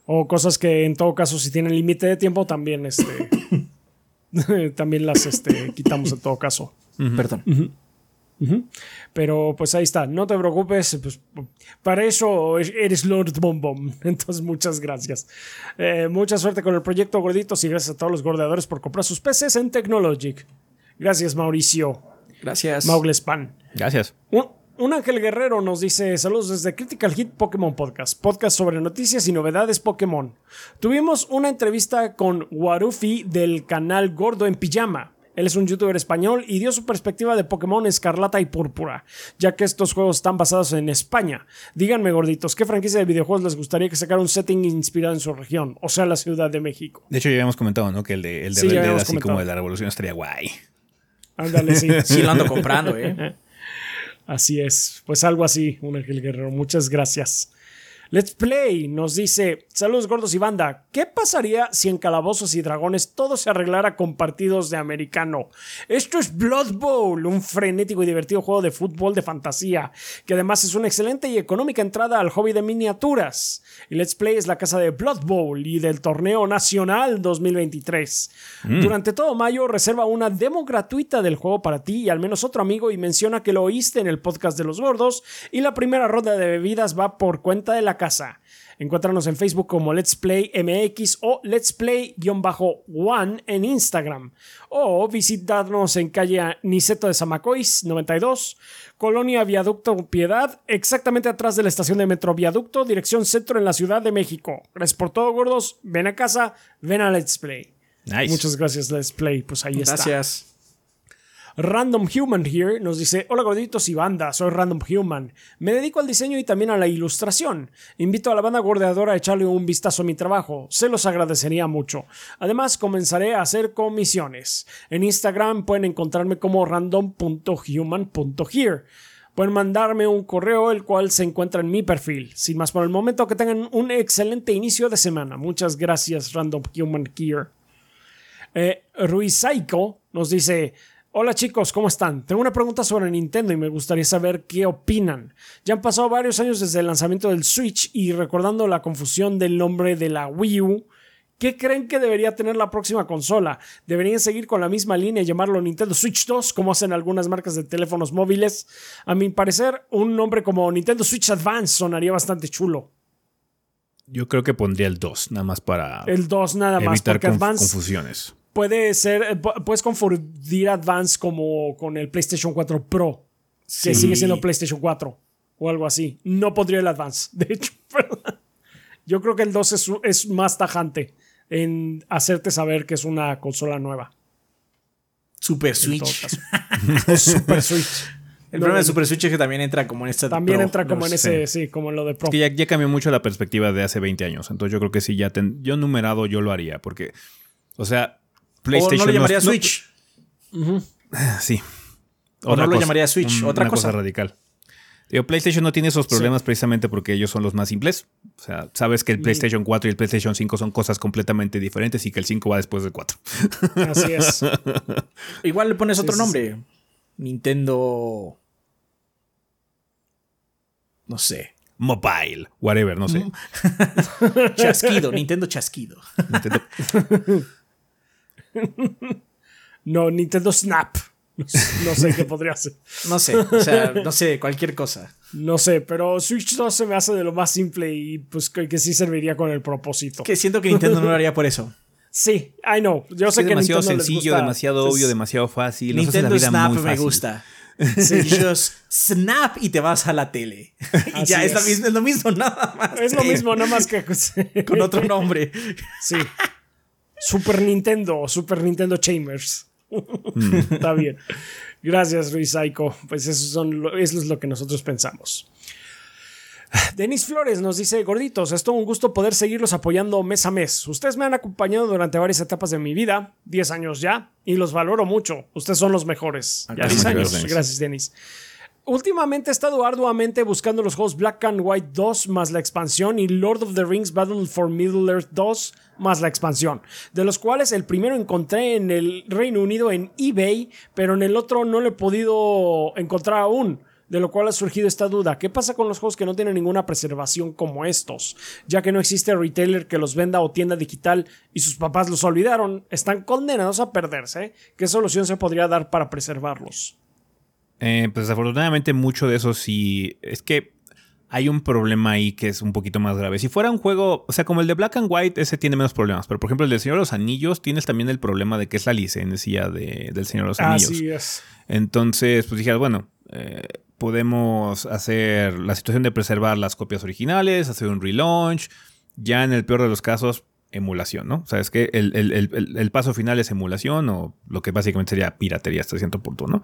C: O cosas que en todo caso, si tienen límite de tiempo, también este. también las este, quitamos en todo caso.
B: Perdón.
C: Pero pues ahí está, no te preocupes, pues, para eso eres Lord Bom Bom. Entonces, muchas gracias. Eh, mucha suerte con el proyecto Gorditos y gracias a todos los gordeadores por comprar sus PCs en Technologic. Gracias, Mauricio.
B: Gracias.
C: Maugles-Pan.
A: Gracias.
C: Un, un Ángel Guerrero nos dice saludos desde Critical Hit Pokémon Podcast, podcast sobre noticias y novedades Pokémon. Tuvimos una entrevista con Warufi del canal Gordo en Pijama. Él es un youtuber español y dio su perspectiva de Pokémon Escarlata y Púrpura, ya que estos juegos están basados en España. Díganme, gorditos, ¿qué franquicia de videojuegos les gustaría que sacara un setting inspirado en su región, o sea, la Ciudad de México?
A: De hecho, ya habíamos comentado, ¿no? Que el de, el de
C: Sí,
A: Red Dead, así
C: comentado.
A: como de la revolución, estaría guay.
C: Ándale, sí.
B: Sí, lo ando comprando, ¿eh?
C: Así es, pues algo así, un Ángel Guerrero. Muchas gracias. Let's Play nos dice, saludos gordos y banda, ¿qué pasaría si en Calabozos y Dragones todo se arreglara con partidos de americano? Esto es Blood Bowl, un frenético y divertido juego de fútbol de fantasía, que además es una excelente y económica entrada al hobby de miniaturas. Y Let's Play es la casa de Blood Bowl y del torneo nacional 2023. Durante todo mayo reserva una demo gratuita del juego para ti y al menos otro amigo y menciona que lo oíste en el podcast de los gordos y la primera ronda de bebidas va por cuenta de la casa. Encuéntranos en Facebook como Let's Play MX o Let's Play-One en Instagram. O visitarnos en calle Niceto de Zamacois 92, Colonia Viaducto Piedad, exactamente atrás de la estación de Metro Viaducto, dirección centro en la Ciudad de México. Gracias por todo, gordos. Ven a casa, ven a Let's Play.
A: Nice.
C: Muchas gracias, Let's Play. Pues ahí está.
B: Gracias.
C: Random Human here nos dice, hola gorditos y banda, soy Random Human. Me dedico al diseño y también a la ilustración. Invito a la banda gordeadora a echarle un vistazo a mi trabajo, se los agradecería mucho. Además, comenzaré a hacer comisiones. En Instagram pueden encontrarme como random.human.here. Pueden mandarme un correo, el cual se encuentra en mi perfil. Sin más por el momento, que tengan un excelente inicio de semana. Muchas gracias, Random Human Here. Eh, Ruiz Saiko nos dice: Hola chicos, ¿cómo están? Tengo una pregunta sobre Nintendo y me gustaría saber qué opinan. Ya han pasado varios años desde el lanzamiento del Switch y recordando la confusión del nombre de la Wii U, ¿qué creen que debería tener la próxima consola? ¿Deberían seguir con la misma línea y llamarlo Nintendo Switch 2 como hacen algunas marcas de teléfonos móviles? A mi parecer, un nombre como Nintendo Switch Advance sonaría bastante chulo.
A: Yo creo que pondría el 2, nada más para
C: El 2 nada más,
A: evitar
C: porque
A: conf-
C: Advance
A: confusiones.
C: Puede ser, eh, pu- puedes confundir Advance como con el PlayStation 4 Pro, que sigue siendo PlayStation 4 o algo así. No pondría el Advance, de hecho. pero Yo creo que el 2 es, es más tajante en hacerte saber que es una consola nueva.
B: Super
C: en
B: Switch.
C: Super Switch.
B: El
C: No,
B: problema de Super Switch es que también entra como en esta.
C: También
B: Pro.
C: entra como en ese, sí, como en lo de Pro.
A: Que ya, ya cambió mucho la perspectiva de hace 20 años. Entonces yo creo que sí, ya ten- yo numerado yo lo haría. Porque, o sea,
B: O
A: PlayStation.
B: no lo llamaría
A: no-
B: Switch.
A: sí.
B: O no lo llamaría Switch,
A: un-
B: otra
A: una
B: cosa.
A: radical. PlayStation no tiene esos problemas precisamente porque ellos son los más simples. O sea, sabes que el PlayStation 4 y el PlayStation 5 son cosas completamente diferentes y que el 5 va después del 4.
C: Así es.
B: Igual le pones otro nombre. Nintendo. No sé.
A: Mobile, whatever, no sé.
B: Chasquido. Nintendo Chasquido.
A: Nintendo-
C: No, Nintendo Snap. No sé, no sé qué podría ser.
B: No sé. O sea, no sé, cualquier cosa.
C: No sé, pero Switch 2 se me hace de lo más simple y pues que, que sí serviría con el propósito.
B: Que siento que Nintendo no lo haría por eso.
C: Sí, I know. Yo sé
A: es
C: que
A: demasiado
C: Nintendo les
A: sencillo,
C: gusta,
A: demasiado
C: pues,
A: obvio, demasiado fácil.
B: Nintendo
A: vida
B: Snap
A: muy
B: me gusta. Sí. just snap y te vas a la tele. y ya es,
C: es.
B: lo mismo, es lo mismo, nada más.
C: Es lo
B: que
C: mismo, nada más que
B: Con otro nombre.
C: Sí. Super Nintendo, Super Nintendo Chambers. Está bien. Gracias, Luis Psycho. Pues eso, son, eso es lo que nosotros pensamos. Denis Flores nos dice, gorditos, es todo un gusto poder seguirlos apoyando mes a mes. Ustedes me han acompañado durante varias etapas de mi vida, 10 años ya, y los valoro mucho. Ustedes son los mejores. Ya
B: gracias,
C: 10 años.
A: gracias, Denis.
C: Últimamente he estado arduamente buscando los juegos Black and White 2 más la expansión y Lord of the Rings Battle for Middle Earth 2 más la expansión, de los cuales el primero encontré en el Reino Unido en eBay, pero en el otro no lo he podido encontrar aún. De lo cual ha surgido esta duda. ¿Qué pasa con los juegos que no tienen ninguna preservación como estos? Ya que no existe retailer que los venda o tienda digital y sus papás los olvidaron, están condenados a perderse. ¿Qué solución se podría dar para preservarlos?
A: Eh, pues desafortunadamente mucho de eso sí. Es que hay un problema ahí que es un poquito más grave. Si fuera un juego, o sea, como el de Black and White, ese tiene menos problemas. Pero por ejemplo, el del Señor de los Anillos, tienes también el problema de que es la licencia de- del Señor de los Anillos.
C: Así es.
A: Entonces, pues dije, bueno, eh, podemos hacer la situación de preservar las copias originales, hacer un relaunch. Ya en el peor de los casos, emulación, ¿no? O sea, es que el, el- el- el- el paso final es emulación o lo que básicamente sería piratería hasta cierto punto, ¿no?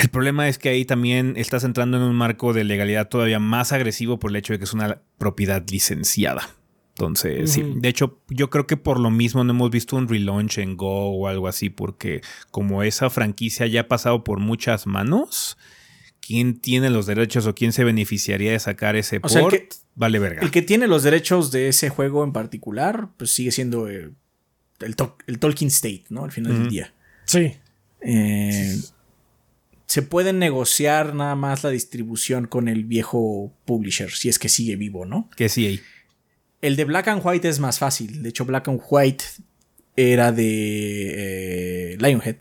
A: El problema es que ahí también estás entrando en un marco de legalidad todavía más agresivo por el hecho de que es una propiedad licenciada. Entonces, sí. De hecho, yo creo que por lo mismo no hemos visto un relaunch en Go o algo así, porque como esa franquicia ya ha pasado por muchas manos, ¿quién tiene los derechos o quién se beneficiaría de sacar ese
B: O
A: port?
B: sea, el que-
A: vale verga.
B: El que tiene los derechos de ese juego en particular, pues sigue siendo eh, el, to- el Tolkien State, ¿no? Al final del día.
C: Sí.
B: Eh, se puede negociar nada más la distribución con el viejo publisher, si es que sigue vivo, ¿no?
A: Que sí, ahí.
B: El de Black and White es más fácil. De hecho, Black and White era de eh, Lionhead.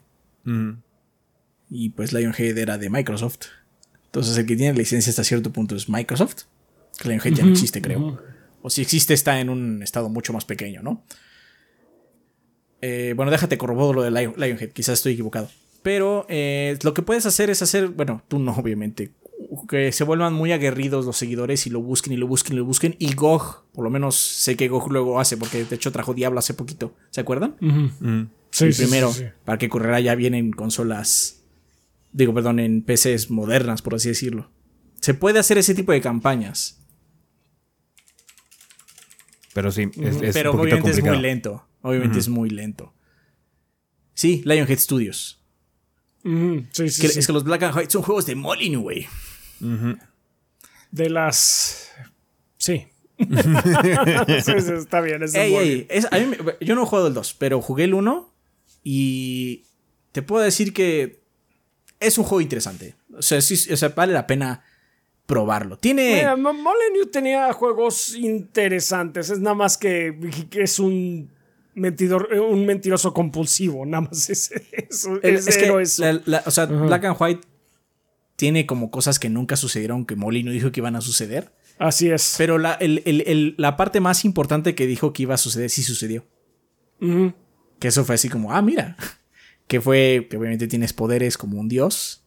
B: Y pues Lionhead era de Microsoft. Entonces el que tiene la licencia hasta cierto punto es Microsoft. Lionhead ya no existe, creo. O si existe, está en un estado mucho más pequeño, ¿no? Eh, bueno, déjate corroboro lo de Lion- Lionhead, quizás estoy equivocado. Pero eh, lo que puedes hacer es hacer, bueno, tú no, obviamente, que se vuelvan muy aguerridos los seguidores y lo busquen y lo busquen y lo busquen. Y GOG, por lo menos sé que GOG luego hace, porque de hecho trajo Diablo hace poquito, ¿se acuerdan?
A: Ujú.
C: Sí,
B: primero,
C: sí, sí.
B: para que correrá ya bien en consolas, digo, perdón, en PCs modernas, por así decirlo. Se puede hacer ese tipo de campañas,
A: Pero sí, es, es
B: pero
A: un poquito
B: obviamente es muy lento. Obviamente es muy lento. Sí, Lionhead Studios.
C: Ujú, sí, sí,
B: Que-
C: sí.
B: Es que los Black and White son juegos de Molyneux, güey.
C: De las. Sí. Sí, sí, está bien. es
B: Ey,
C: muy
B: ey,
C: bien.
B: es- a mí me- yo no he jugado el 2, pero jugué el 1 y te puedo decir que es un juego interesante. O sea, sí, o sea, vale la pena probarlo. Tiene...
C: Molyneux tenía juegos interesantes. Es nada más que, que es un mentidor, un mentiroso compulsivo. Nada más es es,
B: es que,
C: eso.
B: la- la- o sea, Black and White tiene como cosas que nunca sucedieron, que Molino dijo que iban a suceder.
C: Así es.
B: Pero la, el- el- el- la parte más importante que dijo que iba a suceder, sí sucedió. Que eso fue así como, ah, mira. Que fue que obviamente tienes poderes como un dios.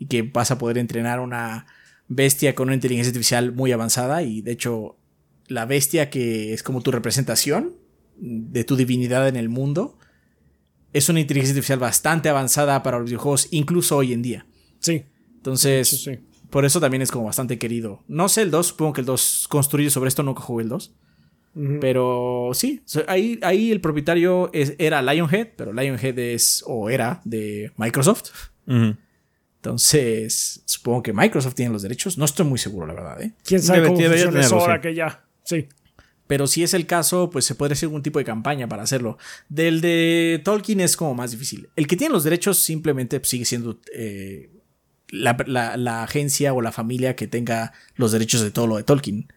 B: Y que vas a poder entrenar una bestia con una inteligencia artificial muy avanzada. Y de hecho, la bestia que es como tu representación de tu divinidad en el mundo. Es una inteligencia artificial bastante avanzada para los videojuegos, incluso hoy en día.
C: Sí.
B: Entonces,
C: Sí, sí.
B: por eso también es como bastante querido. No sé el 2, supongo que el 2 construye sobre esto, nunca jugué el 2.
C: Ujú.
B: Pero sí, ahí, ahí el propietario es- era Lionhead, pero Lionhead es o era de Microsoft. Entonces, supongo que Microsoft tiene los derechos. No estoy muy seguro, la verdad, ¿eh?
C: ¿Quién sabe
A: Debe-
C: cómo funciona eso
A: tenerlo,
C: ahora
A: sí.
C: que ya? Sí.
B: Pero si es el caso, pues se podría hacer algún tipo de campaña para hacerlo. Del de Tolkien es como más difícil. El que tiene los derechos simplemente sigue siendo eh, la, la- la agencia o la familia que tenga los derechos de todo lo de Tolkien.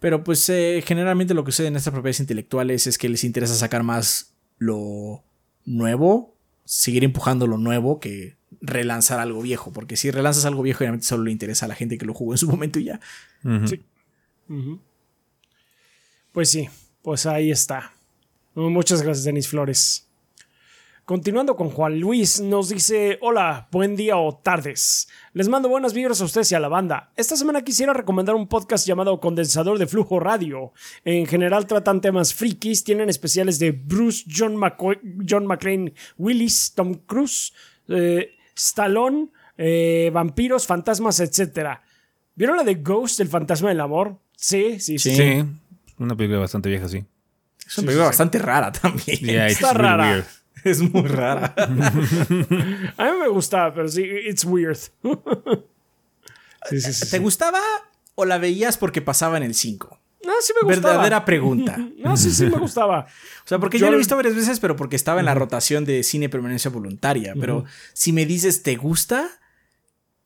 B: Pero pues eh, generalmente lo que sucede en estas propiedades intelectuales es que les interesa sacar más lo nuevo, seguir empujando lo nuevo que relanzar algo viejo. Porque si relanzas algo viejo, generalmente solo le interesa a la gente que lo jugó en su momento y ya.
C: Sí. Pues sí, pues ahí está. Muchas gracias, Denis Flores. Continuando con Juan Luis, nos dice: Hola, buen día o tardes. Les mando buenas vibras a ustedes y a la banda. Esta semana quisiera recomendar un podcast llamado Condensador de Flujo Radio. En general tratan temas frikis, tienen especiales de Bruce, John, McCo- John Willis, Tom Cruise, eh, Stallone, eh, vampiros, fantasmas, etc. ¿Vieron la de Ghost, el fantasma del amor? Sí, sí, sí.
B: Sí.
A: Una película bastante vieja, sí.
B: Es una película bastante rara también.
A: Yeah,
C: Está
A: really
C: rara.
A: weird.
B: Es muy rara.
C: A mí me gusta, pero sí, it's weird. sí, sí, sí.
B: ¿Te gustaba o la veías porque pasaba en el 5?
C: No, sí me gustaba.
B: Verdadera pregunta.
C: No, sí, sí me gustaba.
B: O sea, porque
C: Yo-
B: yo, lo he visto varias veces, pero porque estaba en la rotación de cine permanencia voluntaria. Pero si me dices, ¿te gusta?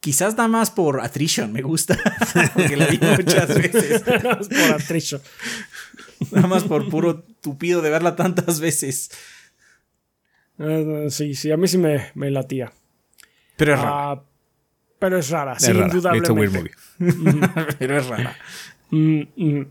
B: Quizás nada más por attrition me gusta. porque la vi muchas veces.
C: Es por attrition.
B: Nada más por puro tupido de verla tantas veces.
C: Eh, sí, sí, a mí sí me, me latía.
B: Pero es rara.
C: Ah, pero es rara, sí,
A: Es rara. It's a weird
C: indudablemente.
A: movie.
B: pero es rara.
C: Mm, mm.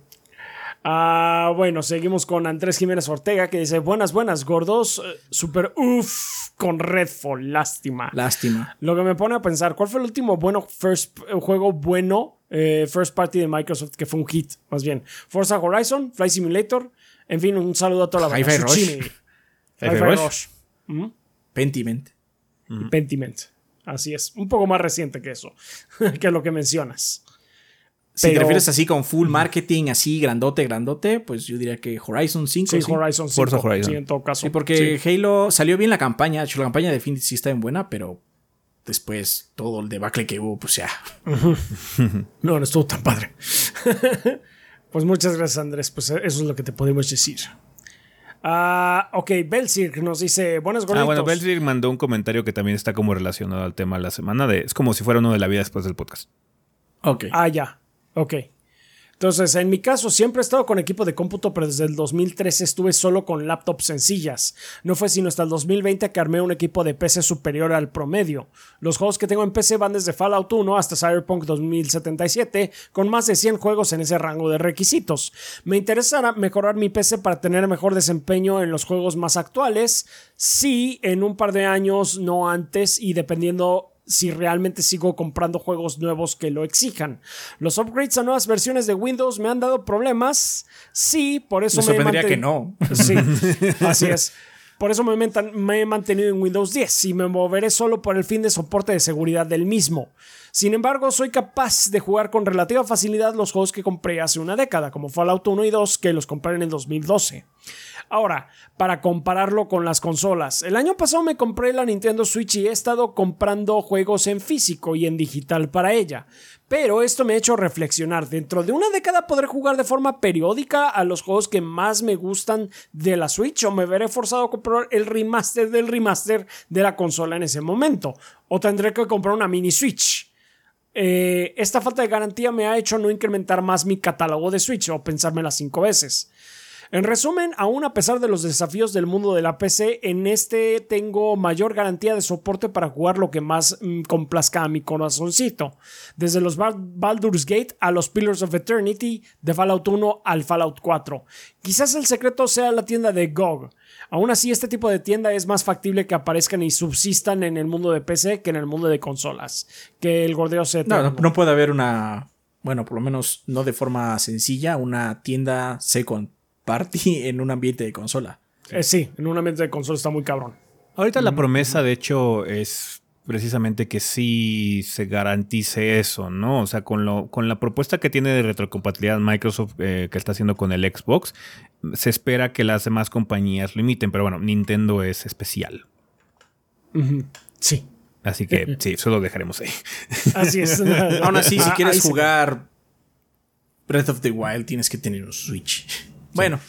C: Ah, bueno, seguimos con Andrés Jiménez Ortega que dice: Buenas, buenas, gordos. Eh, super uff con Redfall, lástima.
B: Lástima.
C: Lo que me pone a pensar, ¿cuál fue el último bueno first, eh, juego bueno eh, first party de Microsoft que fue un hit? Más bien, Forza Horizon, Flight Simulator. En fin, un saludo a toda la banda.
A: Hi-Fi Rush.
B: Pentiment.
C: Pentiment. Así es. Un poco más reciente que eso, que lo que mencionas.
B: Si te refieres así con full marketing, así grandote, grandote, pues yo diría que Horizon 5.
C: Sí,
B: sí.
C: Horizon 5.
A: Forza Horizon.
C: Sí, en todo caso.
B: Sí, porque
C: Sí.
B: Halo salió bien la campaña. De hecho, la campaña de Infinity sí está bien buena, pero después todo el debacle que hubo, pues ya.
C: No, no estuvo tan padre. pues muchas gracias, Andrés. Pues eso es lo que te podemos decir. Ah, ok, Belzir nos dice: Buenas gorditos.
A: Ah, bueno, Belzig mandó un comentario que también está como relacionado al tema de la semana. De, es como si fuera uno de la vida después del podcast.
B: Ok.
C: Ah, ya. Ok. Entonces, en mi caso, siempre he estado con equipo de cómputo, pero desde el 2013 estuve solo con laptops sencillas. No fue sino hasta el 2020 que armé un equipo de PC superior al promedio. Los juegos que tengo en PC van desde Fallout 1 hasta Cyberpunk 2077, con más de 100 juegos en ese rango de requisitos. Me interesará mejorar mi PC para tener mejor desempeño en los juegos más actuales, sí, en un par de años, no antes, y dependiendo si realmente sigo comprando juegos nuevos que lo exijan. Los upgrades a nuevas versiones de Windows me han dado problemas. Sí, por eso
B: Me
C: me
B: que no.
C: Sí, así es. Por eso me, me he mantenido en Windows 10 y me moveré solo por el fin de soporte de seguridad del mismo. Sin embargo, soy capaz de jugar con relativa facilidad los juegos que compré hace una década, como Fallout 1 y 2, que los compré en el 2012. Ahora, para compararlo con las consolas, el año pasado me compré la Nintendo Switch y he estado comprando juegos en físico y en digital para ella. Pero esto me ha hecho reflexionar. Dentro de una década podré jugar de forma periódica a los juegos que más me gustan de la Switch o me veré forzado a comprar el remaster del remaster de la consola en ese momento. O tendré que comprar una mini Switch. Eh, esta falta de garantía me ha hecho no incrementar más mi catálogo de Switch o pensármela cinco veces. En resumen, aún a pesar de los desafíos del mundo de la PC, en este tengo mayor garantía de soporte para jugar lo que más mm, complazca a mi corazoncito. Desde los Bal- Baldur's Gate a los Pillars of Eternity, de Fallout 1 al Fallout 4. Quizás el secreto sea la tienda de GOG. Aún así, este tipo de tienda es más factible que aparezcan y subsistan en el mundo de PC que en el mundo de consolas. Que el gordeo se...
B: No, no, no puede haber una. Bueno, por lo menos no de forma sencilla, una tienda second party en un ambiente de consola.
C: Eh, sí, en un ambiente de consola está muy cabrón.
A: Ahorita la promesa, de hecho, es precisamente que sí se garantice eso, ¿no? O sea, con, lo, con la propuesta que tiene de retrocompatibilidad Microsoft eh, que está haciendo con el Xbox, se espera que las demás compañías lo imiten, pero bueno, Nintendo es especial.
C: Sí,
A: Así que sí, eso lo dejaremos ahí.
C: así es.
B: Aún así, si
C: Ah,
B: quieres jugar Breath of the Wild, tienes que tener un Switch. Bueno,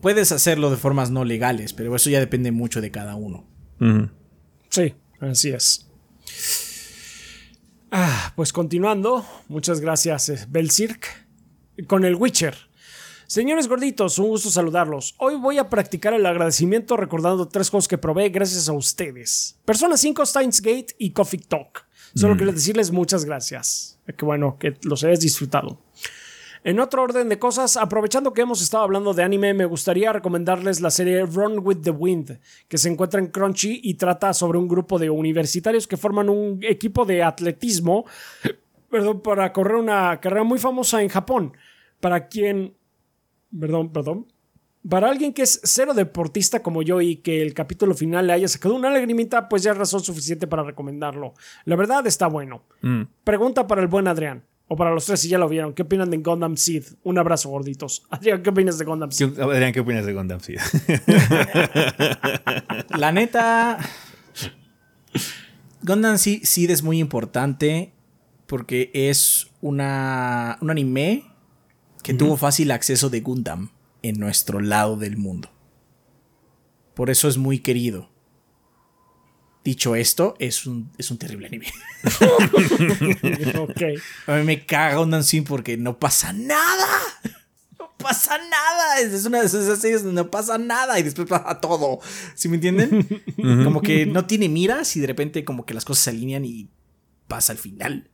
B: puedes hacerlo de formas no legales, pero eso ya depende mucho de cada uno.
C: Sí, así es. Ah, pues continuando, muchas gracias, eh, Belzirk. Con el Witcher. Señores gorditos, un gusto saludarlos. Hoy voy a practicar el agradecimiento recordando tres juegos que probé gracias a ustedes. Persona 5, Steins Gate y Coffee Talk. Solo quiero decirles muchas gracias. Qué bueno que los hayas disfrutado. En otro orden de cosas, aprovechando que hemos estado hablando de anime, me gustaría recomendarles la serie Run with the Wind, que se encuentra en Crunchy y trata sobre un grupo de universitarios que forman un equipo de atletismo perdón, para correr una carrera muy famosa en Japón. Para quien. Perdón, perdón. Para alguien que es cero deportista como yo y que el capítulo final le haya sacado una lagrimita, pues ya es razón suficiente para recomendarlo. La verdad está bueno.
A: Mm.
C: Pregunta para el buen Adrián. O para los tres si ya lo vieron. ¿Qué opinan de Gundam Seed? Un abrazo, gorditos. Adrián, ¿qué opinas de Gundam Seed?
A: ¿Qué- Adrián, ¿qué opinas de Gundam Seed?
B: La neta. Gundam Seed Seed es muy importante porque es una, un anime que tuvo fácil acceso de Gundam en nuestro lado del mundo. Por eso es muy querido. Dicho esto, es un, es un terrible anime.
C: ok.
B: A mí me caga Gundam Seed porque no pasa nada. No pasa nada. Es una de esas series donde no pasa nada y después pasa todo. ¿Sí me entienden? Como que no tiene miras y de repente como que las cosas se alinean y pasa al final.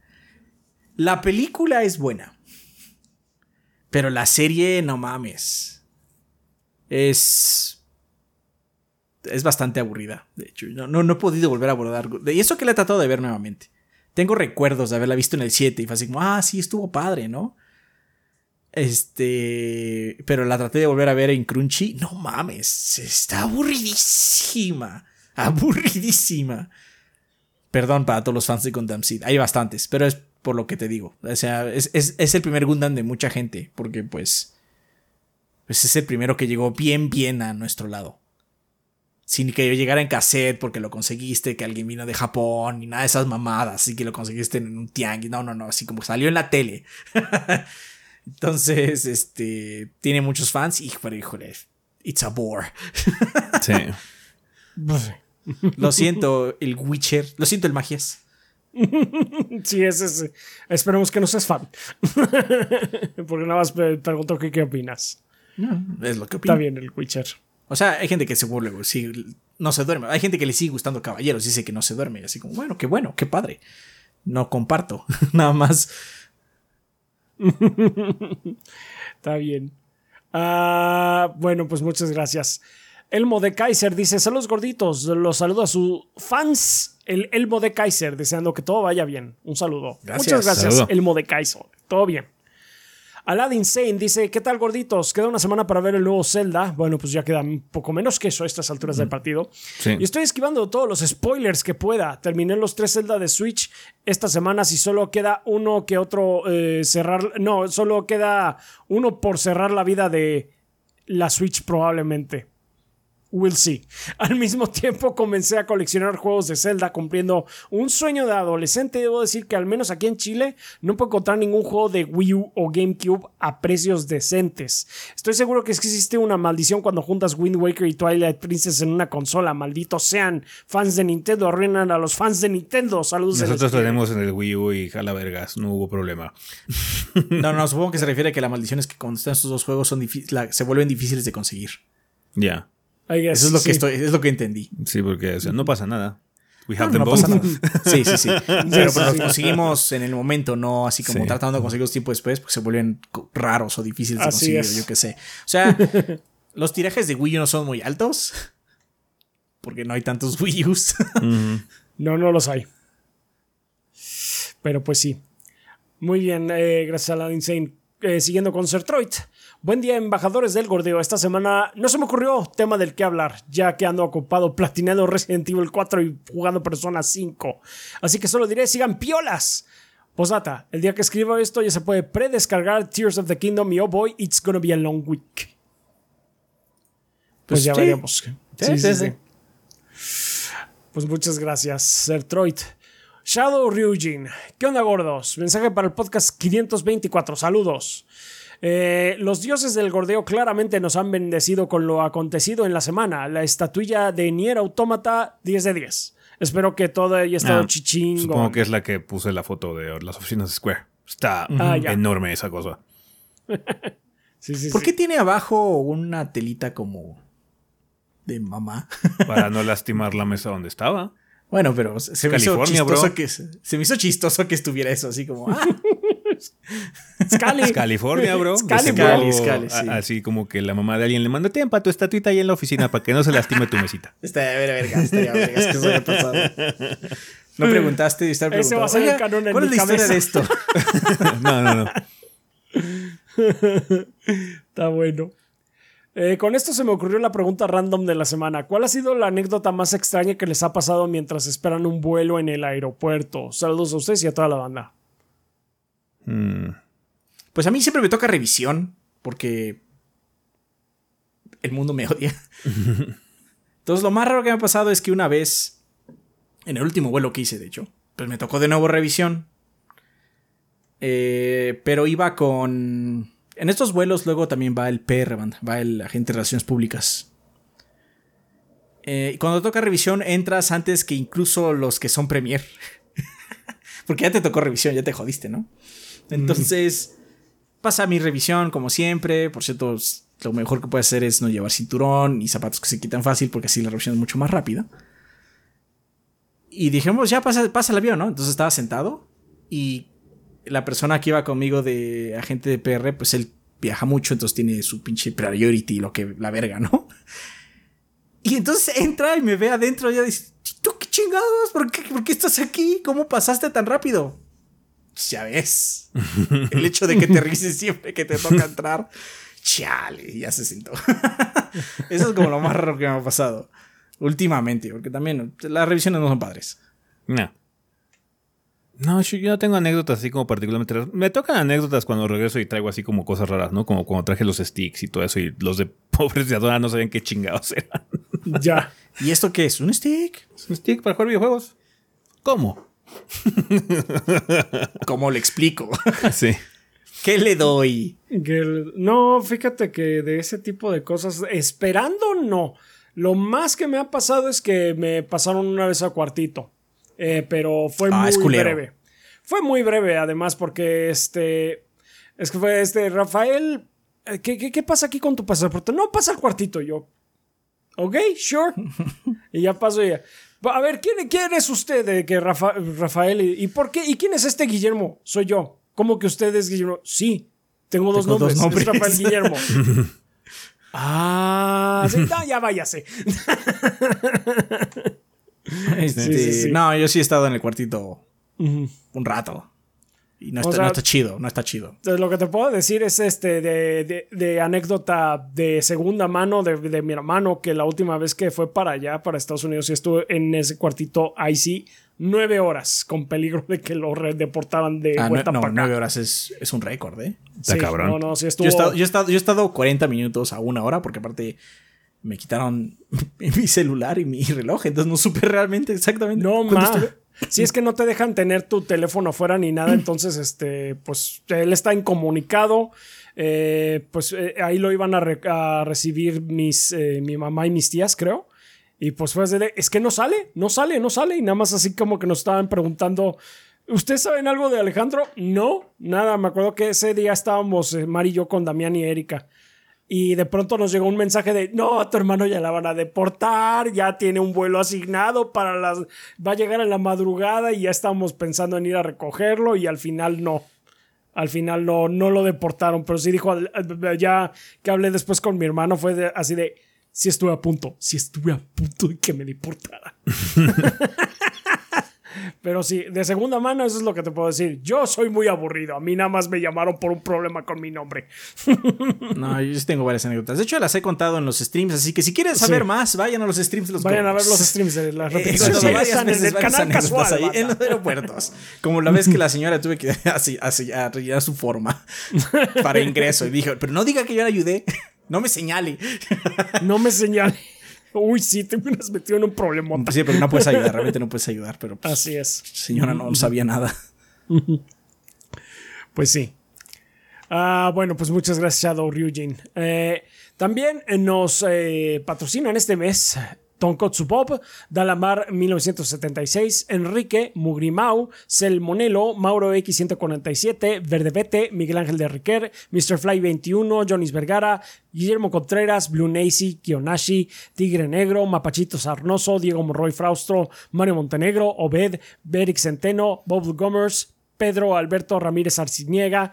B: La película es buena. Pero la serie, no mames. Es. Es bastante aburrida. De hecho, no, no, no he podido volver a abordar. Y eso que la he tratado de ver nuevamente. Tengo recuerdos de haberla visto en el 7 y fue así como, ah, sí, estuvo padre, ¿no? Este. Pero la traté de volver a ver en Crunchy. No mames, está aburridísima. Aburridísima. Perdón para todos los fans de Gundam Seed. Hay bastantes, pero es por lo que te digo. O sea, es, es- es el primer Gundam de mucha gente, porque pues. Pues es el primero que llegó bien, bien a nuestro lado. Sin que yo llegara en cassette porque lo conseguiste, que alguien vino de Japón y nada de esas mamadas, así que lo conseguiste en un tianguis. No, no, no, así como salió en la tele. Entonces, este, tiene muchos fans y, pero híjole, it's a bore.
A: Sí.
B: Lo siento, el Witcher, lo siento, el Magias.
C: Sí, ese es. Esperemos que no seas fan. Porque nada más me pregunto que qué opinas.
B: Es lo que opino.
C: Está bien el Witcher.
B: O sea, hay gente que se burla, güey, sí, no se duerme. Hay gente que le sigue gustando Caballeros, dice que no se duerme. Así como, bueno, qué bueno, qué padre. No comparto, nada más.
C: Está bien. Ah, bueno, pues muchas gracias. Elmo de Kaiser dice: Saludos gorditos. Los saludo a sus fans. El Elmo de Kaiser, deseando que todo vaya bien. Un saludo.
B: Gracias.
C: Muchas gracias,
A: Saludo.
C: Elmo de Kaiser. Todo bien. Aladdin Sane dice: ¿Qué tal, gorditos? Queda una semana para ver el nuevo Zelda. Bueno, pues ya queda un poco menos que eso a estas alturas del partido.
A: Sí.
C: Y estoy esquivando todos los spoilers que pueda. Terminé los tres Zelda de Switch esta semana. Si solo queda uno que otro eh, cerrar. No, solo queda uno por cerrar la vida de la Switch, probablemente. We'll see. Al mismo tiempo comencé a coleccionar juegos de Zelda cumpliendo un sueño de adolescente. Debo decir que al menos aquí en Chile no puedo encontrar ningún juego de Wii U o GameCube a precios decentes. Estoy seguro que es que existe una maldición cuando juntas Wind Waker y Twilight Princess en una consola. Malditos sean. Fans de Nintendo arruinan a los fans de Nintendo. Saludos.
A: Nosotros tenemos en el Wii U y jala vergas, no hubo problema.
B: No, no, supongo que se refiere a que la maldición es que cuando están estos dos juegos son difí- la- se vuelven difíciles de conseguir.
A: Ya.
C: I guess,
B: Eso es lo
C: sí.
B: que estoy, es lo que entendí.
A: Sí, porque o sea, no pasa nada. We have
B: No,
A: them
B: no
A: both.
B: pasa nada. Sí, sí, sí. Pero pues, los conseguimos en el momento, no así como
A: Sí.
B: tratando de conseguirlos tiempo después, porque se vuelven raros o difíciles de
C: Así
B: conseguir,
C: es.
B: yo qué sé. O sea, los tirajes de Wii U no son muy altos, porque no hay tantos Wii U's.
C: No, no los hay. Pero pues sí. Muy bien, eh, gracias a la Insane. Eh, siguiendo con Sertroid. Buen día, embajadores del gordeo. Esta semana no se me ocurrió tema del que hablar, ya que ando ocupado platinando Resident Evil 4 y jugando Persona 5. Así que solo diré, sigan piolas. Posdata, el día que escribo esto ya se puede predescargar Tears of the Kingdom y oh boy, it's gonna be a long week. Pues,
B: Pues
C: ya
B: sí.
C: veremos.
B: Sí, sí, sí.
C: Pues muchas gracias, Sertroid. Shadow Ryujin. ¿Qué onda, gordos? Mensaje para el podcast 524. Saludos. Eh, los dioses del gordeo claramente nos han bendecido con lo acontecido en la semana. La estatuilla de Nier Automata 10 de 10. Espero que todo haya estado
A: Ah,
C: chichingo.
A: Supongo que es la que puse la foto de las oficinas de Square. Está
C: Ah, ya.
A: enorme esa cosa.
C: Sí, sí,
B: ¿Por
C: sí.
B: qué tiene abajo una telita como de mamá?
A: Para no lastimar la mesa donde estaba.
B: Bueno, pero se me hizo chistoso
A: bro.
B: que se me hizo chistoso que estuviera eso así como ah,
C: Scali.
A: California, bro.
C: Scali,
B: Scali, Scali, sí.
A: a- Así como que la mamá de alguien le manda, ten para tu estatuita ahí en la oficina para que no se lastime tu mesita.
B: Está de ver, verga, estaría verga, es que eso pasado. No preguntaste y estar
C: Ese va a ser el canon en
B: ¿Cuál es la historia
C: cabeza".
B: de esto?
A: No, no, no.
C: Está bueno. Eh, con esto se me ocurrió la pregunta random de la semana. ¿Cuál ha sido la anécdota más extraña que les ha pasado mientras esperan un vuelo en el aeropuerto? Saludos a ustedes y a toda la banda.
A: Mm,
B: Pues a mí siempre me toca revisión, porque el mundo me odia. Entonces lo más raro que me ha pasado es que una vez, en el último vuelo que hice, de hecho, pues me tocó de nuevo revisión. Eh, pero iba con... En estos vuelos luego también va el PR, va el agente de relaciones públicas. Eh, y cuando toca revisión entras antes que incluso los que son premier. Porque ya te tocó revisión, ya te jodiste, ¿no? Entonces, pasa mi revisión como siempre. Por cierto, lo mejor que puedes hacer es no llevar cinturón y zapatos que se quitan fácil porque así la revisión es mucho más rápida. Y dijimos, ya pasa, el avión, ¿no? Entonces estaba sentado y la persona que iba conmigo de agente de PR, pues él viaja mucho, entonces tiene su pinche priority, lo que la verga, ¿no? Y entonces entra y me ve adentro y ya dice, ¿tú qué chingados? ¿Por qué, ¿Por qué estás aquí? ¿Cómo pasaste tan rápido? Ya ves. El hecho de que te rises siempre que te toca entrar. Chale, ya se sentó. Eso es como lo más raro que me ha pasado. Últimamente, porque también las revisiones no son padres.
A: no. No, yo yo no tengo anécdotas así como particularmente raras. Me tocan anécdotas cuando regreso y traigo así como cosas raras, ¿no? Como cuando traje los sticks y todo eso y los de pobres de Adora no sabían qué chingados eran.
C: Ya.
B: ¿Y esto qué es? ¿Un stick?
A: ¿Es un stick para jugar videojuegos? ¿Cómo?
B: ¿Cómo le explico?
A: Sí.
B: ¿Qué le doy?
C: No, fíjate que de ese tipo de cosas, esperando no. Lo más que me ha pasado es que me pasaron una vez a cuartito. Eh, pero fue
B: Ah,
C: muy breve. Fue muy breve, además, porque este. Es que fue este. Rafael. eh, ¿Qué, qué, qué pasa aquí con tu pasaporte? No, pasa al cuartito. Yo. Ok, sure. y ya paso y ya. A ver, ¿quién, quién es usted? De que Rafa- Rafael. ¿Y, y por qué? ¿Y quién es este Guillermo? Soy yo. ¿Cómo que usted es Guillermo? Sí. Tengo dos
B: Tengo dos
C: nombres. Es
B: nombres.
C: Rafael Guillermo. ah, sí, no, ya váyase.
B: Este,
C: sí, sí.
B: No, yo sí he estado en el cuartito un rato. Y no está,
C: sea-
B: no está chido, no está chido.
C: Entonces, lo que te puedo decir es este de, de- de anécdota de segunda mano de, de mi hermano que la última vez que fue para allá, para Estados Unidos, y estuvo en ese cuartito ahí sí nueve horas con peligro de que lo re- deportaran de
B: Ah,
C: vuelta
B: no,
C: para acá.
B: nueve horas es, es un récord, ¿eh?
A: Está
C: Sí,
A: cabrón.
C: No, no, sí estuvo.
B: Yo he, estado, yo, he estado, yo he estado 40 minutos a una hora porque aparte me quitaron mi celular y mi reloj, entonces no supe realmente exactamente.
C: No,
B: estuve.
C: Si es que no te dejan tener tu teléfono afuera ni nada, entonces, este, pues él está incomunicado. eh, pues eh, ahí lo iban a, re- a recibir mis, eh, mi mamá y mis tías, creo. Y pues fue de, es que no sale, no sale, no sale. Y nada más así como que nos estaban preguntando, ¿ustedes saben algo de Alejandro? No, nada. Me acuerdo que ese día estábamos, Mari y yo, con Damián y Erika. Y de pronto nos llegó un mensaje de, no, a tu hermano ya la van a deportar, ya tiene un vuelo asignado para las... Va a llegar en la madrugada y ya estamos pensando en ir a recogerlo y al final no. Al final no, no lo deportaron, pero sí dijo, ya que hablé después con mi hermano, fue así de, sí estuve a punto, sí estuve a punto de que me deportara. Pero sí, de segunda mano eso es lo que te puedo decir. Yo soy muy aburrido. A mí nada más me llamaron por un problema con mi nombre.
B: No, yo sí tengo varias anécdotas. De hecho, las he contado en los streams, así que si quieren saber
C: Sí.
B: más, vayan a los streams los
C: Vayan a ver los streams de las
B: Eh,
C: repeticiones.
B: contado
C: Sí, en el canal casual.
B: ahí en los aeropuertos. Como la vez que la señora tuve que así- así- a rellenar su forma para ingreso. Y dije, pero no diga que yo la ayudé. No me señale.
C: No me señale. Uy, sí, te hubieras metido en un problema.
B: Sí, pero no puedes ayudar, realmente no puedes ayudar. Pero pues,
C: Así es.
B: señora no sabía nada.
C: Pues sí. Ah, bueno, pues muchas gracias, Shadow Ryujin. Eh, también nos eh, patrocinan este mes Tonkotsu Bob, Dalamar 1976, Enrique, Mugrimau, Selmonelo, Mauro X147, Verdebete, Miguel Ángel de Riquer, Mr. Fly 21, Jonis Vergara, Guillermo Contreras, Blue Nacy, Kionashi, Tigre Negro, Mapachito Sarnoso, Diego Morroy Fraustro, Mario Montenegro, Obed, Beric Centeno, Bob Gomers, Pedro Alberto Ramírez Arciniega,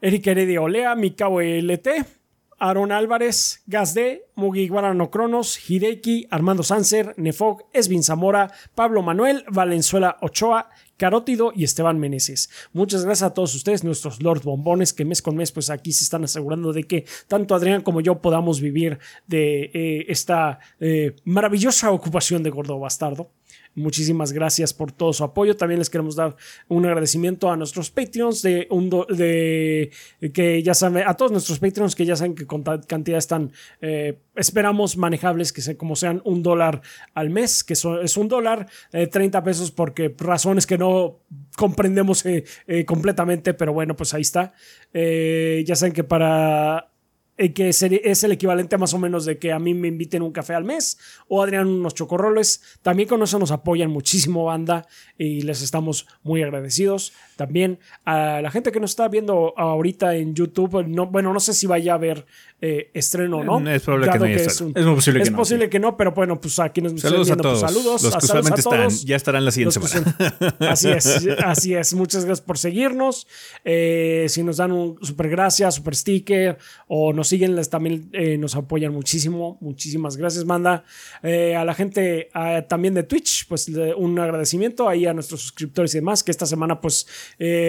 C: Eric Heredia Olea, Mikao LT, Aaron Álvarez, Gazde, Mugi Guarano Cronos, Hideki, Armando Sanser, Nefog, Esvin Zamora, Pablo Manuel, Valenzuela Ochoa, Carótido y Esteban Meneses. Muchas gracias a todos ustedes, nuestros Lord Bombones, que mes con mes, pues aquí se están asegurando de que tanto Adrián como yo podamos vivir de eh, esta eh, maravillosa ocupación de Gordo Bastardo. Muchísimas gracias por todo su apoyo. También les queremos dar un agradecimiento a nuestros Patreons de, un de que ya saben, a todos nuestros Patreons que ya saben que con cantidades tan eh, esperamos manejables que se, como sean un dólar al mes, que es un dólar, 30 pesos porque razones que no comprendemos eh, eh, completamente, pero bueno, pues ahí está. Eh, ya saben que para que es el equivalente más o menos de que a mí me inviten un café al mes o Adrián unos chocorroles. También con eso nos apoyan muchísimo banda y les estamos muy agradecidos. También a la gente que nos está viendo ahorita en YouTube, no, bueno, no sé si vaya a ver eh, estreno o no.
A: Es probable que no
C: es, posible, que, no, posible que no, pero bueno, pues aquí nos
A: saludos
C: viendo,
A: a pues,
C: todos. saludos.
A: Los que
C: saludos
A: a todos. ya estarán la siguiente semana.
C: así es, así es. Muchas gracias por seguirnos. Eh, si nos dan un super gracias, super sticker o nos siguen, les también eh, nos apoyan muchísimo. Muchísimas gracias, manda. a la gente también de Twitch, pues un agradecimiento ahí a nuestros suscriptores y demás, que esta semana pues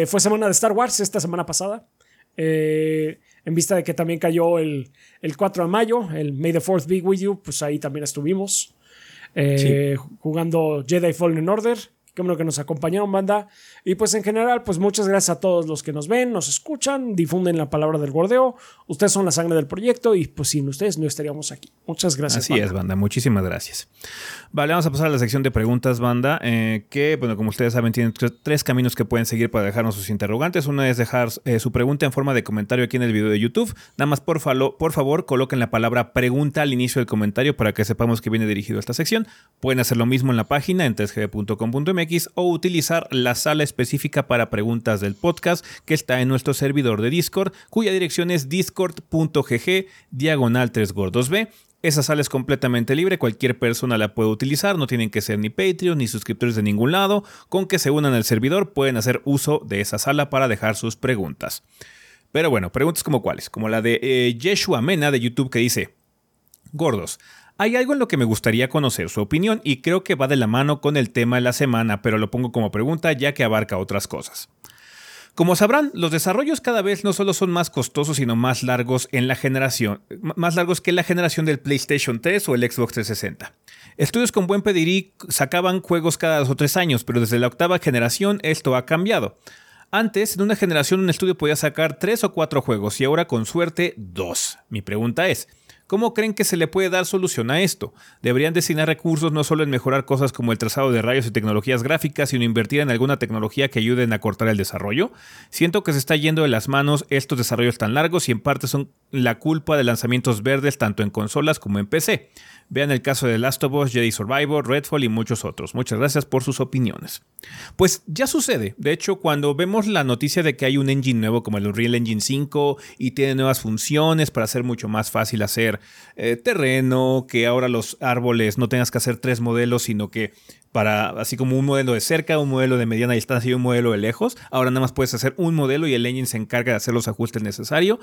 C: fue semana de Star Wars, esta semana pasada. Eh, en vista de que también cayó el, el 4 de mayo, el May the 4th be with you, pues ahí también estuvimos eh, jugando Jedi Fallen Order. Qué bueno que nos acompañaron, banda. Y pues en general, pues muchas gracias a todos los que nos ven, nos escuchan, difunden la palabra del gordeo. Ustedes son la sangre del proyecto y pues sin ustedes no estaríamos aquí. Muchas gracias.
A: Así es, banda. Muchísimas gracias. Vale, vamos a pasar a la sección de preguntas, banda, eh, que, bueno, como ustedes saben, tienen tres caminos que pueden seguir para dejarnos sus interrogantes. Una es dejar eh, su pregunta en forma de comentario aquí en el video de YouTube. Nada más, por, por favor, coloquen la palabra pregunta al inicio del comentario para que sepamos que viene dirigido a esta sección. Pueden hacer lo mismo en la página en 3gb.com.mx o utilizar la sala específica para preguntas del podcast que está en nuestro servidor de Discord, cuya dirección es discord.gg diagonal 3gordos esa sala es completamente libre, cualquier persona la puede utilizar, no tienen que ser ni Patreon ni suscriptores de ningún lado, con que se unan al servidor pueden hacer uso de esa sala para dejar sus preguntas. Pero bueno, preguntas como cuáles, como la de eh, Yeshua Mena de YouTube que dice, Gordos, hay algo en lo que me gustaría conocer su opinión y creo que va de la mano con el tema de la semana, pero lo pongo como pregunta ya que abarca otras cosas. Como sabrán, los desarrollos cada vez no solo son más costosos, sino más largos en la generación, más largos que la generación del PlayStation 3 o el Xbox 360. Estudios con buen pedirí sacaban juegos cada dos o tres años, pero desde la octava generación esto ha cambiado. Antes, en una generación un estudio podía sacar tres o cuatro juegos y ahora con suerte dos. Mi pregunta es, ¿Cómo creen que se le puede dar solución a esto? ¿Deberían destinar recursos no solo en mejorar cosas como el trazado de rayos y tecnologías gráficas, sino invertir en alguna tecnología que ayude a cortar el desarrollo? Siento que se está yendo de las manos estos desarrollos tan largos y en parte son la culpa de lanzamientos verdes tanto en consolas como en PC. Vean el caso de Last of Us, Jedi Survivor, Redfall y muchos otros. Muchas gracias por sus opiniones. Pues ya sucede. De hecho, cuando vemos la noticia de que hay un engine nuevo como el Unreal Engine 5 y tiene nuevas funciones para hacer mucho más fácil hacer eh, terreno, que ahora los árboles no tengas que hacer tres modelos, sino que para así como un modelo de cerca, un modelo de mediana distancia y un modelo de lejos, ahora nada más puedes hacer un modelo y el engine se encarga de hacer los ajustes necesarios.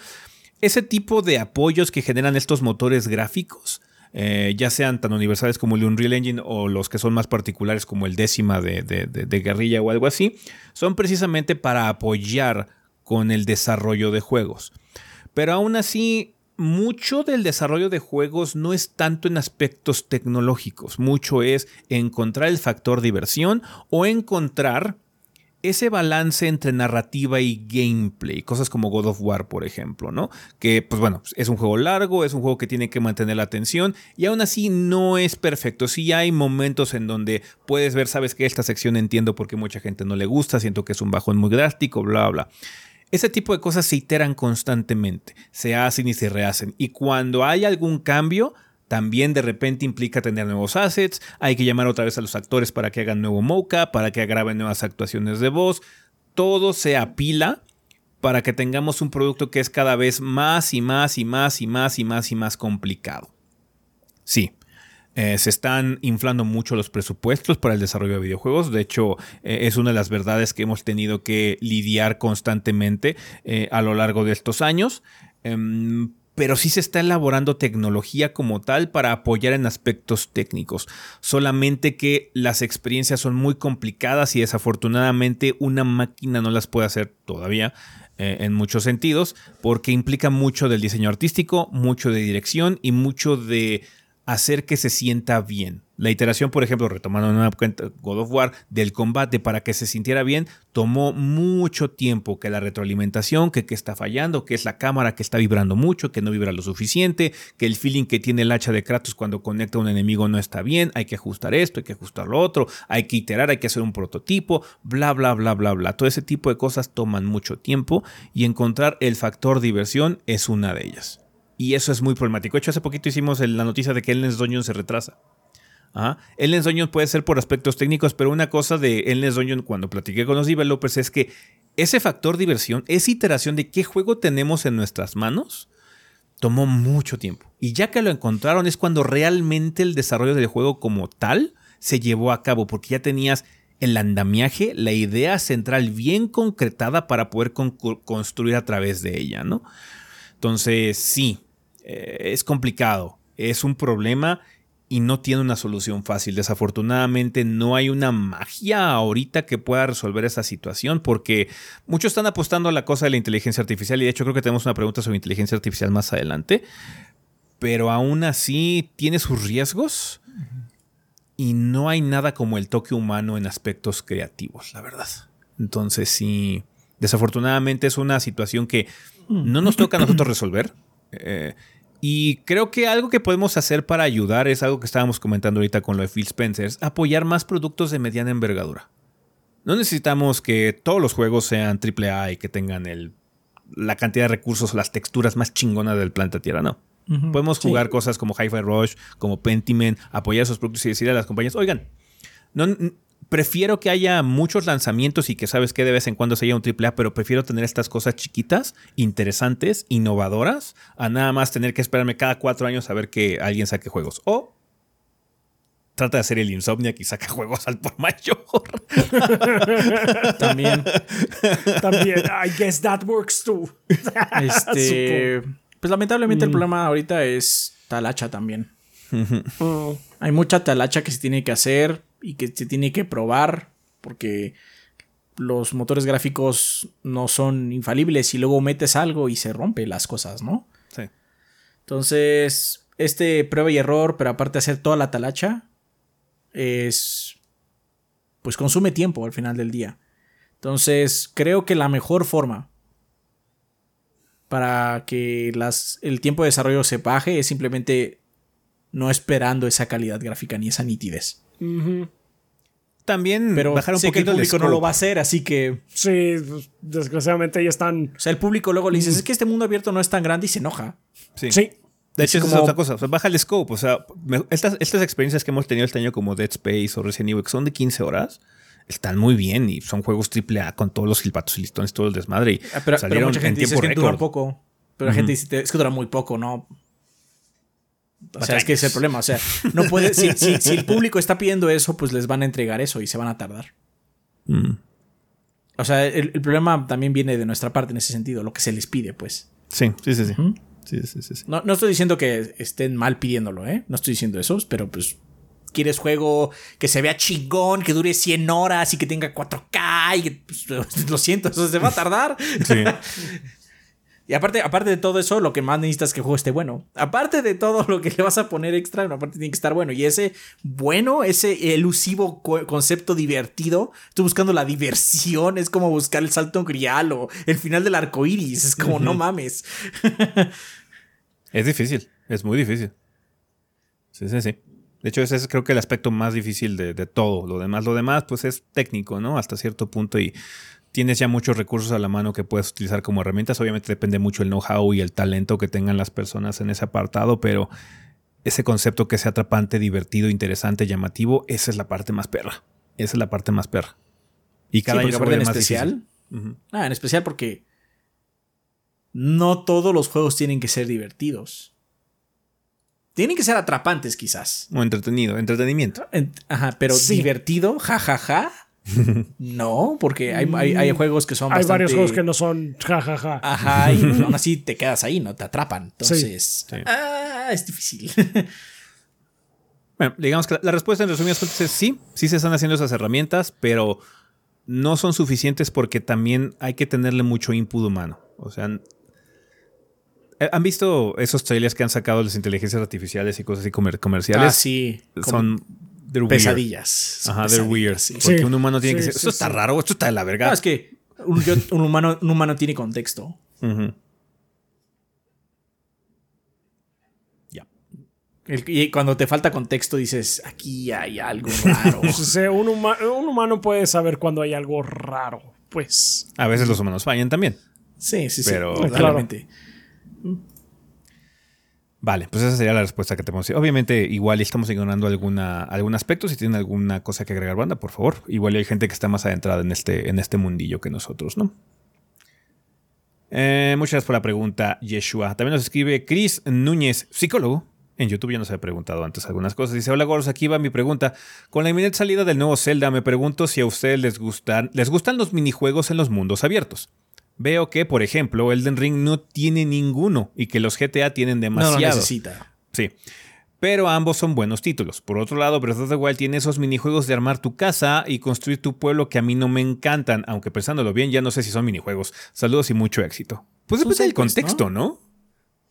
A: Ese tipo de apoyos que generan estos motores gráficos eh, ya sean tan universales como el Unreal Engine o los que son más particulares como el décima de, de, guerrilla o algo así, son precisamente para apoyar con el desarrollo de juegos. Pero aún así, mucho del desarrollo de juegos no es tanto en aspectos tecnológicos, mucho es encontrar el factor diversión o encontrar ese balance entre narrativa y gameplay, cosas como God of War, por ejemplo, ¿no? Que, pues bueno, es un juego largo, es un juego que tiene que mantener la atención y aún así no es perfecto. Sí hay momentos en donde puedes ver, sabes que esta sección entiendo porque mucha gente no le gusta, siento que es un bajón muy drástico, bla, bla. Ese tipo de cosas se iteran constantemente, se hacen y se rehacen. Y cuando hay algún cambio, también de repente implica tener nuevos assets, hay que llamar otra vez a los actores para que hagan nuevo mocha, para que graben nuevas actuaciones de voz. Todo se apila para que tengamos un producto que es cada vez más y más y más y más y más y más complicado. Sí, Eh, se están inflando mucho los presupuestos para el desarrollo de videojuegos. De hecho, eh, es una de las verdades que hemos tenido que lidiar constantemente eh, a lo largo de estos años. Em, pero sí se está elaborando tecnología como tal para apoyar en aspectos técnicos. Solamente que las experiencias son muy complicadas y desafortunadamente una máquina no las puede hacer todavía en muchos sentidos porque implica mucho del diseño artístico, mucho de dirección y mucho de hacer que se sienta bien. La iteración, por ejemplo, retomando una cuenta God of War, del combate para que se sintiera bien, tomó mucho tiempo. Que la retroalimentación, que, que está fallando, que es la cámara que está vibrando mucho, que no vibra lo suficiente, que el feeling que tiene el hacha de Kratos cuando conecta a un enemigo no está bien, hay que ajustar esto, hay que ajustar lo otro, hay que iterar, hay que hacer un prototipo, bla, bla, bla, bla, bla. Todo ese tipo de cosas toman mucho tiempo y encontrar el factor diversión es una de ellas. Y eso es muy problemático. De hecho, hace poquito hicimos la noticia de que Endless Dungeon se retrasa. Ajá. Dungeon puede ser por aspectos técnicos, pero una cosa de Endless Dungeon cuando platiqué con los developers es que ese factor diversión, esa iteración de qué juego tenemos en nuestras manos, tomó mucho tiempo. Y ya que lo encontraron es cuando realmente el desarrollo del juego como tal se llevó a cabo, porque ya tenías el andamiaje, la idea central bien concretada para poder construir a través de ella, ¿no? Entonces, sí, eh, es complicado, es un problema y no tiene una solución fácil. Desafortunadamente no hay una magia ahorita que pueda resolver esa situación porque muchos están apostando a la cosa de la inteligencia artificial y de hecho creo que tenemos una pregunta sobre inteligencia artificial más adelante, pero aún así tiene sus riesgos y no hay nada como el toque humano en aspectos creativos, la verdad. Entonces sí, desafortunadamente es una situación que no nos toca a nosotros resolver. Eh, y creo que algo que podemos hacer para ayudar es algo que estábamos comentando ahorita con lo de Phil Spencer, es apoyar más productos de mediana envergadura. No necesitamos que todos los juegos sean AAA y que tengan el, la cantidad de recursos o las texturas más chingonas del planeta Tierra, no. Podemos jugar cosas como Hi-Fi Rush, como Pentiment, apoyar esos productos y decirle a las compañías, oigan, no, prefiero que haya muchos lanzamientos y que sabes que de vez en cuando se haya un AAA, pero prefiero tener estas cosas chiquitas, interesantes, innovadoras, a nada más tener que esperarme cada cuatro años a ver que alguien saque juegos. O trata de hacer el Insomniac y saca juegos al por mayor.
C: También. También. I guess that works too.
B: este, pues lamentablemente el mm. problema ahorita es talacha también. Hay mucha talacha que se tiene que hacer y que se tiene que probar porque los motores gráficos no son infalibles y luego metes algo y se rompe las cosas, ¿no? Sí. Entonces, este prueba y error, pero aparte de hacer toda la talacha, es... pues consume tiempo al final del día. Entonces, creo que la mejor forma para que las, el tiempo de desarrollo se baje es simplemente no esperando esa calidad gráfica ni esa nitidez.
A: También
B: pero bajar un poquito el público no lo va a hacer, así que.
C: Sí, pues, desgraciadamente ya están.
B: O sea, el público luego le dices, es que este mundo abierto no es tan grande y se enoja.
A: Sí. De hecho, es otra cosa. baja el scope. O sea, estas, estas experiencias que hemos tenido este año, como Dead Space o Resident Evil, que son de 15 horas, están muy bien y son juegos AAA con todos los gilpatos y listones, todo el desmadre. Y
B: ah, pero, salieron mucha gente en tiempo dice, dura poco. Pero la gente dice, es que dura muy poco, ¿no? O sea, es que es el problema. O sea, no puede. si, el público está pidiendo eso, pues les van a entregar eso y se van a tardar. Mm. O sea, el, problema también viene de nuestra parte en ese sentido, lo que se les pide, pues.
A: Sí, sí, sí, sí.
B: No, no estoy diciendo que estén mal pidiéndolo, ¿eh? No estoy diciendo eso, pero pues quieres juego que se vea chingón, que dure 100 horas y que tenga 4K y que, pues, lo siento, eso se va a tardar. Sí. Y aparte, aparte de todo eso, lo que más necesitas es que el juego esté bueno. Aparte de todo lo que le vas a poner extra, aparte tiene que estar bueno. Y ese bueno, ese elusivo concepto divertido, estoy buscando la diversión, es como buscar el salto grial o el final del arco iris. Es como, no mames.
A: es difícil, es muy difícil. Sí, sí, sí. De hecho, ese es creo que el aspecto más difícil de, de todo. Lo demás, lo demás, pues es técnico, ¿no? Hasta cierto punto. Y tienes ya muchos recursos a la mano que puedes utilizar como herramientas. Obviamente depende mucho el know-how y el talento que tengan las personas en ese apartado, pero ese concepto que sea atrapante, divertido, interesante, llamativo, esa es la parte más perra. Esa es la parte más perra.
B: Y cada año en especial. Ah, en especial porque no todos los juegos tienen que ser divertidos. Tienen que ser atrapantes, quizás.
A: O entretenido, entretenimiento.
B: En- Ajá, pero
C: Sí.
B: divertido, jajaja. No, porque hay, hay- hay juegos que son
C: Hay
B: bastante...
C: varios juegos que no son jajaja.
B: Ajá, y pues aún así te quedas ahí, no te atrapan. Entonces,
A: Sí.
B: ah, es difícil.
A: Bueno, digamos que la respuesta en resumidas cuentas es sí, sí se están haciendo esas herramientas, pero no son suficientes porque también hay que tenerle mucho input humano. O sea, eh, ¿han visto esos trailers que han sacado las inteligencias artificiales y cosas así comer- comerciales?
B: ah, sí. como
A: Son they're
B: pesadillas.
A: Ajá, they're weird.
B: sí.
A: Porque
C: Sí,
A: un humano tiene que ser.
C: sí,
A: Esto está raro, esto está de la verga.
B: No, es que un, yo- un humano, un humano tiene contexto.
A: Ya.
B: El- y cuando te falta contexto dices, aquí hay algo raro.
C: O sea, un, huma- un humano puede saber cuando hay algo raro. Pues.
A: A veces los humanos fallan también.
B: sí, sí, sí.
A: Pero-
B: totalmente.
A: Vale, pues esa sería la respuesta que tenemos. Obviamente, igual estamos ignorando alguna, algún aspecto. Si tienen alguna cosa que agregar, banda, por favor. Igual hay gente que está más adentrada en este, en este mundillo que nosotros, ¿no? Eh, muchas gracias por la pregunta, Yeshua. También nos escribe Chris Núñez, psicólogo. En YouTube ya nos había preguntado antes algunas cosas. Dice: Hola, gordos, aquí va mi pregunta. Con la inminente salida del nuevo Zelda, me pregunto si a ustedes les gustan, les gustan los minijuegos en los mundos abiertos. Veo que, por ejemplo, Elden Ring no tiene ninguno y que los GTA tienen
B: No lo
A: demasiado.
B: necesita.
A: Sí. Pero ambos son buenos títulos. Por otro lado, Breath of the Wild tiene esos minijuegos de armar tu casa y construir tu pueblo que a mí no me encantan, aunque pensándolo bien, ya no sé si son minijuegos. Saludos y mucho éxito. Pues depende del contexto, ¿no?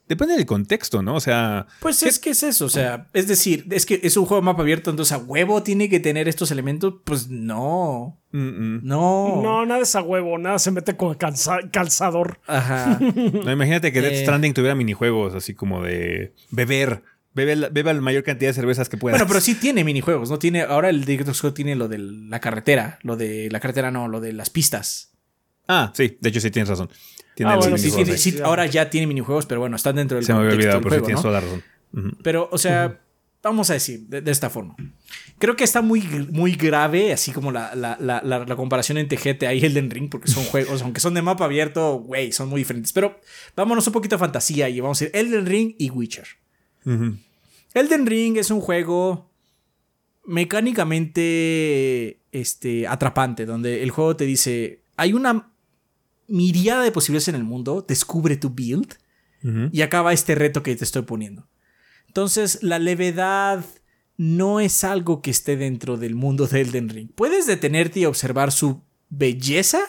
A: Depende del contexto, ¿no? O sea,
B: Pues es que es eso, o sea, es decir, es que es un juego de mapa abierto, entonces a huevo tiene que tener estos elementos, pues no,
A: mm, mm.
B: no.
C: No, nada es a huevo, nada se mete con calza- calzador.
B: Ajá.
A: No, imagínate que Death
B: Eh.
A: Stranding tuviera minijuegos así como de beber. Bebe la, bebe la mayor cantidad de cervezas que puedas.
B: Bueno, pero sí tiene minijuegos, ¿no? Tiene, ahora el Director's Scott tiene lo de la carretera, lo de la carretera no, lo de las pistas.
A: Ah, sí, de hecho sí tienes razón. Tiene
C: Ah, bueno,
B: Sí, sí,
C: sí,
B: ahora ya tiene minijuegos, pero bueno, están dentro del
A: Se me había olvidado, pero sí tienes
B: ¿no?
A: toda la razón.
B: Pero, o sea, vamos a decir de, de esta forma. Creo que está muy, muy grave, así como la, la, la, comparación entre GTA y Elden Ring, porque son juegos, aunque son de mapa abierto, güey, son muy diferentes. Pero vámonos un poquito a fantasía y vamos a decir Elden Ring y Witcher. Elden Ring es un juego mecánicamente este, atrapante, donde el juego te dice, hay una miriada de posibilidades en el mundo, descubre tu build y acaba este reto que te estoy poniendo. Entonces, la levedad no es algo que esté dentro del mundo de Elden Ring. Puedes detenerte y observar su belleza,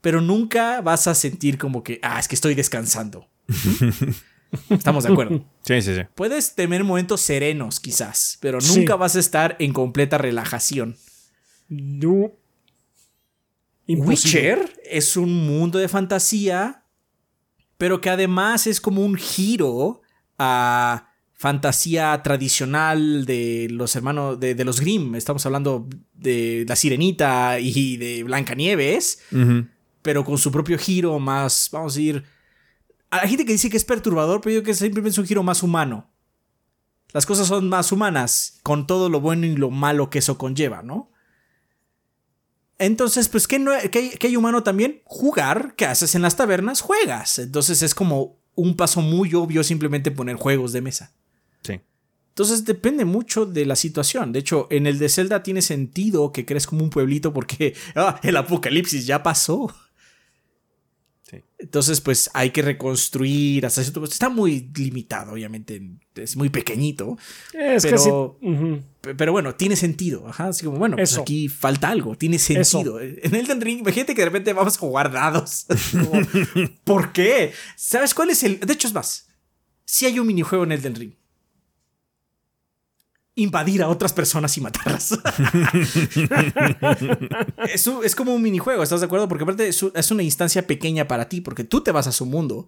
B: pero nunca vas a sentir como que, ah, es que estoy descansando. Estamos de acuerdo.
A: Sí, sí, sí.
B: Puedes tener momentos serenos, quizás, pero
C: Sí.
B: nunca vas a estar en completa relajación.
C: No. Imposible.
B: Witcher es un mundo de fantasía, pero que además es como un giro a fantasía tradicional de los hermanos de, de los Grimm. Estamos hablando de La Sirenita y de Blancanieves, pero con su propio giro más, vamos a decir, a la gente que dice que es perturbador, pero yo creo que simplemente es un giro más humano. Las cosas son más humanas, con todo lo bueno y lo malo que eso conlleva, ¿no? Entonces, pues, ¿qué, no, qué- qué hay humano también? Jugar, ¿qué haces en las tabernas? Juegas. Entonces es como un paso muy obvio simplemente poner juegos de mesa.
A: Sí.
B: Entonces depende mucho de la situación. De hecho, en el de Zelda tiene sentido que crees como un pueblito porque ah, el apocalipsis ya pasó.
A: Sí.
B: Entonces, pues hay que reconstruir hasta cierto. Está muy limitado, obviamente. Es muy pequeñito.
C: Es
B: Pero-
C: sí.
B: Pe- Pero bueno, tiene sentido. Ajá. Así como, bueno, pues aquí falta algo. Tiene sentido. En Elden Ring, imagínate que de repente vamos a jugar dados. Como, ¿Por qué? ¿Sabes cuál es el.? De hecho, es más. Si hay un minijuego en Elden Ring. Invadir a otras personas y matarlas. es, un- es como un minijuego, ¿estás de acuerdo? Porque aparte es, un- es una instancia pequeña para ti, porque tú te vas a su mundo.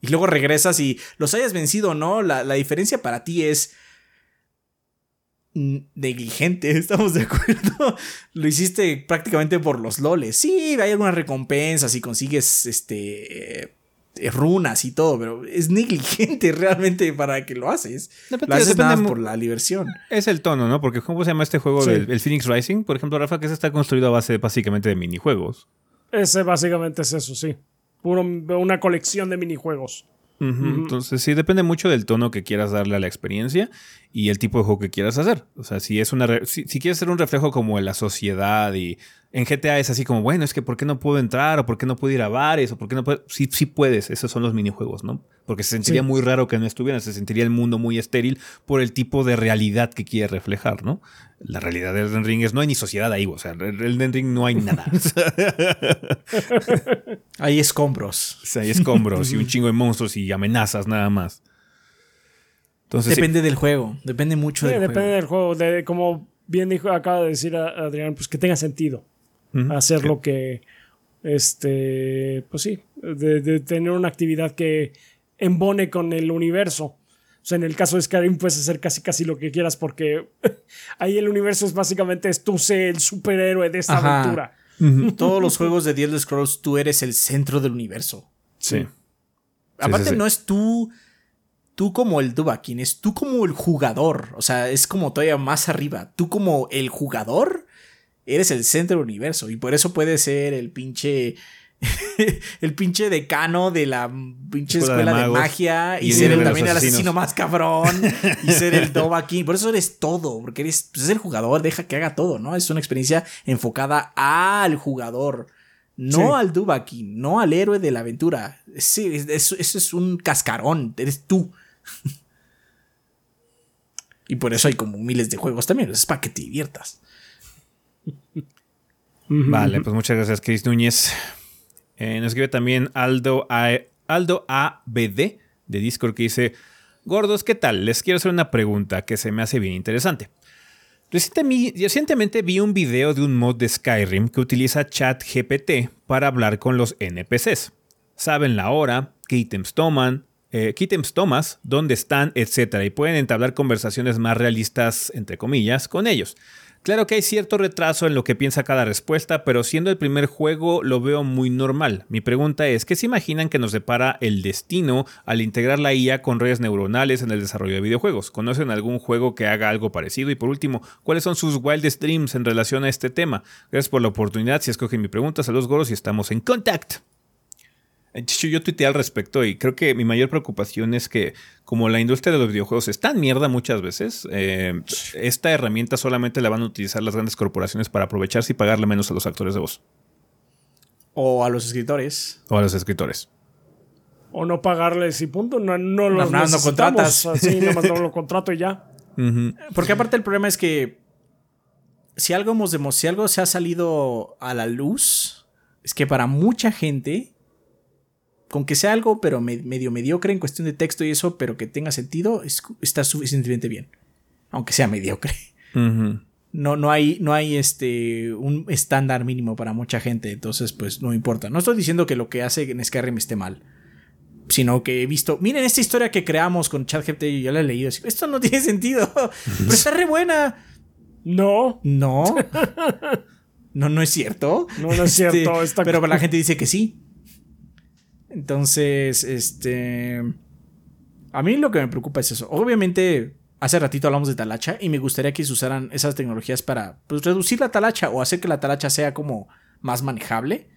B: Y luego regresas y los hayas vencido o no, la, la diferencia para ti es negligente, ¿estamos de acuerdo? Lo hiciste prácticamente por los loles. Sí, hay algunas recompensas y consigues este runas y todo, pero es negligente realmente para que lo haces.
A: Depende-
B: Lo haces
A: depende
B: nada por la diversión.
A: Es el tono, ¿no? Porque ¿cómo se llama este juego
C: Sí.
A: del el Phoenix Rising? Por ejemplo, Rafa, que ese está construido a base básicamente de minijuegos.
C: Ese básicamente es eso, sí. Puro- una colección de minijuegos.
A: Entonces sí depende mucho del tono que quieras darle a la experiencia y el tipo de juego que quieras hacer. O sea, si es una si, quieres hacer un reflejo como en la sociedad y en GTA es así como, bueno, es que ¿por qué no puedo entrar? ¿O por qué no puedo ir a bares? ¿O por qué no puedo? Sí, sí puedes, esos son los minijuegos, ¿no? Porque se sentiría muy raro que no estuvieran, se sentiría el mundo muy estéril por el tipo de realidad que quiere reflejar, ¿no? La realidad del Elden Ring es no hay ni sociedad ahí, o sea, en Elden Ring no hay nada.
B: hay escombros.
A: O sea, hay escombros y un chingo de monstruos y amenazas nada más.
B: Entonces, depende del juego, depende mucho del
C: depende del juego, de, como bien dijo, acaba de decir Adrián, pues que tenga sentido hacer lo que, este, pues sí, de tener una actividad que embone con el universo. O sea, en el caso de Skyrim puedes hacer casi casi lo que quieras porque ahí el universo es básicamente es tú sé el superhéroe de esta aventura.
B: Todos los juegos de The Elder Scrolls tú eres el centro del universo.
A: Sí.
B: Aparte no es tú tú como el Dubakin, es tú como el jugador, o sea, es como todavía más arriba. Tú como el jugador eres el centro del universo y por eso puede ser el pinche el pinche decano de la pinche escuela, de, magia y, ser también el asesino más cabrón y ser el aquí Por eso eres todo, porque eres pues, el jugador, deja que haga todo, ¿no? Es una experiencia enfocada al jugador, no al Dubaki, no al héroe de la aventura. Sí, eso, es un cascarón, eres tú. Y por eso hay como miles de juegos también, es para que te diviertas.
A: Vale, pues muchas gracias, Chris Núñez. Eh, nos escribe también Aldo, A, Aldo ABD de Discord que dice: Gordos, ¿qué tal? Les quiero hacer una pregunta que se me hace bien interesante. Recientemente vi un video de un mod de Skyrim que utiliza ChatGPT para hablar con los NPCs. Saben la hora, qué ítems toman, eh, qué ítems tomas, dónde están, etc. Y pueden entablar conversaciones más realistas, entre comillas, con ellos. Claro que hay cierto retraso en lo que piensa cada respuesta, pero siendo el primer juego lo veo muy normal. Mi pregunta es, ¿qué se imaginan que nos depara el destino al integrar la IA con redes neuronales en el desarrollo de videojuegos? ¿Conocen algún juego que haga algo parecido? Y por último, ¿cuáles son sus wildest dreams en relación a este tema? Gracias por la oportunidad. Si escogen mi pregunta, saludos goros y estamos en contact. Yo tuiteé al respecto y creo que mi mayor preocupación es que como la industria de los videojuegos está en mierda muchas veces, eh, esta herramienta solamente la van a utilizar las grandes corporaciones para aprovecharse y pagarle menos a los actores de voz.
B: O a los escritores.
A: O a los escritores.
C: O no pagarles y punto. No, no los no, no contratas. Así, nada más no lo contrato y ya.
B: Porque aparte el problema es que si algo, hemos si algo se ha salido a la luz, es que para mucha gente con que sea algo, pero medio mediocre en cuestión de texto y eso, pero que tenga sentido, está suficientemente bien. Aunque sea mediocre. No, no hay, no hay este, un estándar mínimo para mucha gente, entonces pues no importa. No estoy diciendo que lo que hace en Skyrim esté mal, sino que he visto, miren esta historia que creamos con ChatGPT, y yo la he leído, esto no tiene sentido, pero está re buena.
C: No.
B: No. No, no es cierto.
C: No, no es cierto.
B: Este, pero la gente dice que sí. Entonces, este... A mí lo que me preocupa es eso. Obviamente, hace ratito hablamos de talacha y me gustaría que se usaran esas tecnologías para pues, reducir la talacha o hacer que la talacha sea como más manejable.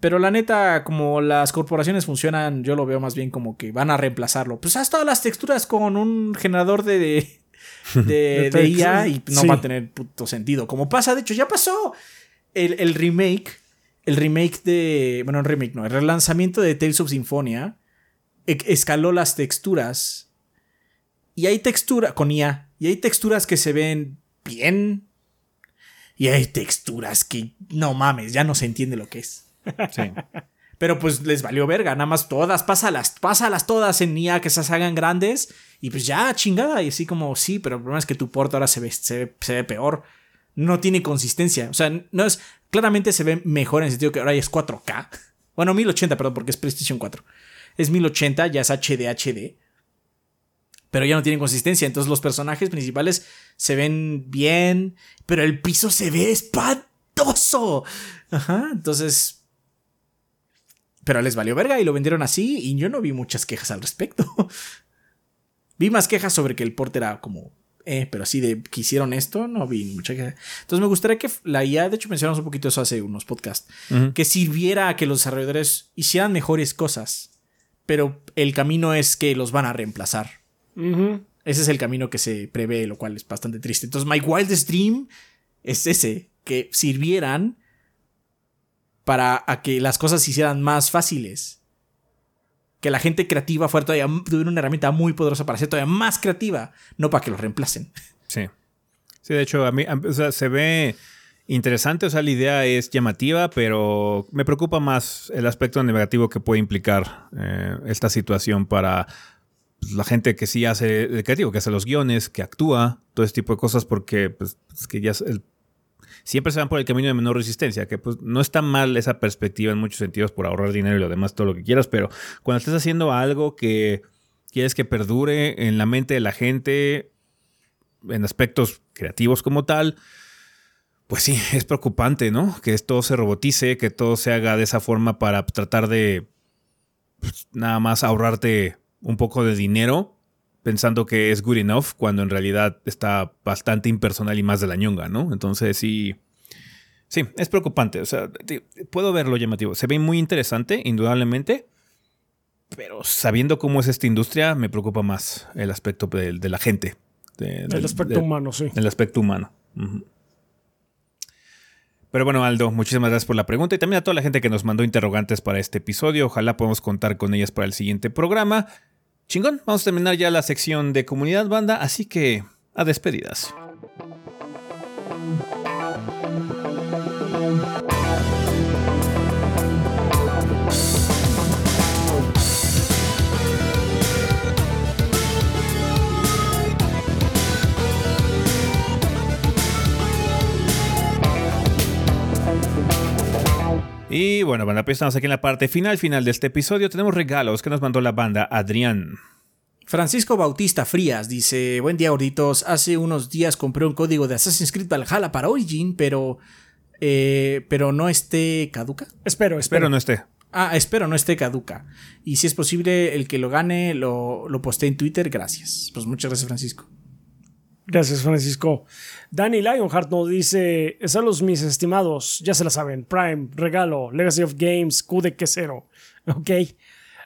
B: Pero la neta, como las corporaciones funcionan, yo lo veo más bien como que van a reemplazarlo. Pues haz todas las texturas con un generador de, de, de, IA y no va a tener puto sentido. Como pasa, de hecho, ya pasó el, el remake el remake de. Bueno, el remake no, el relanzamiento de Tales of Symphonia e, escaló las texturas. Y hay textura con IA. Y hay texturas que se ven bien. Y hay texturas que no mames, ya no se entiende lo que es. Sí. Pero pues les valió verga, nada más todas, pásalas, pásalas todas en IA que se hagan grandes. Y pues ya, chingada. Y así como, sí, pero el problema es que tu porta ahora se ve, se ve peor no tiene consistencia. O sea, no es. Claramente se ve mejor en el sentido que ahora es 4K. Bueno, 1080, perdón, porque es PlayStation 4. Es 1080, ya es HD, HD. Pero ya no tiene consistencia. Entonces los personajes principales se ven bien. Pero el piso se ve espantoso. Ajá. Entonces. Pero les valió verga y lo vendieron así. Y yo no vi muchas quejas al respecto. vi más quejas sobre que el port era como eh, pero así de que hicieron esto, no vi mucha que... Entonces me gustaría que la IA, de hecho mencionamos un poquito eso hace unos podcasts, que sirviera a que los desarrolladores hicieran mejores cosas, pero el camino es que los van a reemplazar. Ese es el camino que se prevé, lo cual es bastante triste. Entonces, My Wildest Dream es ese, que sirvieran para a que las cosas se hicieran más fáciles. Que la gente creativa fuera todavía tuviera una herramienta muy poderosa para ser todavía más creativa, no para que los reemplacen.
A: Sí. Sí, de hecho, a mí o sea, se ve interesante, o sea, la idea es llamativa, pero me preocupa más el aspecto negativo que puede implicar eh, esta situación para pues, la gente que sí hace el creativo, que hace los guiones, que actúa, todo ese tipo de cosas, porque pues, es que ya siempre se van por el camino de menor resistencia, que pues no está mal esa perspectiva en muchos sentidos por ahorrar dinero y lo demás, todo lo que quieras, pero cuando estés haciendo algo que quieres que perdure en la mente de la gente, en aspectos creativos como tal, pues sí, es preocupante, ¿no? Que todo se robotice, que todo se haga de esa forma para tratar de pues, nada más ahorrarte un poco de dinero pensando que es good enough cuando en realidad está bastante impersonal y más de la ñonga, ¿no? Entonces sí, sí, es preocupante. O sea, puedo verlo llamativo. Se ve muy interesante, indudablemente, pero sabiendo cómo es esta industria, me preocupa más el aspecto de, de la gente. de-
C: El
A: del-
C: aspecto humano, sí.
A: el aspecto humano. Pero bueno, Aldo, muchísimas gracias por la pregunta y también a toda la gente que nos mandó interrogantes para este episodio. Ojalá podamos contar con ellas para el siguiente programa. Chingón, vamos a terminar ya la sección de comunidad banda, así que a despedidas. Y bueno, banda, pues estamos aquí en la parte final, final de este episodio. Tenemos regalos que nos mandó la banda Adrián.
B: Francisco Bautista Frías dice: Buen día, gorditos. Hace unos días compré un código de Assassin's Creed Valhalla para Origin, pero. eh, pero no esté caduca.
C: Espero, espero.
A: Espero no esté.
B: Ah, espero no esté caduca. Y si es posible, el que lo gane lo, lo posté en Twitter. Gracias. Pues muchas gracias, Francisco.
C: Gracias, Francisco. Danny Lionheart nos dice: Saludos, mis estimados. Ya se la saben. Prime, regalo, Legacy of Games, Q de quesero. Ok.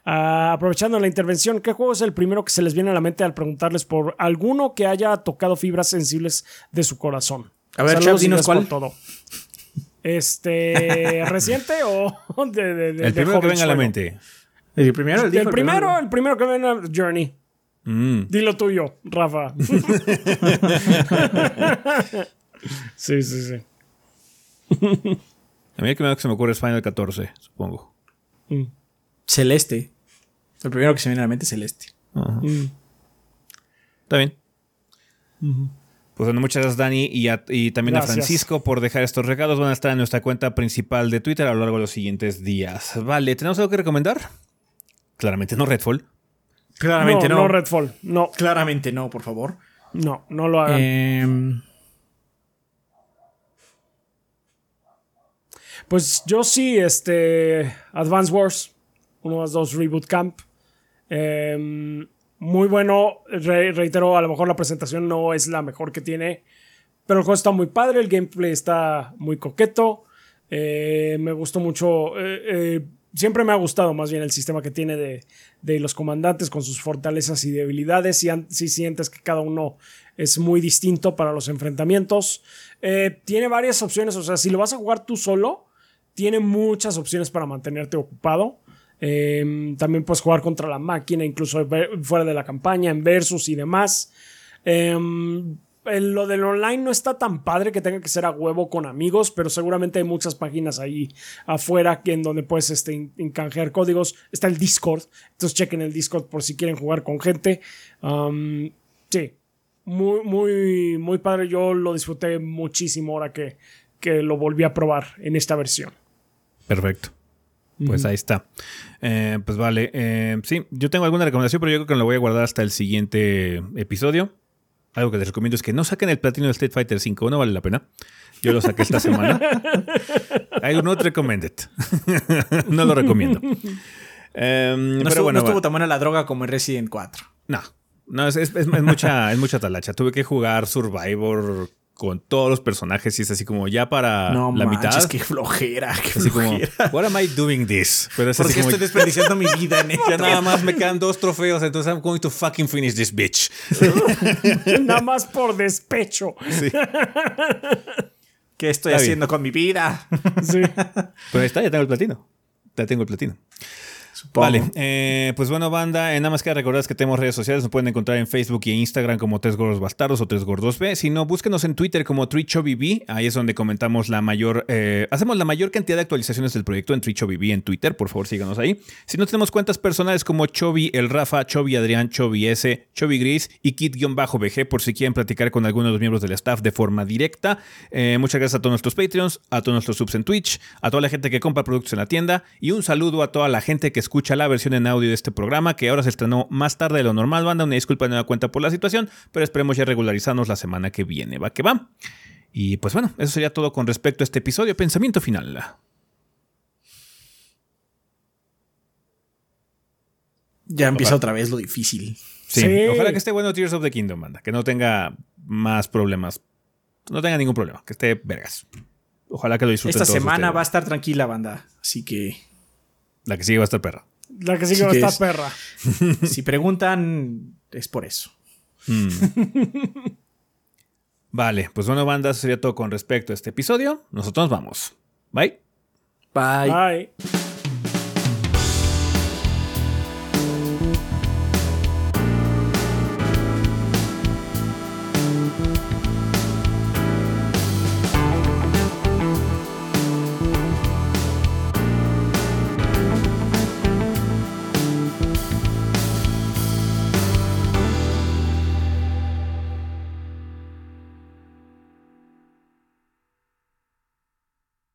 C: Ah, aprovechando la intervención, ¿qué juego es el primero que se les viene a la mente al preguntarles por alguno que haya tocado fibras sensibles de su corazón?
B: A ver,
C: Saludos
B: dinos cuál.
C: todo. Este, ¿reciente o de, de- de-
A: El primero que venga a la mente.
B: El primero,
C: El primero, el primero que venga, Journey.
A: Mm.
C: Dilo tuyo, Rafa. sí, sí, sí.
A: A mí el primero que se me ocurre es Final 14, supongo.
C: Mm,
B: Celeste. El primero que se me viene a la mente es Celeste.
C: Mm.
A: Está bien. Pues bueno, muchas gracias Dani y, a- y también a. Francisco por dejar estos regalos. Van a estar en nuestra cuenta principal de Twitter a lo largo de los siguientes días. Vale, ¿tenemos algo que recomendar? Claramente no Redfall.
B: Claramente no.
C: no. Redfall. No,
B: Claramente no, por favor.
C: no, no lo hagan.
B: Em,
C: Pues yo sí, este. Advance Wars, 1 más 2 Reboot Camp. Em, muy bueno. Re- reitero, a lo mejor la presentación no es la mejor que tiene. Pero el juego está muy padre, el gameplay está muy coqueto. eh, me gustó mucho. eh, eh, siempre me ha gustado más bien el sistema que tiene de, de los comandantes con sus fortalezas y debilidades. Y si sientes que cada uno es muy distinto para los enfrentamientos. Eh, tiene varias opciones, o sea, si lo vas a jugar tú solo, tiene muchas opciones para mantenerte ocupado. Eh, también puedes jugar contra la máquina, incluso fuera de la campaña, en versus y demás. El- lo del online no está tan padre que tenga que ser a huevo con amigos, pero seguramente hay muchas páginas ahí afuera en donde puedes este, in- in- canjear códigos. Está el Discord, entonces chequen el Discord por si quieren jugar con gente. Um, sí, muy, muy, muy padre. Yo lo disfruté muchísimo ahora que, que lo volví a probar en esta versión.
A: Perfecto. Pues ahí está. Eh, pues vale. Eh, sí, yo tengo alguna recomendación, pero yo creo que la voy a guardar hasta el siguiente episodio. Algo que les recomiendo es que no saquen el platino de Street Fighter 5, no vale la pena. Yo lo saqué esta semana. I do not recommend it. no lo recomiendo. Em,
B: no
A: pero
B: estuvo,
A: bueno,
B: no estuvo tan buena la droga como en Resident 4.
A: no, no es- es mucha, es mucha talacha. Tuve que jugar Survivor con todos los personajes y es así como ya para
B: No
A: la
B: manches,
A: mitad.
B: qué flojera, qué
A: Así como,
B: flojera.
A: what am I doing this? Pero es
B: ¿Por
A: así
B: qué
A: como,
B: estoy desperdiciando mi vida en
A: ya
B: esto?
A: nada más me quedan dos trofeos, entonces I'm going to fucking finish this bitch.
C: Nada más por despecho.
B: ¿Qué estoy
A: Está
B: haciendo con mi vida?
C: Sí.
A: Pero ahí está, ya tengo el platino. Ya tengo el platino. Vale, eh, pues bueno, banda, eh, nada más que recordar que tenemos redes sociales, nos pueden encontrar en Facebook y Instagram como Tres Gordos Bastardos o Tres Gordos B. Si no, búsquenos en Twitter como TrichoBB, ahí es donde comentamos la mayor, eh, hacemos la mayor cantidad de actualizaciones del proyecto en TrichoBB en Twitter, por favor síganos ahí. Si no tenemos cuentas personales como Chobi El Rafa, Chobi Adrián, Chobi S, Chobi Gris y Kit-BG por si quieren platicar con alguno de los miembros del staff de forma directa. Eh, muchas gracias a todos nuestros Patreons, a todos nuestros subs en Twitch, a toda la gente que compra productos en la tienda y un saludo a toda la gente que escucha la versión en audio de este programa que ahora se estrenó más tarde de lo normal, banda. Una disculpa de nueva cuenta por la situación, pero esperemos ya regularizarnos la semana que viene. Va que va. Y pues bueno, eso sería todo con respecto a este episodio. Pensamiento final.
B: Ya empieza
A: Ojalá.
B: otra vez lo difícil.
A: Sí,
C: Sí.
A: ojalá que esté bueno Tears of the Kingdom, banda. Que no tenga más problemas. No tenga ningún problema. Que esté vergas. Ojalá que lo disfruten
B: Esta
A: todos
B: semana
A: ustedes.
B: va a estar tranquila, banda. Así que
A: La que sigue va a estar perra.
C: La que sigue
B: Sí
C: va a estar
B: es.
C: perra.
B: si preguntan, es por eso.
A: Mm. vale, pues bueno, banda, eso sería todo con respecto a este episodio. Nosotros nos vamos. Bye.
B: Bye.
C: Bye.